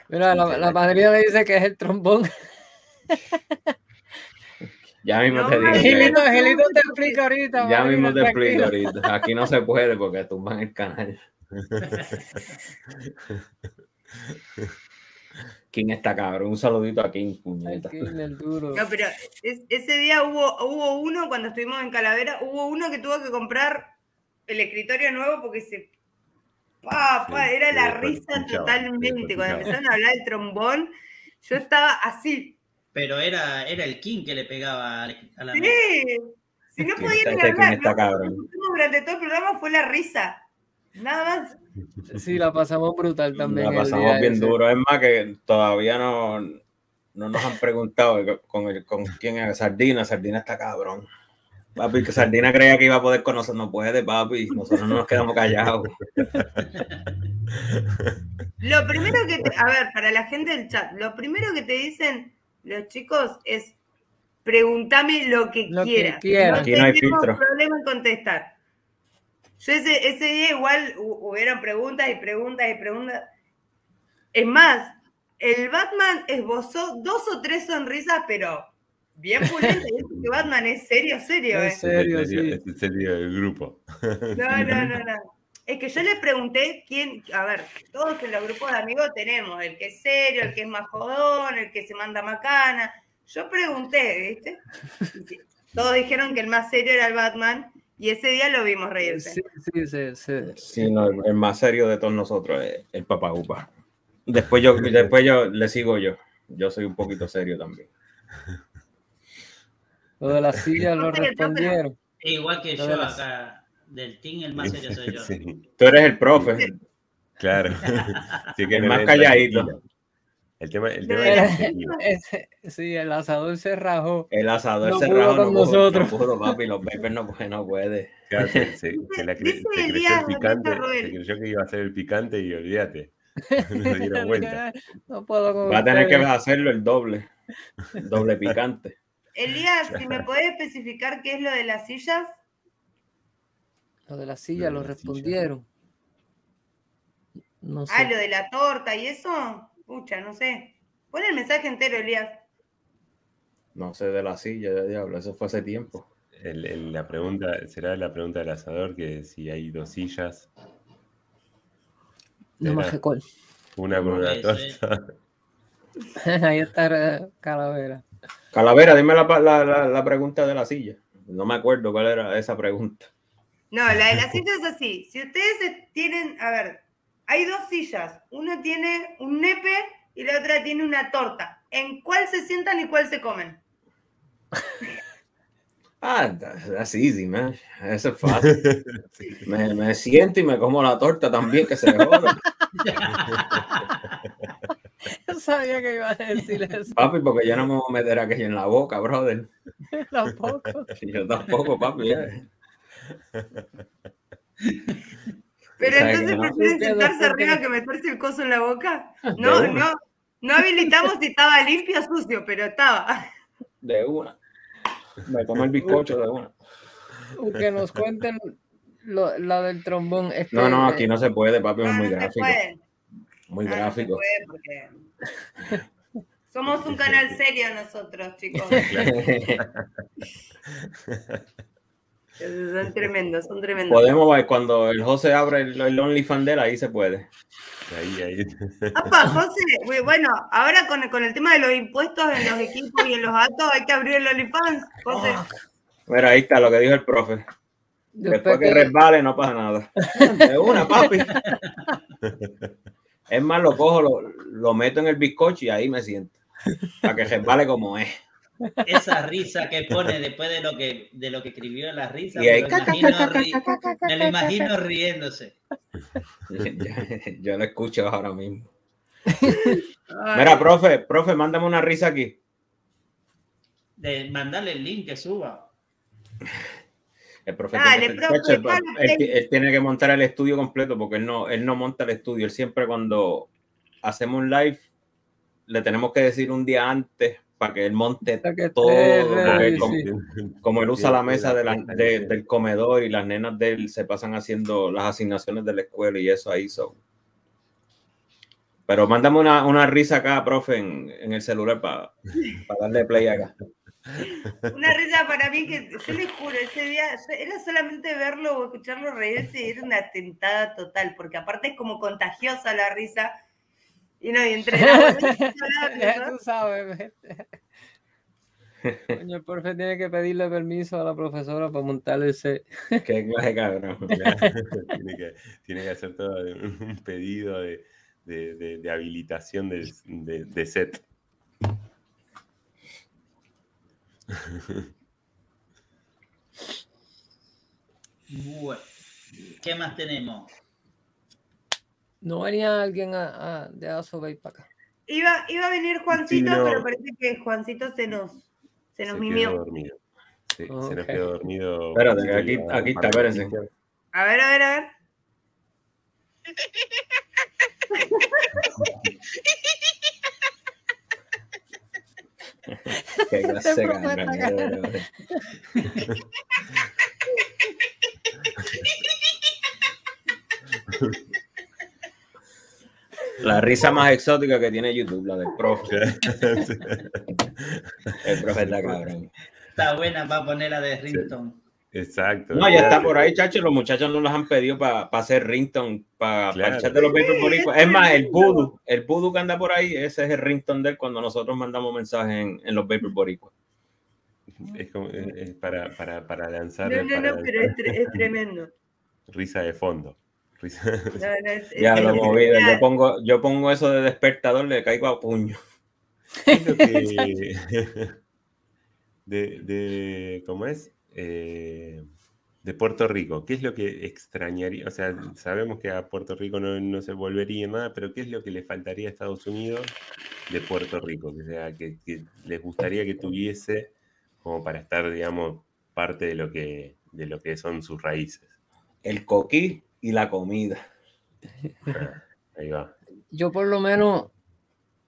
Mira, la, la madrina le dice que es el trombón. Ya mismo No, te digo. Te explica ahorita. Ya mismo te explico ahorita. Aquí no se puede porque tumban el canal. King está cabrón. Un saludito a King, Ay, puñeta. qué el duro. No, pero es- ese día hubo, hubo uno, cuando estuvimos en Calavera, hubo uno que tuvo que comprar el escritorio nuevo porque se. Era la risa totalmente. Cuando empezaron a hablar del trombón, yo estaba así. Pero era, era el King que le pegaba a la Sí. Si no podían hablar, está lo cabrón. que tuvimos durante todo el programa fue la risa. Nada más. Sí, la pasamos brutal también. La el pasamos día bien ese. duro. Es más que todavía no, no nos han preguntado con, el, con quién es Sardina. Sardina está cabrón. Papi, que Sardina creía que iba a poder con nosotros. No puede, papi. Nosotros no nos quedamos callados. Lo primero que te, a ver, para la gente del chat, lo primero que te dicen los chicos es pregúntame lo que Lo que quieras. quieras. Aquí no hay filtro. problema en contestar. Yo ese, ese día igual hu- hubieron preguntas y preguntas y preguntas. Es más, el Batman esbozó dos o tres sonrisas, pero bien eso que Batman es serio, serio. En eh. serio, Es el serio- sí. es el serio del grupo. No, no, no, no. Es que yo le pregunté quién, a ver, todos en los grupos de amigos tenemos el que es serio, el que es más jodón, el que se manda macana. Yo pregunté, ¿viste? Todos dijeron que el más serio era el Batman y ese día lo vimos reírse. Sí, sí, sí, sí. Sí, no, el, más serio de todos nosotros es el papá Upa. Después yo, después yo le sigo yo. Yo soy un poquito serio también. Lo de las sillas lo respondieron. Igual que yo acá, del Team, el más serio soy yo. Sí, Tú eres el profe. claro. Sí que El más calladito. El tema, el tema que- Ese- sí, el asador se rajó. El asador No pudo no con pudo, nosotros. no pudo, papi. Los papers no, no puede. claro, se, se- se la se el picante, se creyó que iba a ser el picante y olvídate. No se dieron vuelta. No puedo Va a tener que hacerlo el doble. El doble picante. Elías, si me podés especificar qué es lo de las sillas. Lo de las sillas Lo de respondieron. No sé. Ah, lo de la torta y eso. Pucha, no sé. Pon el mensaje entero, Elías. No sé de la silla de diablo. Eso fue hace tiempo. El- el- la pregunta, será la pregunta del asador que si hay dos sillas, no me Era. recuerdo. una con una torta. Ahí está eh, Calavera. Calavera, dime la, la, la, la pregunta de la silla. No me acuerdo cuál era esa pregunta. No, la de las sillas es así. Si ustedes tienen, a ver, hay dos sillas. Una tiene un nepe y la otra tiene una torta. ¿En cuál se sientan y cuál se comen? Ah, that's easy, man. Eso es fácil. Me, me siento y me como la torta también, que se joda. Yo sabía que iba a decir eso. Papi, porque yo no me voy a meter aquello en la boca, brother. Tampoco. Yo tampoco, papi. eh. Pero entonces prefieren sentarse arriba que meterse el coso en la boca. No, no, no habilitamos si estaba limpio o sucio, pero estaba. De una. Me como el bizcocho de una. Que nos cuenten lo- la del trombón. Es No, no, aquí no se puede, papi, es No, muy no se gráfico. puede. Muy No, no se gráfico. puede porque somos un canal serio nosotros, chicos. Son tremendos, son tremendos. Podemos ver cuando el José abre el, el OnlyFans ahí se puede. Ahí, ahí. José, bueno, ahora con, con el tema de los impuestos en los equipos y en los datos hay que abrir el OnlyFans. José, Mira, ahí está lo que dijo el profe. Después que resbale, no pasa nada. De una, papi. Es más, lo cojo, lo, lo meto en el bizcocho y ahí me siento. Para que resbale como es. Esa risa que pone después de lo que, de lo que escribió en la risa, Y ahí, me, lo imagino ri- me lo imagino riéndose. Yo lo escucho ahora mismo. Mira, profe, profe, mándame una risa aquí. De mandarle el link que suba. El profe, Dale, tiene, profe, él- él tiene que montar el estudio completo porque él no, él no monta el estudio. Él siempre cuando hacemos un live le tenemos que decir un día antes para que él monte que todo. como, sí. como él usa la mesa de la- de- del comedor y las nenas de él se pasan haciendo las asignaciones de la escuela y eso ahí son. Pero mándame una, una risa acá, profe, en, en el celular para darle play acá. Una risa para mí que yo les juro, ese día era solamente verlo o escucharlo reírse y era una tentada total, porque aparte es como contagiosa la risa. Y no, y entre la tú sabes. Coño, el profe tiene que pedirle permiso a la profesora para montarle ese. Qué clase cabrón. tiene, que, tiene que hacer todo un pedido de, de, de, de habilitación de, de set. Bueno, ¿qué más tenemos? No venía alguien a, a, de Asobey para acá. Iba, iba a venir Juancito, Sí, no. pero parece que Juancito se nos, se nos se mimió. quedó dormido. Sí, se nos quedó dormido. Espérate, que aquí- está, espérense. A ver, a ver, a ver. Qué clase Este cabrón. profe está de verdad. La risa más exótica que tiene YouTube, la del profe. El profe está cabrón. Está buena para poner la de Rington. Exacto. No, ya está por ahí, chacho. Los muchachos nos las han pedido para hacer ringtone, para Claro. el chat de los Paper Boricuas. Es más, el voodoo, el voodoo que anda por ahí, ese es el ringtone de él cuando nosotros mandamos mensajes en, en los Paper Boricuas. Es, como, es- es para, para, para lanzar. No, no, para no, pero es, tre- es tremendo. Risa de fondo. Ya lo movido. Yo pongo, yo pongo eso de despertador, le caigo a puño. ¿Qué es lo que- de, de- ¿Cómo es? Eh, de Puerto Rico. ¿Qué es lo que extrañaría? O sea, sabemos que a Puerto Rico no, no se volvería nada, pero ¿qué es lo que le faltaría a Estados Unidos de Puerto Rico? O sea, que, que les gustaría que tuviese como para estar, digamos, parte de lo que, de lo que son sus raíces. El coquí y la comida. Ah, ahí va. Yo por lo menos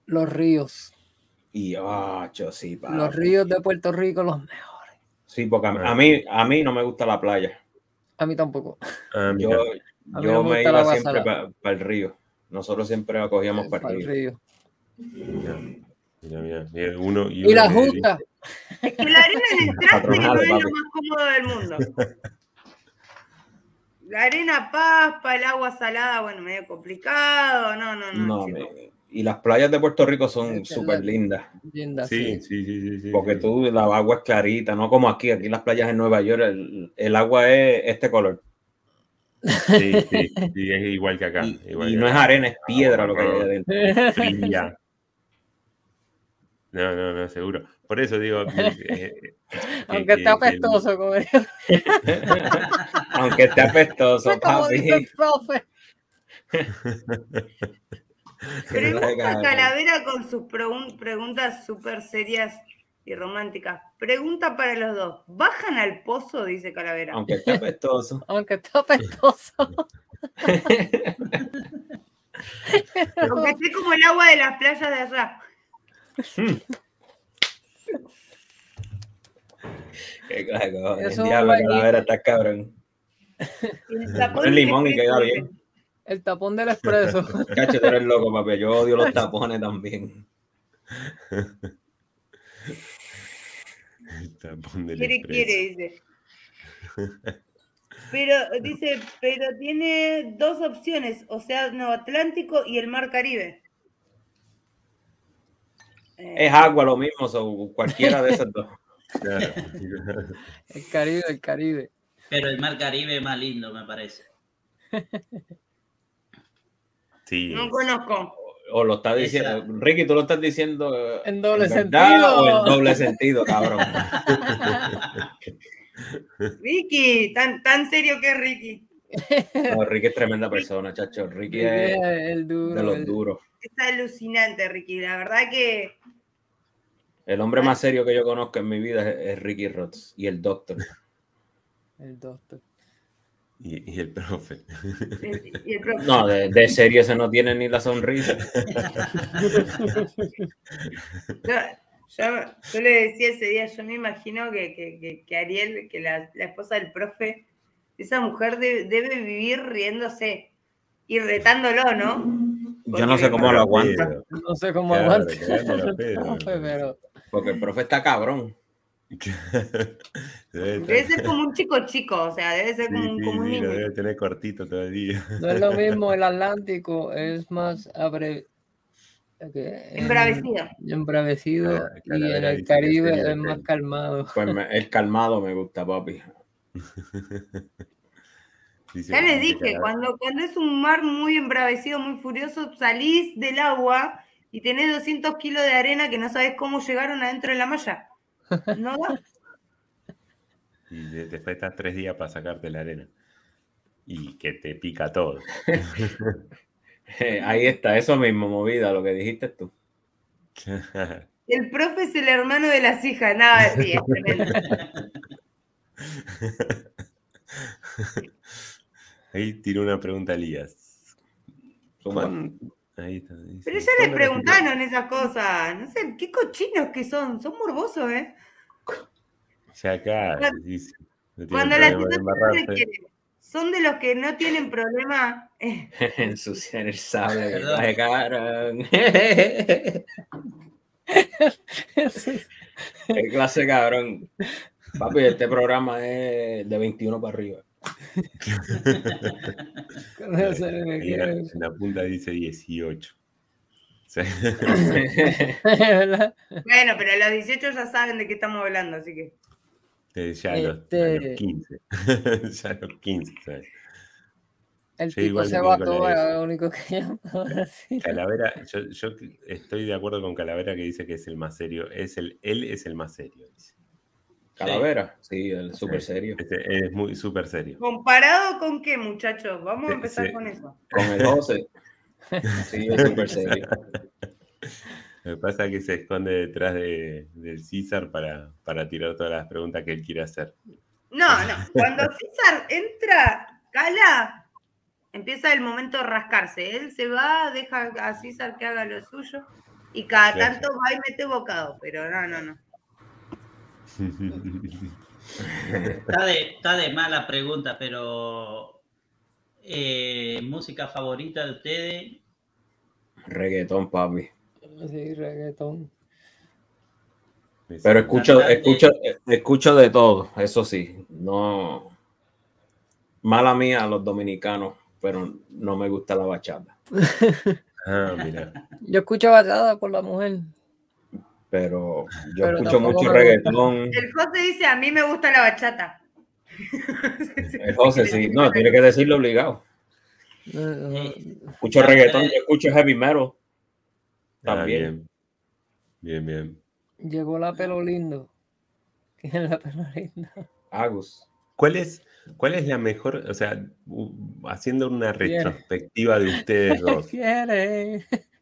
los ríos. Y, ah, yo sí, papi. Los ríos de Puerto Rico los mejores. Sí, porque a, a mí, a mí no me gusta la playa. A mí tampoco. Ah. Yo, A mí yo no me iba siempre para el río. Nosotros siempre acogíamos para Para el río. río. Mira, mira, mira, uno, Y uno junta. Es que la arena en el traste no Patronal, es lo más cómodo del mundo. La arena paspa, el agua salada, bueno, medio complicado. No, no, no. No, me- y las playas de Puerto Rico son súper lindas. Linda, Sí, sí. sí, sí, sí, sí, Porque sí. tú, la agua es clarita, no como aquí. Aquí las playas en Nueva York, el, el agua es este color. Sí, sí, sí, es igual que acá. Y, igual y que no es arena, es piedra lo que hay adentro. Fría. No, no, no, seguro. Por eso digo. eh, eh, que- Aunque el- apestoso, como Aunque esté apestoso, como dice papi. el profe. Pregunta Calavera con sus pregun- preguntas súper serias y románticas. Pregunta para los dos. ¿Bajan al pozo? Dice Calavera. Aunque esté apestoso. Aunque esté apestoso. Aunque esté como el agua de las playas de allá. Qué cojones. Eso Diablo, calavera, está cabrón. El Pon limón y queda bien. El tapón del expreso. Cacho, tú eres loco, papi. Yo odio los tapones también. el tapón del Quiere, expreso. quiere, dice. Pero, dice, pero tiene dos opciones, Océano Atlántico y el Mar Caribe. Eh, Es agua lo mismo, so, cualquiera de esas dos. El Caribe, el Caribe. Pero el mar Caribe es más lindo, me parece. Sí, no conozco. O lo está diciendo. Ricky, tú lo estás diciendo. eh, En doble sentido. O en doble sentido, cabrón. Ricky, tan, tan serio que es Ricky. No, Ricky es tremenda persona, chacho. Ricky es el duro. de los el- duros. Es alucinante, Ricky. La verdad que El hombre más serio que yo conozco en mi vida es, es Ricky Roth y el doctor. el doctor. y, y el profe. el, y el profe- No, de, de serio ese no tiene ni la sonrisa. Yo, yo- yo le decía ese día, yo me imagino que, que- que- que Ariel, que la, la esposa del profe, esa mujer de- debe vivir riéndose y retándolo, ¿no? Yo no sé cómo lo aguanta. No sé cómo Claro, aguanta. pero Porque el profe está cabrón. Debe ser como un chico chico, o sea, debe ser Sí, como, un- sí, como un sí, lo niño. debe tener cortito todo el día. no es lo mismo el Atlántico, es más abre, Embravecido. embravecido Ah, y en el Caribe es más calmado. Pues me- el calmado me gusta, papi. Dice- Ya les dije, cuando, cuando es un mar muy embravecido, muy furioso, salís del agua y tenés 200 kilos de arena que no sabes cómo llegaron adentro de la malla. No da. Y de- después estás tres días para sacarte la arena. Y que te pica todo. Eh, Ahí está, eso mismo, movida, lo que dijiste tú. El profe es el hermano de las hijas. Nada, sí, es tremendo. Ahí tiró una pregunta Elías. Zumba. ¿Cuán- Ahí está. Pero ya les ¿cuándo la preguntaron esas cosas. No sé, qué cochinos que son. Son morbosos, ¿eh? Ya acá, Cuando- dice, no Cuando la problema de situación embarrarse. requiere. Son de los que no tienen problema. eh, Ensuciar el sable. Ay, cabrón. Qué clase, cabrón. Papi, este programa es de 21 para arriba. En, la, punta dice 18. O sea, ¿Verdad? Bueno, pero a los 18 ya saben de qué estamos hablando, así que. eh, ya, a los, a Este- los 15. ya a los 15, ¿sabes? El Sí, tipo se va con todo, lo único que yo. Calavera, yo, yo estoy de acuerdo con Calavera que dice que es el más serio. Es el, él es el más serio. Dice. Calavera, sí, el súper serio. este es muy súper serio. ¿Comparado con qué, muchachos? Vamos a empezar sí. con eso. Con el José. Sí, es súper serio. Lo que pasa es que se esconde detrás de, del César para, para tirar todas las preguntas que él quiere hacer. No, no. Cuando César entra, cala, empieza el momento de rascarse. Él se va, deja a César que haga lo suyo y cada Claro. tanto va y mete bocado, pero no, no, no. Está de, está de mala pregunta, pero eh, música favorita de ustedes. Reggaetón, papi. Sí, reggaetón. Pero escucho, escucho, escucho de todo, eso sí. No. Mala mía a los dominicanos, pero no me gusta la bachata. Ah, mira. Yo escucho bachata por la mujer. Pero yo Pero escucho mucho reggaetón. El José dice, a mí me gusta la bachata. El José, sí. No, tiene que decirlo obligado. No, Eh, Escucho reggaetón, yo escucho heavy metal. Ah, También. bien. Bien, bien. Llegó la pelo lindo. ¿Quién es la pelo linda? Agus. ¿Cuál es, ¿Cuál es la mejor, o sea, haciendo una retrospectiva de ustedes dos.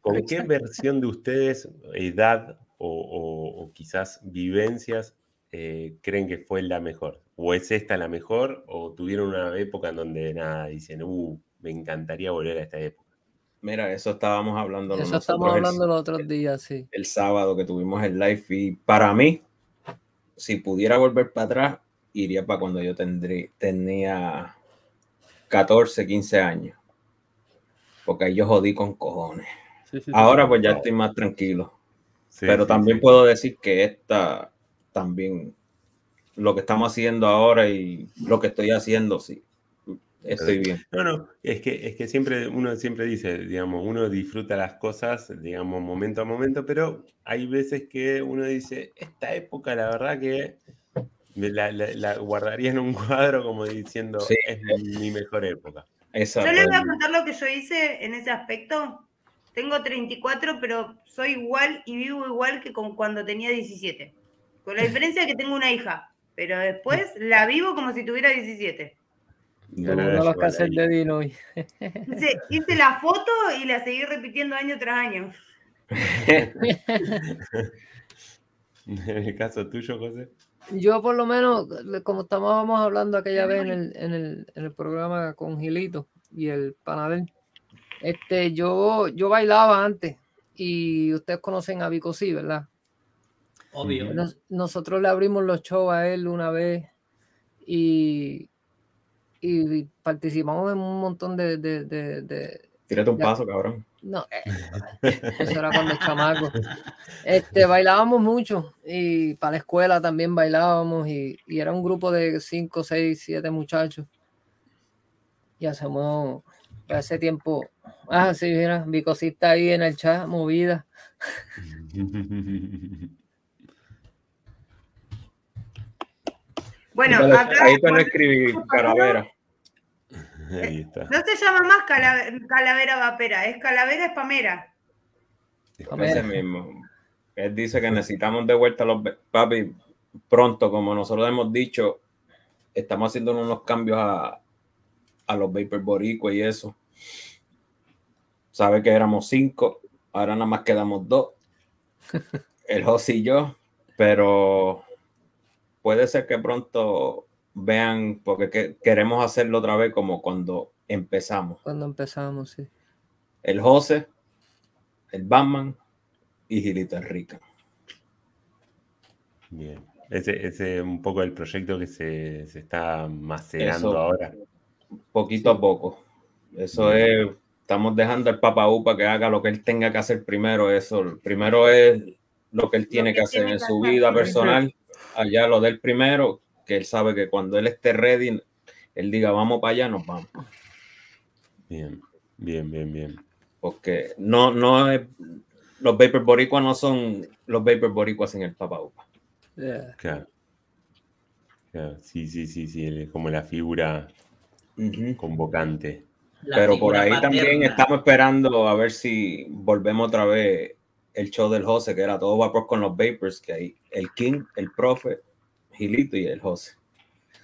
¿con qué versión de ustedes, edad o, o- o quizás vivencias, eh, creen que fue la mejor? ¿O es esta la mejor? ¿O tuvieron una época en donde nada, dicen, uh, me encantaría volver a esta época? Mira, eso estábamos hablando Eso nosotros estamos el- hablando los otros días, sí. el sábado que tuvimos el live y para mí, si pudiera volver para atrás, iría para cuando yo tendrí, tenía 14, 15 años. Porque ahí yo jodí con cojones. Sí, sí, sí. Ahora pues ya estoy más tranquilo. Sí, pero sí, también sí. puedo decir que esta también, lo que estamos haciendo ahora y lo que estoy haciendo, sí, estoy bien. No, no, es que, es que siempre, uno siempre dice, digamos, uno disfruta las cosas, digamos, momento a momento, pero hay veces que uno dice, esta época la verdad que la, la- la guardaría en un cuadro como diciendo, Sí. es mi mejor época. Esa Yo les voy a contar lo que yo hice en ese aspecto. Tengo 34, pero soy igual y vivo igual que con cuando tenía 17. Con la diferencia de que tengo una hija, pero después la vivo como si tuviera 17. Yo Ahora no los la cassettes hija. de Dinoy. Hice, hice la foto y la seguí repitiendo año tras año. En el caso tuyo, José. Yo por lo menos, como estábamos hablando aquella vez en el, en el, en el programa con Gilito y el panadel, este, yo, yo bailaba antes y ustedes conocen a Vico, sí, ¿verdad? Obvio. Nos- nosotros le abrimos los shows a él una vez y, y participamos en un montón de, de, de, de- Tírate un paso, cabrón. No, eh, eso era cuando chamaco. Este, bailábamos mucho y para la escuela también bailábamos y, y era un grupo de 5, 6, 7 muchachos. Y hacemos hace tiempo. Ah, sí, mira, mi cosita ahí en el chat, movida. Bueno, acá. ahí te lo escribí, calavera. Ahí está. No se llama más cala- calavera vapera, es calavera espamera. Ese mismo. Él dice que necesitamos de vuelta los be- papi pronto, como nosotros hemos dicho, estamos haciendo unos cambios a, a los Vapor Boricua y eso. Sabe que éramos cinco, ahora nada más quedamos dos. El José y yo, pero puede ser que pronto vean, porque que- queremos hacerlo otra vez como cuando empezamos. Cuando empezamos, sí. El José, el Batman y Gilita Rica. Bien. Ese ese es un poco el proyecto que se, se está macerando Eso. ahora. Poquito a poco. Eso es, estamos dejando al Papa Upa que haga lo que él tenga que hacer primero. Eso, primero es lo que él tiene que que hacer tiene en su vida personal. Allá lo del primero, que él sabe que cuando él esté ready, él diga vamos para allá, nos vamos. Bien, bien, bien, bien. Porque no, no es, los Vapor Boricuas no son los Vapor Boricuas sin el Papa Upa. Yeah. Claro. Claro, Sí, sí, sí, sí. como la figura Convocante. La Pero por ahí también estamos esperando a ver si volvemos otra vez el show del José, que era todo vapor con los Vapors, que hay el King, el Profe, Gilito y el José.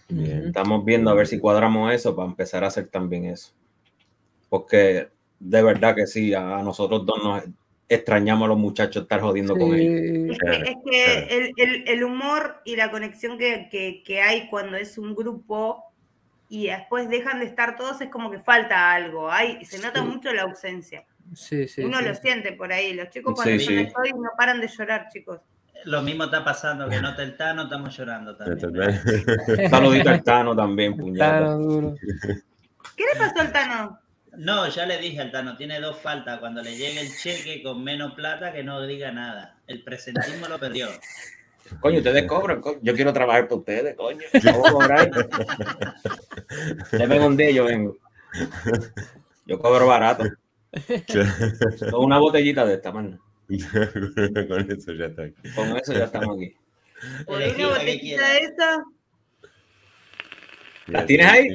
Bien. Estamos viendo a ver si cuadramos eso para empezar a hacer también eso. Porque de verdad que sí, a nosotros dos nos extrañamos a los muchachos estar jodiendo con ellos. Es que, es el, el- el humor y la conexión que, que- que hay cuando es un grupo y después dejan de estar todos es como que falta algo. Hay, se nota Sí. mucho la ausencia. sí, sí. Uno sí. lo siente por ahí. Los chicos cuando Sí, están sí. en estoy no paran de llorar, chicos. Lo mismo está pasando que nota el Tano, estamos llorando también. Un saludito al Tano también, duro. ¿Qué le pasó al Tano? No, ya le dije al Tano, tiene dos faltas. Cuando le llegue el cheque con menos plata, que no diga nada. El presentismo lo perdió. Coño, ustedes cobran. co- Yo quiero trabajar para ustedes, coño. Vamos a cobrar. Deme un día, yo vengo. Yo cobro barato. Con una botellita de esta, man. Con eso ya está. Con eso ya estamos aquí. Por una botellita esa. ¿La tienes ahí?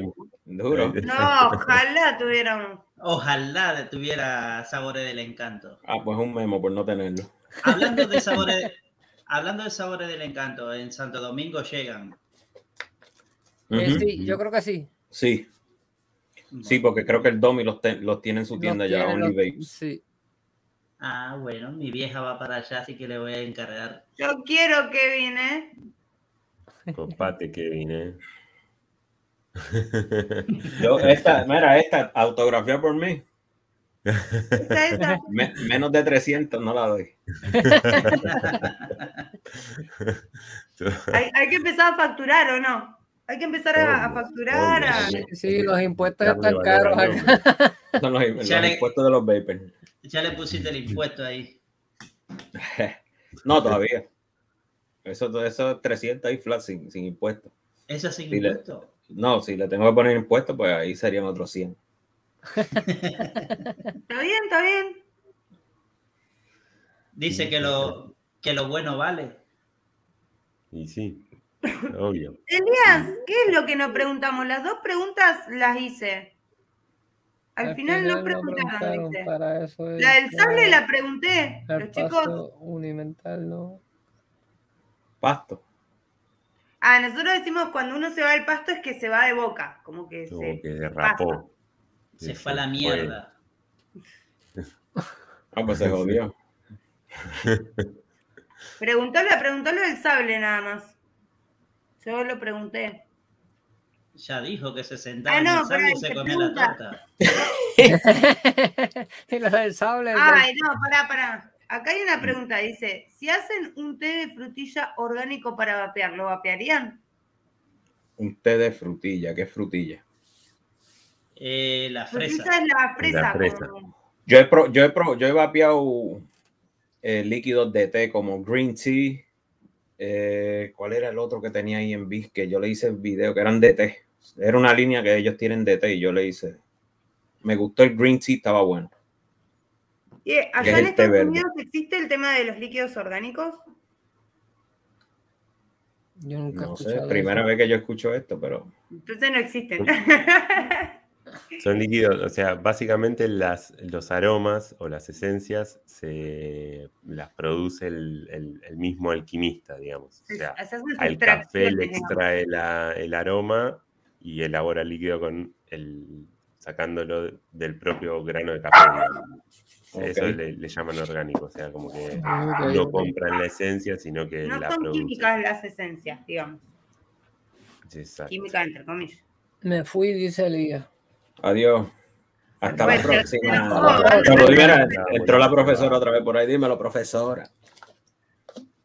Duro. No, ojalá tuviéramos. Ojalá tuviera sabores del encanto. Ah, pues un memo por no tenerlo. Hablando de sabores, hablando de sabores del encanto, en Santo Domingo llegan. Eh, sí, yo creo que sí. Sí, sí, porque creo que el Domi los, tiene en su tienda Los ya, tiene, Only los- Vapes. Sí. Ah, bueno, mi vieja va para allá, así que le voy a encargar. Yo quiero, Kevin, ¿eh? Copate, Kevin, ¿eh? Yo, esta, mira, esta, autografía por mí. Me- menos de 300 no la doy. Hay, hay que empezar a facturar, ¿o no? Hay que empezar a, a Obvio, facturar. a- obvio. Sí, sí, los impuestos están caros acá. Son los, los Ya le- impuestos de los vapers. Ya le pusiste el impuesto ahí. No, todavía. Eso, eso es 300 ahí flat sin, sin impuestos. Eso sin Sí, le- impuesto. No, si le tengo que poner impuestos, pues ahí serían otros 100. Está bien, está bien. Dice que lo, que lo bueno vale. Y sí, obvio. Elías, ¿qué es lo que nos preguntamos? Las dos preguntas las hice. Al, final, no preguntaron, preguntaron dice. para eso. es La del sable la pregunté. Los chicos. unimental, ¿no? Pasto. Ah, nosotros decimos cuando uno se va al pasto es que se va de boca. Como que Como se. que derrapó. Se fue a la mierda. Ah, pues se jodió. Preguntale, preguntale del sable nada más. Yo lo pregunté. Ya dijo que se sentaba Ah, en el sable y se comía la pregunta. torta. y la del sable. Ay, no, pará, pará. Acá hay una pregunta, dice, si hacen un té de frutilla orgánico para vapear, ¿lo vapearían? Un té de frutilla. ¿Qué es frutilla? Eh, la fresa. Es la fresa. La fresa. como- Yo he, pro- yo he, pro- yo he vapeado eh, líquidos de té como green tea. eh, ¿Cuál era el otro que tenía ahí en Viz? Que yo le hice el video, que eran de té. Era una línea que ellos tienen de té y yo le hice. Me gustó el green tea, estaba bueno. Y es allá en Estados. Unidos existe el tema de los líquidos orgánicos. Yo nunca he No sé, primera eso. vez que yo escucho esto, pero Entonces no existen. Son líquidos, o sea, básicamente las, los aromas o las esencias se las produce el, el- el mismo alquimista, digamos. O sea, sus al café le extrae la- el aroma y elabora el líquido con el sacándolo del propio grano de café. digamos. Eso le, le llaman orgánico, o sea, como que no compran la esencia, sino que No la son producen. químicas las esencias, digamos. Exacto. Química entre comillas. Me fui, dice Elías. Adiós. Hasta la Pues, próxima. mira, Ah, entró la profesora otra vez por ahí. Dímelo, profesora.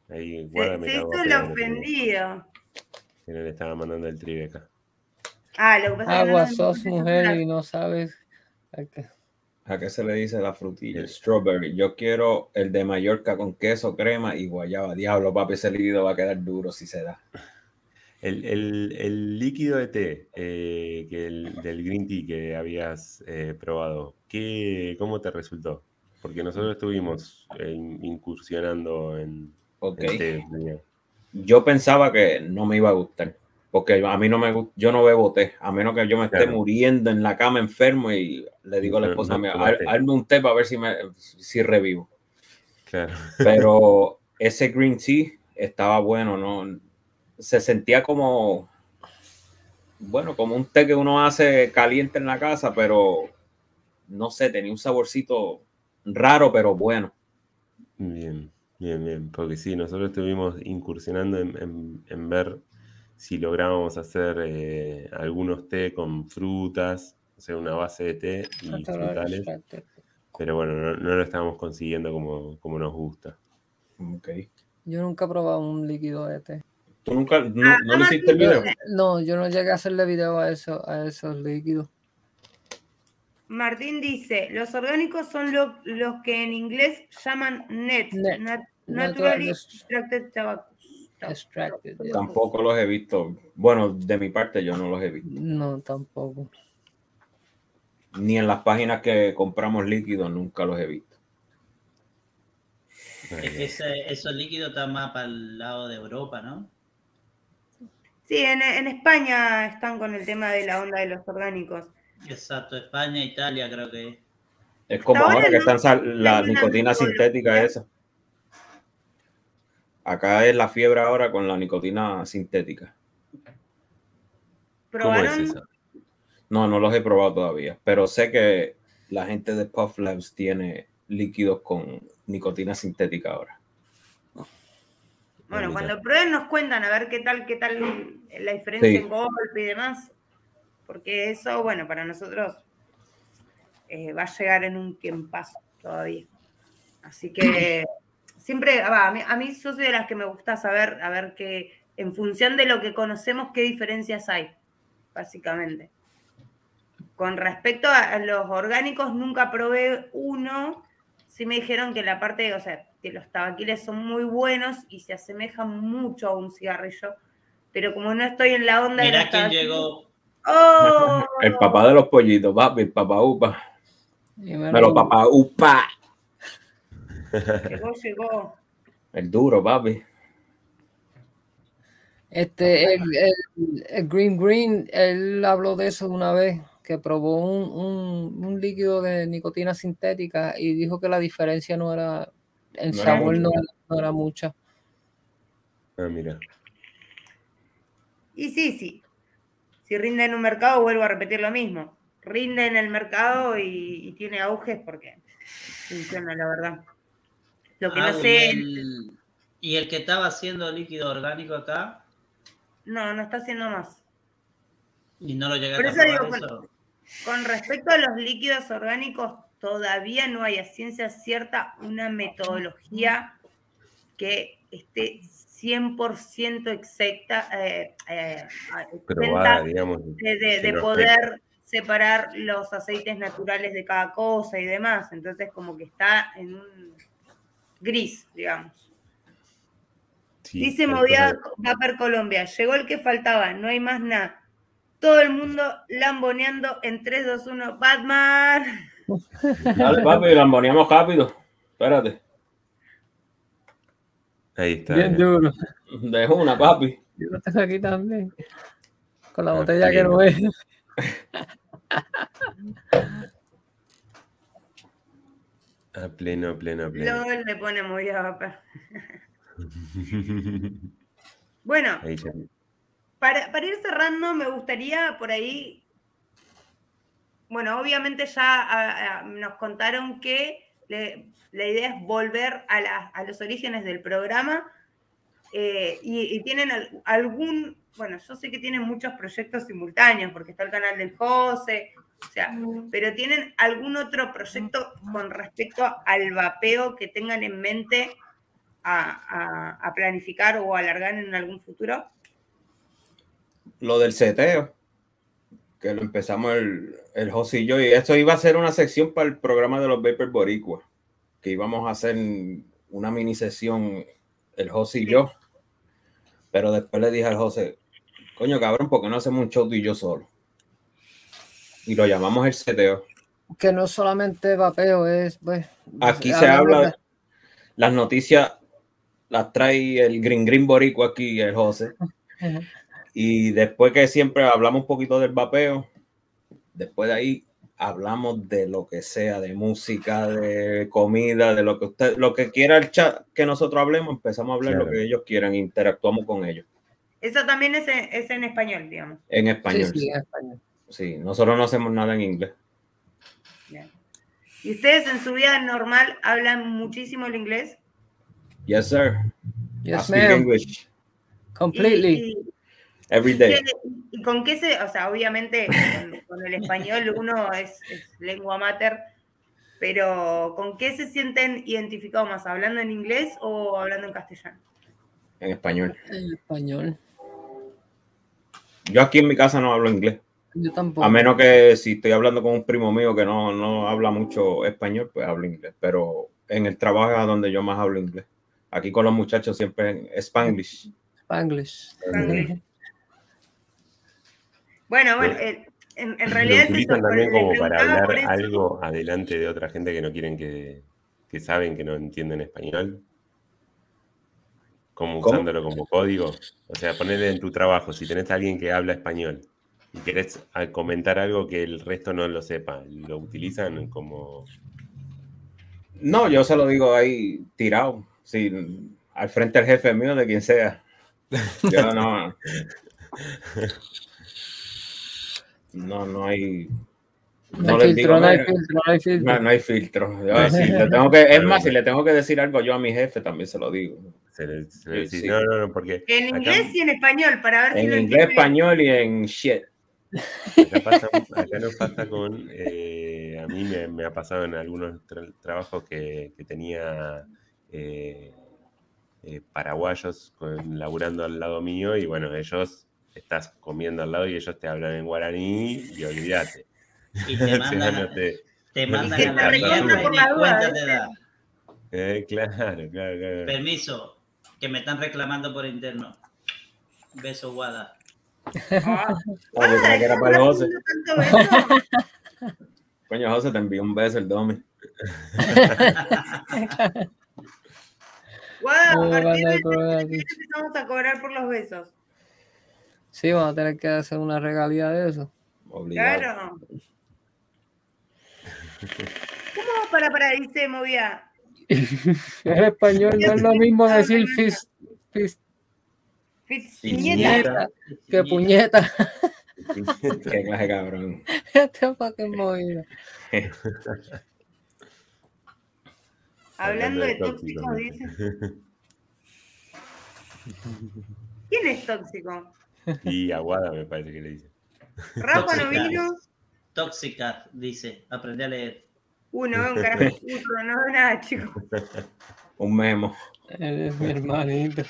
Ahí, Se, guárdame se hizo el ofendido. no le estaba mandando el tribeca. Ah, lo que pasa es que no Agua, sos mujer y no sabes. a qué- ¿A qué se le dice la frutilla? El- Strawberry. Yo quiero el de Mallorca con queso, crema y guayaba. Diablo, papi, ese líquido va a quedar duro si se da. El, el- el líquido de té eh, que el, del green tea que habías eh, probado, ¿qué, ¿cómo te resultó? Porque nosotros estuvimos eh, in- incursionando en, Ok. en té. Yo pensaba que no me iba a gustar. Porque a mí no me gusta, yo no bebo té, a menos que yo me esté muriendo en la cama enfermo y le digo a la No- esposa no mía, tomas "Haz- té". hazme un té para ver si, me, si revivo. Claro. Pero ese green tea estaba bueno, ¿no? Se sentía como, bueno, como un té que uno hace caliente en la casa, pero no sé, tenía un saborcito raro, pero bueno. Bien, bien, bien. Porque sí, nosotros estuvimos incursionando en, en- en ver si lográbamos hacer eh, algunos té con frutas, o sea, una base de té y frutales. Pero bueno, no, no lo estábamos consiguiendo como, como nos gusta. Ok. Yo nunca he probado un líquido de té. ¿Tú nunca, no, Ah, no le hiciste el video? No, yo no llegué a hacerle video a, eso, a esos líquidos. Martín dice, los orgánicos son lo- los que en inglés llaman net, Net. nat- Natural naturally ex- extracted tobacco. Extracted. yeah. Tampoco los he visto. Bueno, de mi parte yo no los he visto. No, tampoco. Ni en las páginas que compramos líquidos nunca los he visto. Es que ese, esos líquidos están más para el lado de Europa, ¿no? Sí, en, en España están con el tema de la onda de los orgánicos. Exacto, España, Italia creo que es. Es como Ahora ahora que no están la nicotina sintética esa. Acá es la fiebre ahora con la nicotina sintética. ¿Cómo es ¿Probaron? eso? No, no los he probado todavía, pero sé que la gente de Puff Labs tiene líquidos con nicotina sintética ahora. Bueno, cuando prueben nos cuentan a ver qué tal, qué tal la diferencia Sí. en golpe y demás. Porque eso, bueno, para nosotros eh, va a llegar en un paso todavía. Así que siempre, va, a, mí, a mí yo soy de las que me gusta saber, a ver qué, en función de lo que conocemos, qué diferencias hay, básicamente. Con respecto a los orgánicos, nunca probé uno. Sí me dijeron que la parte, o sea, que los tabaquiles son muy buenos y se asemejan mucho a un cigarrillo. Pero como no estoy en la onda de Mirá los quién llegó. ¡Oh! El papá de los pollitos, papi, el papá upa. Lo papá upa. Llegó, llegó. El duro, papi. Este, el, el- el Green Green, él habló de eso una vez, que probó un, un- un líquido de nicotina sintética y dijo que la diferencia no era, el No sabor no, era- no era mucha. Ah, mira. Y sí, sí. Si rinde en un mercado, vuelvo a repetir lo mismo. Rinde en el mercado y, y tiene auges porque funciona, la verdad. Lo que Ah, no y sé, el- y el que estaba haciendo líquido orgánico acá no, no está haciendo más. y no lo llegaste Por a eso digo, eso. Con respecto a los líquidos orgánicos, todavía no hay a ciencia cierta una metodología que esté 100% exacta, eh, eh, Probada, exenta digamos. de, poder separar los aceites naturales de cada cosa y demás. Entonces, como que está en un gris, digamos. Sí, Dice Movida Vapor Colombia, llegó el que faltaba, no hay más nada. Todo el mundo lamboneando en 3, 2, 1, Batman. Dale, papi, lamboneamos rápido. Espérate. Ahí está. Bien duro. Dejo una, papi. Yo lo tengo aquí también. Con la Ah, botella que no es. A pleno, pleno, pleno. LOL le pone Movida Vapor. Bueno. Para, para ir cerrando, me gustaría por ahí. Bueno, obviamente ya a- a- nos contaron que le- la idea es volver a, la- a los orígenes del programa. eh, y, y tienen al- algún. Bueno, yo sé que tienen muchos proyectos simultáneos, porque está el canal del José, o sea, pero tienen algún otro proyecto con respecto al vapeo que tengan en mente a, a- a planificar o alargar en algún futuro. Lo del seteo. Que lo empezamos el, el José y yo. Y esto iba a ser una sección para el programa de los Vapor Boricua. Que íbamos a hacer una mini sesión el José y yo. Pero después le dije al José, coño cabrón, ¿por qué no hacemos un show tú y yo solo? Y lo llamamos el seteo. Que no solamente vapeo, es pues. Aquí se habla, de- las noticias las trae el Green Green Boricua aquí, el José. Y después que siempre hablamos un poquito del vapeo, después de ahí hablamos de lo que sea, de música, de comida, de lo que usted, lo que quiera el chat que nosotros hablemos, empezamos a hablar Claro. lo que ellos quieran, interactuamos con ellos Eso también es en, es en español, digamos. en Sí, español. sí, Sí, en español. nosotros no hacemos nada en inglés. Bien. ¿Y ustedes en su vida normal hablan muchísimo el inglés? Yes, sir. I Yes, speak ma'am. English Completely. Y, y- every y day. qué- y con qué se, o sea, obviamente con, con el español uno es, es lengua mater, pero ¿con qué se sienten identificados más? ¿Hablando en inglés o hablando en castellano? En español. En español. Yo aquí en mi casa no hablo inglés. Yo tampoco. A menos que si estoy hablando con un primo mío que no, no habla mucho español, pues hablo inglés. Pero en el trabajo es donde yo más hablo inglés. Aquí con los muchachos siempre en Spanglish. Spanglish. Spanglish. Bueno, bueno, eh, en, en Lo realidad es eso, también como para hablar algo adelante de otra gente que no quieren que, que saben que no entienden español. Como ¿Cómo? usándolo como código. O sea, ponerle en tu trabajo, si tenés a alguien que habla español y querés ah, comentar algo que el resto no lo sepa, lo utilizan como... No, yo se lo digo ahí tirado. Sí, al frente del jefe mío, de quien sea. Yo no. No, no hay. No No hay digo, filtro, no hay filtro, no hay filtro. No, no hay filtro. Yo, si le tengo que, es más, si le tengo que decir algo yo a mi jefe, también se lo digo. se le- se le Sí, decís, sí. No, no, no, porque En acá- inglés y en español, para ver si En lo inglés, español y en shit. Acá, pasa- acá nos pasa con, eh, a mí me, me ha pasado en algunos tra- trabajos que, que tenía eh, eh, paraguayos con- laburando al lado mío y bueno, ellos estás comiendo al lado y ellos te hablan en guaraní y olvídate. Y te mandan, no te- te mandan te a la mierda y por ni la duda, cuenta da. eh, claro, claro, claro. Permiso, que me están reclamando por interno. Beso, Guada. Ah, Ah, creía que era para José. Coño, José, te envío un beso el domi. Guada, a partir de empezamos a cobrar por los besos. Sí, vamos a tener que hacer una regalía de eso. Obligado. Claro. ¿Cómo para para dice movía? En español no es lo mismo decir fis, fis- Piñeta. puñeta que puñeta. Qué clase cabrón. Este fucking movida. Hablando de tóxicos, dice. ¿Quién es tóxico? Y Aguada me parece que le dice. Rafa no Tóxica. vino. Tóxica, dice. Aprendí a leer. Uno, un carajo puto, no nada, chicos. Un memo. Eres mi hermanito.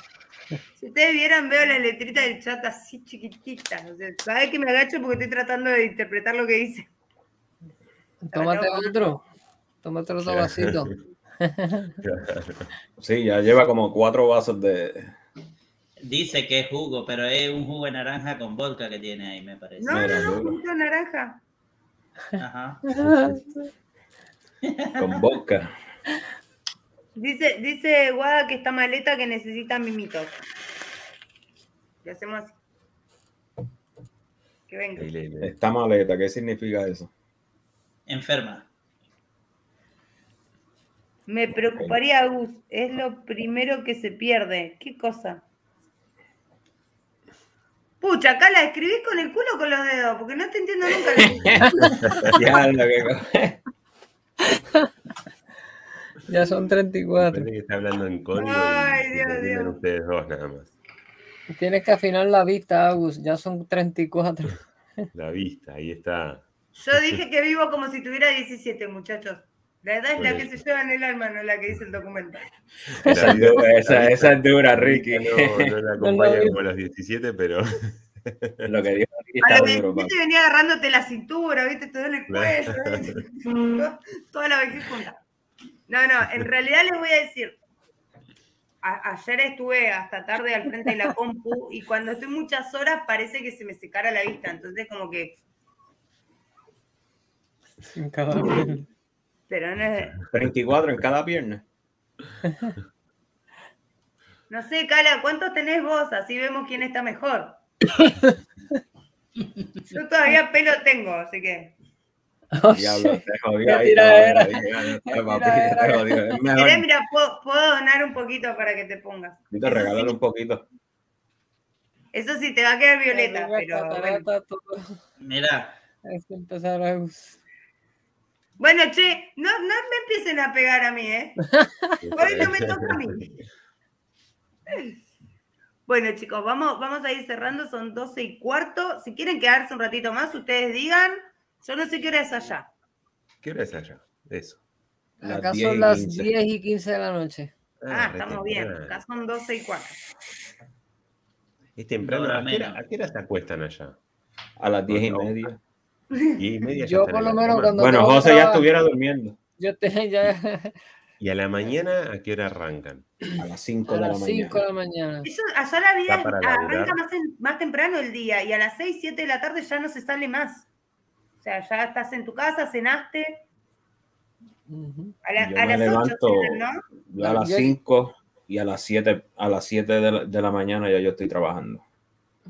Si ustedes vieran, veo la letrita del chat así chiquitita. O sea, ¿sabes que me agacho porque estoy tratando de interpretar lo que dice? Tómate otro. Tómate otro vasito. Sí, ya lleva como cuatro vasos de. Dice que es jugo, pero es un jugo de naranja con vodka que tiene ahí, me parece. No, no, no, jugo de naranja. Ajá. con vodka. Dice, dice Guada que está maleta que necesita mimitos. Le hacemos así. Que venga. Esta maleta, ¿qué significa eso? Enferma. Me preocuparía, Gus. Es lo primero que se pierde. ¿Qué cosa? Pucha, acá la escribís con el culo o con los dedos, porque no te entiendo nunca. Ya, lo que- Ya son 34. Parece que está hablando en código Ay, y Dios, Dios. ustedes dos nada más. Tienes que afinar la vista, Agus. Ya son 34. La vista, ahí está. Yo dije que vivo como si tuviera 17, muchachos. La edad es la que se lleva en el alma, no la que dice el documento. Esa esa, esa es dura, Ricky. No, no la acompaña como a los 17, pero Lo que dijo Ricky A está los duro, 17 venía agarrándote la cintura, ¿viste? Te duele el cuello. ¿viste? Toda la vejez junta. No, no, en realidad les voy a decir. a- ayer estuve hasta tarde al frente de la compu y cuando estoy muchas horas parece que se me secara la vista. Entonces, como que. Pero no es. 34 en cada pierna. No sé, Cala, ¿cuántos tenés vos? Así vemos quién está mejor. Yo todavía pelo tengo, así que. Oh, Diablo, te ahí. te te. Es querés, mira, puedo, puedo donar un poquito para que te pongas. Tito, regálale un poquito. Eso sí, te va a quedar violeta, pero. Mira, que empezar a Agus. Bueno, che, no, no me empiecen a pegar a mí, ¿eh? Hoy no me toca a mí. Bueno, chicos, vamos, vamos a ir cerrando, son 12 y cuarto. Si quieren quedarse un ratito más, ustedes digan. Yo no sé qué hora es allá. ¿Qué hora es allá? Eso. Las Acá 10 y son las 15. 10 y 15 de la noche. Ah, re estamos bien. Acá son 12 y cuarto. Es temprano. ¿A qué, hora, a qué hora se acuestan allá? A las 10 y media. Y media Yo por lo menos cuando- Bueno, José ya estuviera durmiendo. Yo te, ya ¿Y a la mañana a qué hora arrancan? A las 5 a de la las 5 de mañana. la mañana. Eso, allá la vida arranca más, en- más temprano el día y a las 6, 7 de la tarde ya no se sale más. O sea, ya estás en tu casa, cenaste. A, la- Yo a me las 8 levanto- cenan, ¿no? Yo a las Yo- 5 y a las 7, a las 7 de la, de la mañana ya yo estoy trabajando.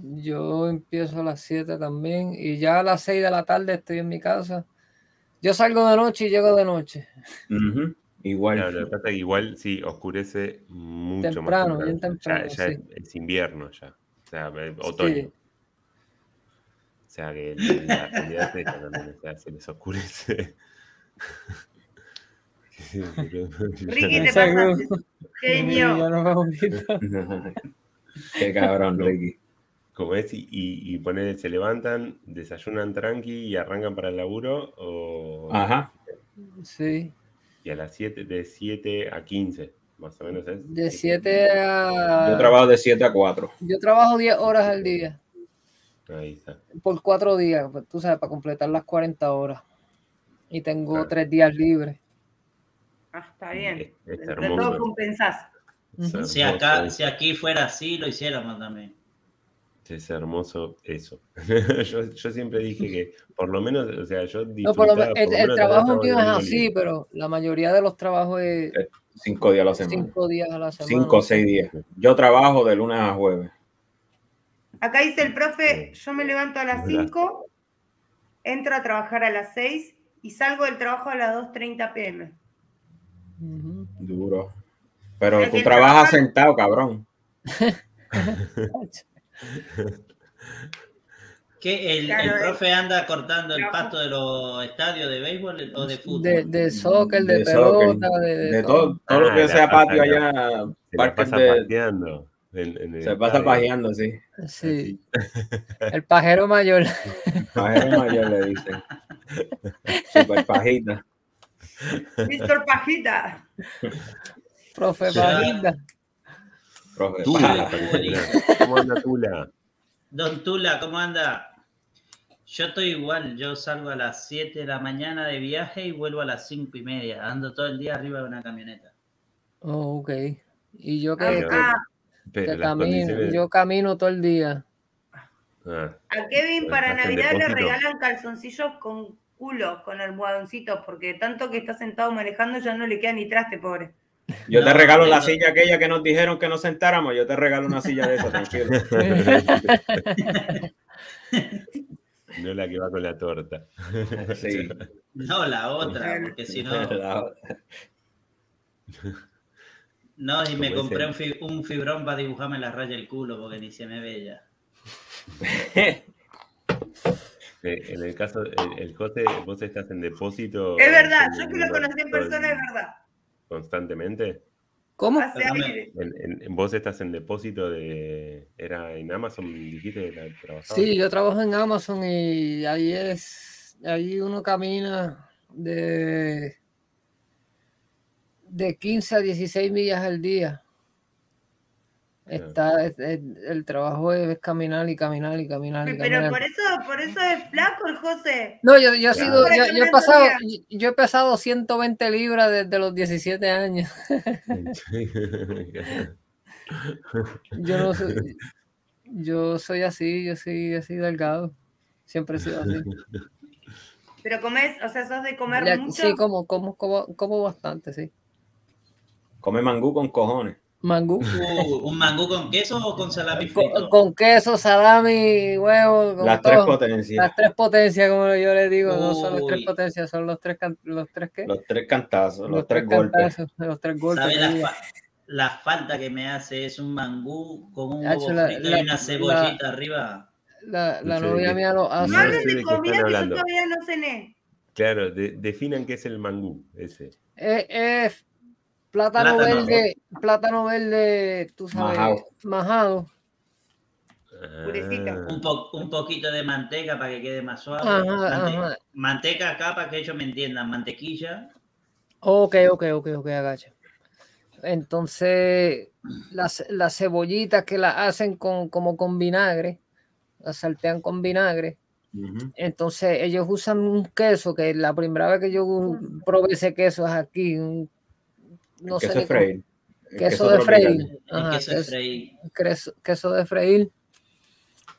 Yo empiezo a las 7 también y ya a las 6 de la tarde estoy en mi casa. Yo salgo de noche y llego de noche. Ujú, Igual. Claro, lo que pasa es que igual sí oscurece mucho Temprano, más bien temprano, Ya, ya sí. es, es invierno ya. O sea, eh, otoño. Sí. O sea que la realidad es también. O sea, se les oscurece. Ricky, te pasaste. Genio. Qué cabrón, Ricky. Como es, y, y, y poner, se levantan, desayunan tranqui y arrancan para el laburo, o Ajá. Sí. y a las 7, de 7 a 15, más o menos es. De 7 a. Yo trabajo de 7 a 4. Yo trabajo 10 horas al día. Ahí está. Por 4 días, pues, tú sabes, para completar las 40 horas. Y tengo Claro. 3 días libres. Ah, está bien. Es, es Entre todo compensás. Es Ujú. si acá, si aquí fuera así, lo hiciéramos también. Es hermoso eso. yo, yo siempre dije que, por lo menos, o sea, yo No, por lo el, por el menos trabajo mío es así, libre. pero la mayoría de los trabajos es 5 días a la semana. 5 días a la semana. 5 o 6 días. Yo trabajo de lunes a jueves. Acá dice el profe, yo me levanto a las. 5, entro a trabajar a las 6 y salgo del trabajo a las 2.30 pm. Duro. Pero tú trabajas sentado, cabrón. ¿Qué, el, Claro, el eh. profe anda cortando el pasto de los estadios de béisbol o de fútbol? De, de soccer, de, De pelota, de, de De todo. todo, todo lo Ah, que sea patio allá, Se parques pasa de, paseando. en- en el se pasa estadio. pajeando, sí. Sí. El pajero mayor. Pajero mayor le dicen. Super pajita. Víctor Pajita. Profe Sí. Pajita. Profe. Tula, ¿Cómo anda Tula? Don Tula, ¿cómo anda? Yo estoy igual, yo salgo a las 7 de la mañana de viaje y vuelvo a las 5 y media. Ando todo el día arriba de una camioneta. Oh, ok. Y yo que, Pero- que- Pero que las camino, condiciones- yo camino todo el día. Ah, A Kevin para ¿Estás en Navidad le regalan calzoncillos con culos, con almohadoncitos, porque tanto que está sentado manejando ya no le queda ni traste, pobre. Yo te No, regalo la silla aquella que nos dijeron que nos sentáramos. Yo te regalo una silla de esa, tranquilo. no la que va con la torta. Sí. No, la otra, porque si no. La- No, y me compré un, fi- un fibrón para dibujarme la raya del culo porque ni se me ve ya. Eh, En el caso, el, el José, vos estás en depósito. Es verdad, yo que lo conocí en el- persona, es verdad. Constantemente. ¿Cómo? En, en- en- vos estás en depósito de. ¿Era en Amazon? Dijiste que trabajabas. Sí, yo trabajo en Amazon y ahí es, ahí uno camina de, de 15 a 16 millas al día. Está, es- es- el trabajo es caminar y caminar y caminar y Pero por eso, por eso es flaco el José. No, yo, yo he sido, yo, yo he pasado, yo he pesado 120 libras desde los 17 años. Yo no soy, yo soy así, yo soy así delgado. Siempre he sido así. Pero comes, o sea, sos de comer Ya- mucho. sí, como, como, como, como bastante, sí. Come mangú con cojones. Mangú. Uh, ¿Un mangú con queso o con salami Con, frito? con queso, salami, huevo, con Las tres potencias. Las tres potencias, como yo les digo, no son las tres potencias, son los tres, los tres qué? Los tres cantazos, los, tres, golpes. cantazos, los tres golpes. ¿Sabes que la, digo. fa- la falta que me hace es un mangú con un huevo la- frito la- y una cebollita arriba? La, No novia qué- mía lo hace. No hablen de comida que yo todavía no cené. Claro, de- definan qué es el mangú, ese. Es, es plátano, Plátano. verde, plátano verde, tú sabes, Majado. majado. Ah, Un, po- un poquito de manteca para que quede más suave. Ajá, Mante- ajá. Manteca acá para que ellos me entiendan. Mantequilla. Ok, ok, ok, ok, agacha. Entonces, las, las cebollitas que las hacen con, como con vinagre, las saltean con vinagre. Entonces, ellos usan un queso que la primera vez que yo probé ese queso es aquí. un- no sé queso de freír. Queso de freír. Queso de queso- freír. queso, queso de freír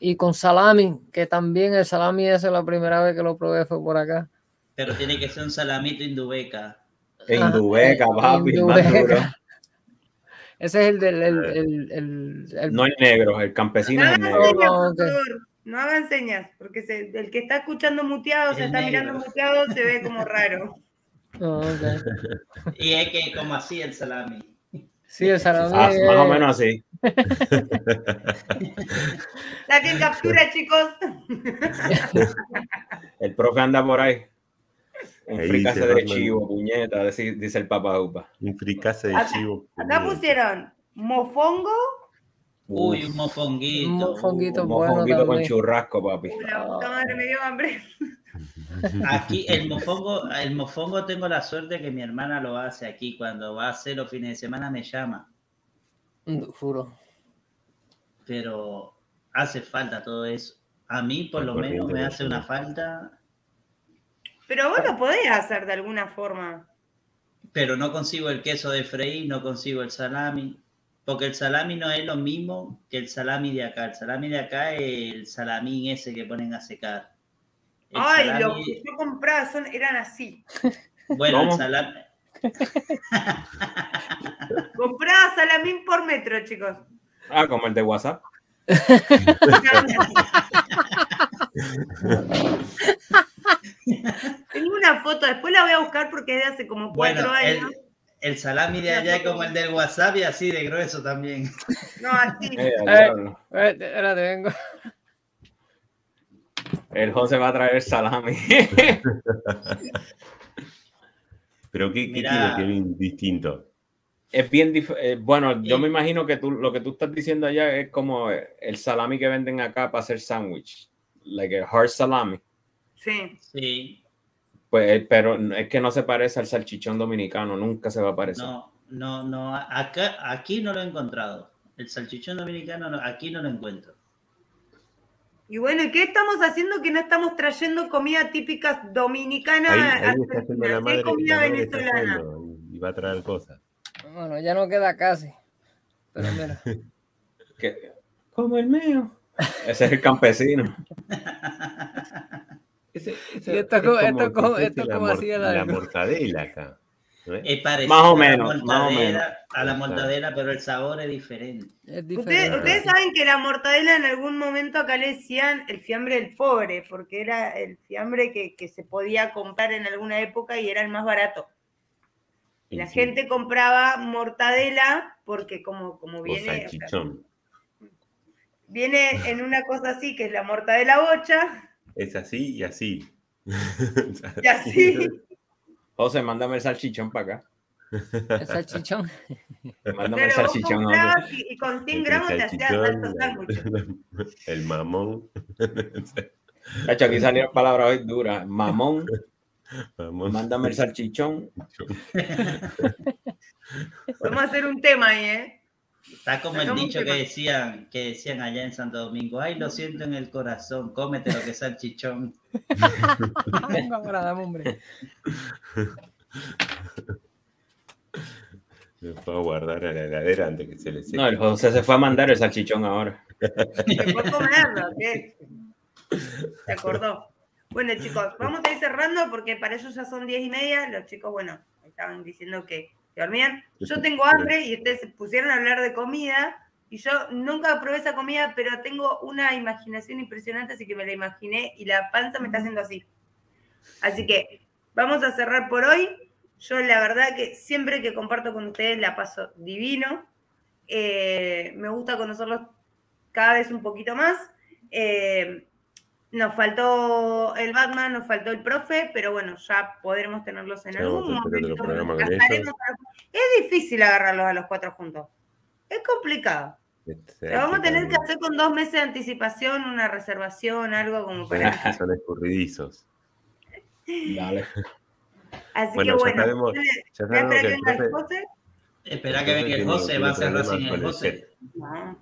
y con salami, que también el salami ese la primera vez que lo probé fue por acá. Pero tiene que ser un salamito indubeca. En Ajá, Indubeca, en papi, más Indubeca. duro. Ese es el del el, el, el- el- No el negro, el campesino No es el negro. señas, por ok. favor. No hagan señas, porque se- el que está escuchando muteado, se está negro. mirando muteado, se ve como raro. Oh, ok. Y es que como así el salami. Sí, el salami. Ah, es- más o menos así. Saquen captura, chicos. El profe anda por ahí. Un Ahí fricase se de chivo, puñeta, dice, dice el papá upa. Un fricase de Acá- chivo. Acá pusieron mofongo, Uy, un mofonguito. Un mofonguito. Un bueno mofonguito con churrasco, papi. Uy, la puta madre me dio hambre. Aquí el mofongo, el mofongo tengo la suerte que mi hermana lo hace aquí. Cuando va a hacer los fines de semana me llama. Juro. Pero hace falta todo eso. A mí por lo menos me hace una falta, Pero vos lo podés hacer de alguna forma. pero no consigo el queso de freír, no consigo el salami. Porque el salami no es lo mismo que el salami de acá. El salami de acá es el salamín ese que ponen a secar. El Ay, salami- los que yo compraba son, eran así. Bueno, el ¿Cómo? salami, Compraba salamín por metro, chicos. Ah, como el de WhatsApp. Tengo una foto, después la voy a buscar porque es de hace como cuatro bueno, el, años. el salami de allá es como el del WhatsApp y así de grueso también. No, así. Eh. Eh, Espérate, vengo. El José va a traer salami. Pero ¿qué, qué tiene Kevin distinto? es bien eh, bueno, yo me imagino que tú lo que tú estás diciendo allá es como eh, el salami que venden acá para hacer sándwich, like a hard salami. Sí. Sí, Pues, pero es que no se parece al salchichón dominicano, nunca se va a parecer. no, no, no. Acá, aquí no lo he encontrado. El salchichón dominicano no- aquí no lo encuentro. Y bueno, ¿y qué estamos haciendo que no estamos trayendo comida típica dominicana? Ahí, ahí está haciendo la madre, comida la madre está venezolana. y va a traer cosas. Bueno, ya no queda casi. Pero mira, Que- Como el mío. Ese es el campesino. Ese- ese esto es co- esto como esto la como mor- hacía la la- mortadela acá. ¿no es? Es parecido Más o a la menos, más o mortadela, a la mortadela, pero el sabor es diferente. es Ustedes, diferente. ustedes saben que la mortadela en algún momento acá le decían el fiambre del pobre, porque era el fiambre que, que se podía comprar en alguna época y era el más barato. Y La sí, gente compraba mortadela porque como, como viene, o sea, viene en una cosa así, que es la mortadela bocha, Es así y así. y así. José, mándame el salchichón para acá. El salchichón. Mándame el Pero salchichón. y, y con 100 Entre gramos el te hacías. El mamón. Cacho, aquí salieron palabras hoy duras. Mamón, Mamón. mándame el salchichón. Podemos hacer un tema ahí, ¿eh? Está como el dicho que decían, que decían allá en Santo Domingo, ay, lo siento en el corazón, cómete lo que es salchichón. Hombre. Lo puedo guardar a la heladera antes que se le seque. No, el José se fue a mandar el salchichón ahora. Se fue a comerlo, ¿qué? Se acordó. Bueno, chicos, vamos a ir cerrando porque para ellos ya son diez y media. Los chicos, bueno, estaban diciendo que dormían. Yo tengo hambre y ustedes se pusieron a hablar de comida. Y yo nunca probé esa comida, pero tengo una imaginación impresionante, así que me la imaginé y la panza me está haciendo así. Así que vamos a cerrar por hoy. Yo la verdad que siempre que comparto con ustedes la paso divino. Eh, me gusta conocerlos cada vez un poquito más. Eh, nos faltó el Batman, nos faltó el profe, pero bueno, ya podremos tenerlos en Ya algún momento. Es difícil agarrarlos a los cuatro juntos. Es complicado. Pero vamos a tener que hacer con dos meses de anticipación una reservación, algo como para... Son escurridizos. Dale. Así Bueno, que ya bueno, sabemos- Ya sabemos que que el venga el profe, José. Espera que venga el José, va a sin con el José. No.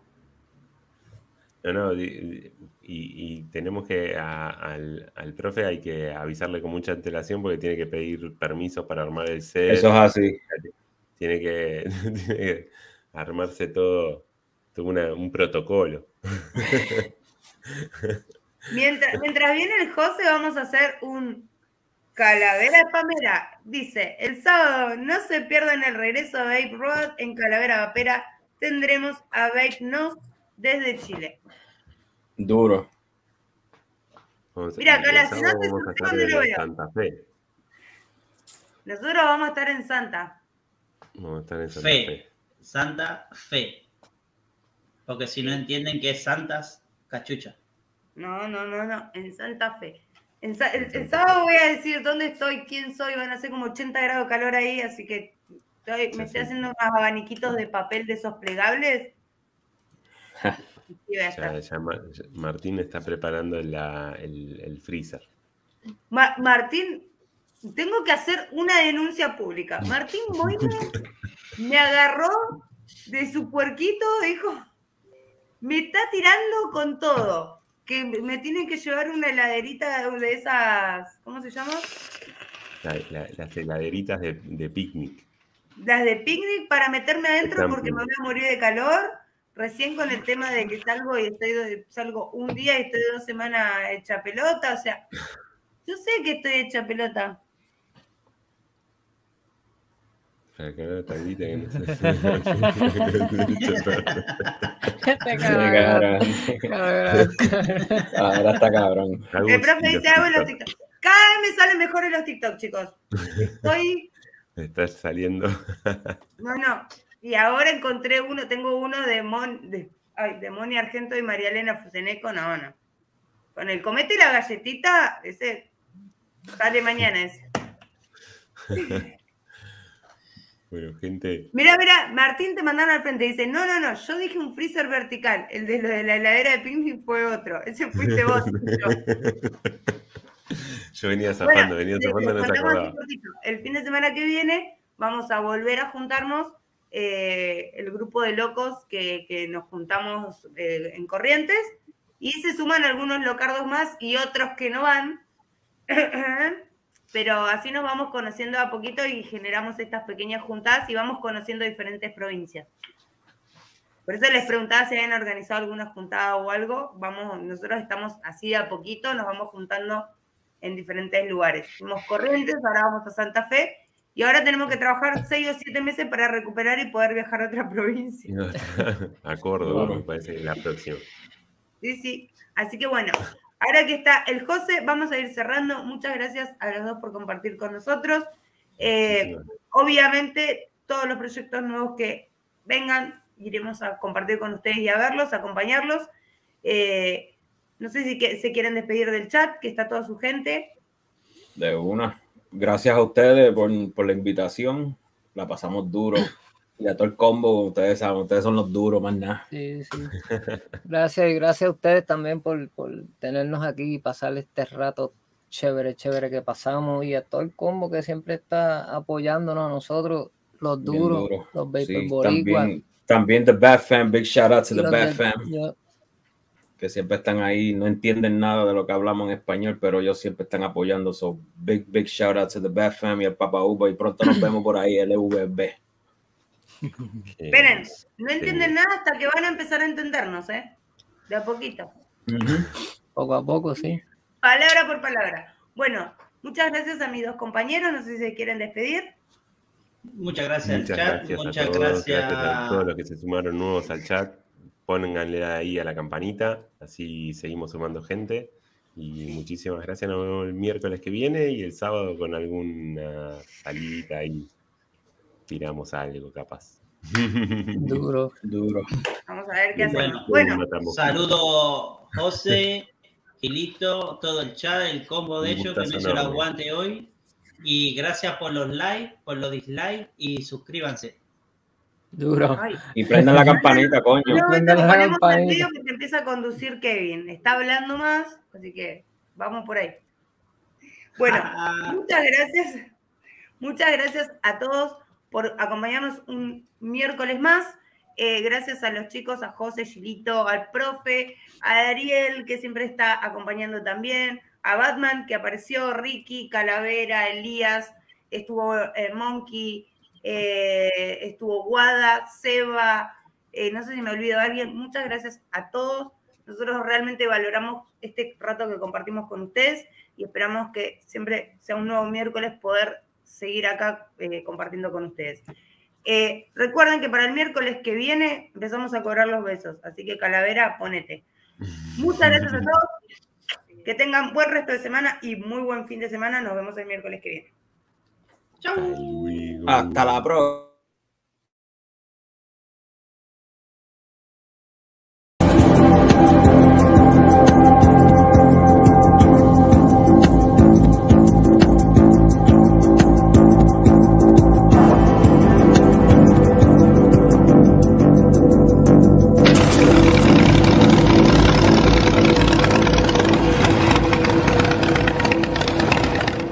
No, no, di- di- y, y tenemos que a- al, al profe hay que avisarle con mucha antelación porque tiene que pedir permiso para armar el set. Eso es así. Tiene que, tiene que armarse todo, todo una- un protocolo. Mientras, mientras viene el José, vamos a hacer un Calavera Pamera. Dice, el sábado no se pierdan el regreso a Babe Road en Calavera Vapera. Tendremos a Babe Nos desde Chile. Duro. Mira, el Cala, si sábado no te vamos a suscribo, estar no lo en veo. Santa Fe. Nosotros vamos a estar en Santa. Vamos a estar en Santa Fe. Fe. Santa Fe. Porque si no entienden que es Santas, cachucha. No, no, no, no, en Santa Fe. En Sa- el, el Santa sábado voy a decir dónde estoy, quién soy, van a ser como 80 grados de calor ahí, así que estoy- me Sí, estoy sí. haciendo unos abaniquitos de papel de esos plegables. Ya, Ma- Martín está preparando la- el, el freezer. Ma- Martín, tengo que hacer una denuncia pública. Martín Moine me agarró de su puerquito, dijo, me está tirando con todo. Que me tienen que llevar una heladerita de esas, ¿cómo se llama? La- la- las heladeritas de, de picnic. Las de picnic para meterme adentro porque me voy a morir de calor. Recién con el tema de que salgo y estoy salgo un día y estoy dos semanas hecha pelota. O sea, yo sé que estoy hecha pelota. Ahora está cabrón. El profe dice, hago en los TikTok. Cada vez me salen mejores los TikTok, chicos. Estoy, Está saliendo. no, no. Y ahora encontré uno, tengo uno de Mon, de, ay, de Moni Argento y María Elena Fuseneco, no, no. Con el comete y la galletita, ese sale mañana ese. Bueno, gente, Mira, mira, Martín te mandaron al frente. Dice, no, no, no, yo dije un freezer vertical. El de lo de la heladera de picnic fue otro. Ese fuiste vos. yo. yo venía zafando, Bueno, venía zafando, no se acordaba. El fin de semana que viene vamos a volver a juntarnos eh, el grupo de locos que, que nos juntamos eh, en Corrientes y se suman algunos locardos más y otros que no van. Pero así nos vamos conociendo a poquito y generamos estas pequeñas juntadas y vamos conociendo diferentes provincias. Por eso les preguntaba si habían organizado alguna juntada o algo. Vamos, nosotros estamos así de a poquito, nos vamos juntando en diferentes lugares. Fuimos Corrientes, ahora vamos a Santa Fe y ahora tenemos que trabajar seis o siete meses para recuperar y poder viajar a otra provincia. a Córdoba, me parece, la próxima. Sí, sí. Así que bueno, ahora que está el José, vamos a ir cerrando. Muchas gracias a los dos por compartir con nosotros. Eh, obviamente, todos los proyectos nuevos que vengan, iremos a compartir con ustedes y a verlos, a acompañarlos. Eh, no sé si se quieren despedir del chat, que está toda su gente. De una. Gracias a ustedes por, por la invitación. La pasamos duro. Y a todo el combo, ustedes saben, ustedes son los duros, más nada. Sí, sí. Gracias y gracias a ustedes también por, por tenernos aquí y pasar este rato chévere, chévere que pasamos y a todo el combo que siempre está apoyándonos a nosotros, los duros, duro. los Vapor sí, También, también The Bad Fam, big shout out to The Bad Fam. Que siempre están ahí, no entienden nada de lo que hablamos en español, pero ellos siempre están apoyando. So, big, big shout out to The Bad Fam y al Papa Uba. Y pronto nos vemos por ahí, LVB. Esperen, no entienden nada hasta que van a empezar a entendernos, ¿eh? De a poquito. Poco a poco, sí. Palabra por palabra. Bueno, muchas gracias a mis dos compañeros. No sé si se quieren despedir. Muchas gracias Muchas al chat. gracias a Muchas todos, gracias. gracias a todos los que se sumaron nuevos al chat. Pónganle ahí a la campanita, así seguimos sumando gente. Y muchísimas gracias. Nos vemos el miércoles que viene y el sábado con alguna salida ahí. Tiramos algo, capaz. Duro. Duro. Vamos a ver qué hacemos. Bueno, Bueno, Saludo José, Gilito, todo el chat, el combo de ellos que me hizo el aguante hoy. Y gracias por los likes, por los dislikes y suscríbanse. Duro. ay, Y prendan la campanita, coño. no, Prende te la campanita. video que te empieza a conducir Kevin. Está hablando más, así que vamos por ahí. Bueno, Ah, muchas gracias. Muchas gracias a todos por acompañarnos un miércoles más. Eh, gracias a los chicos, a José, Gilito, al profe, a Ariel, que siempre está acompañando también, a Batman, que apareció, Ricky, Calavera, Elías, estuvo eh, Monkey, eh, estuvo Guada, Seba, eh, no sé si me olvido de alguien. Muchas gracias a todos. Nosotros realmente valoramos este rato que compartimos con ustedes y esperamos que siempre sea un nuevo miércoles poder seguir acá eh, compartiendo con ustedes. Recuerden que para el miércoles que viene empezamos a cobrar los besos, así que Calavera, ponete. Muchas gracias a todos. Que tengan buen resto de semana y muy buen fin de semana. Nos vemos el miércoles que viene. Hasta luego. Hasta la próxima.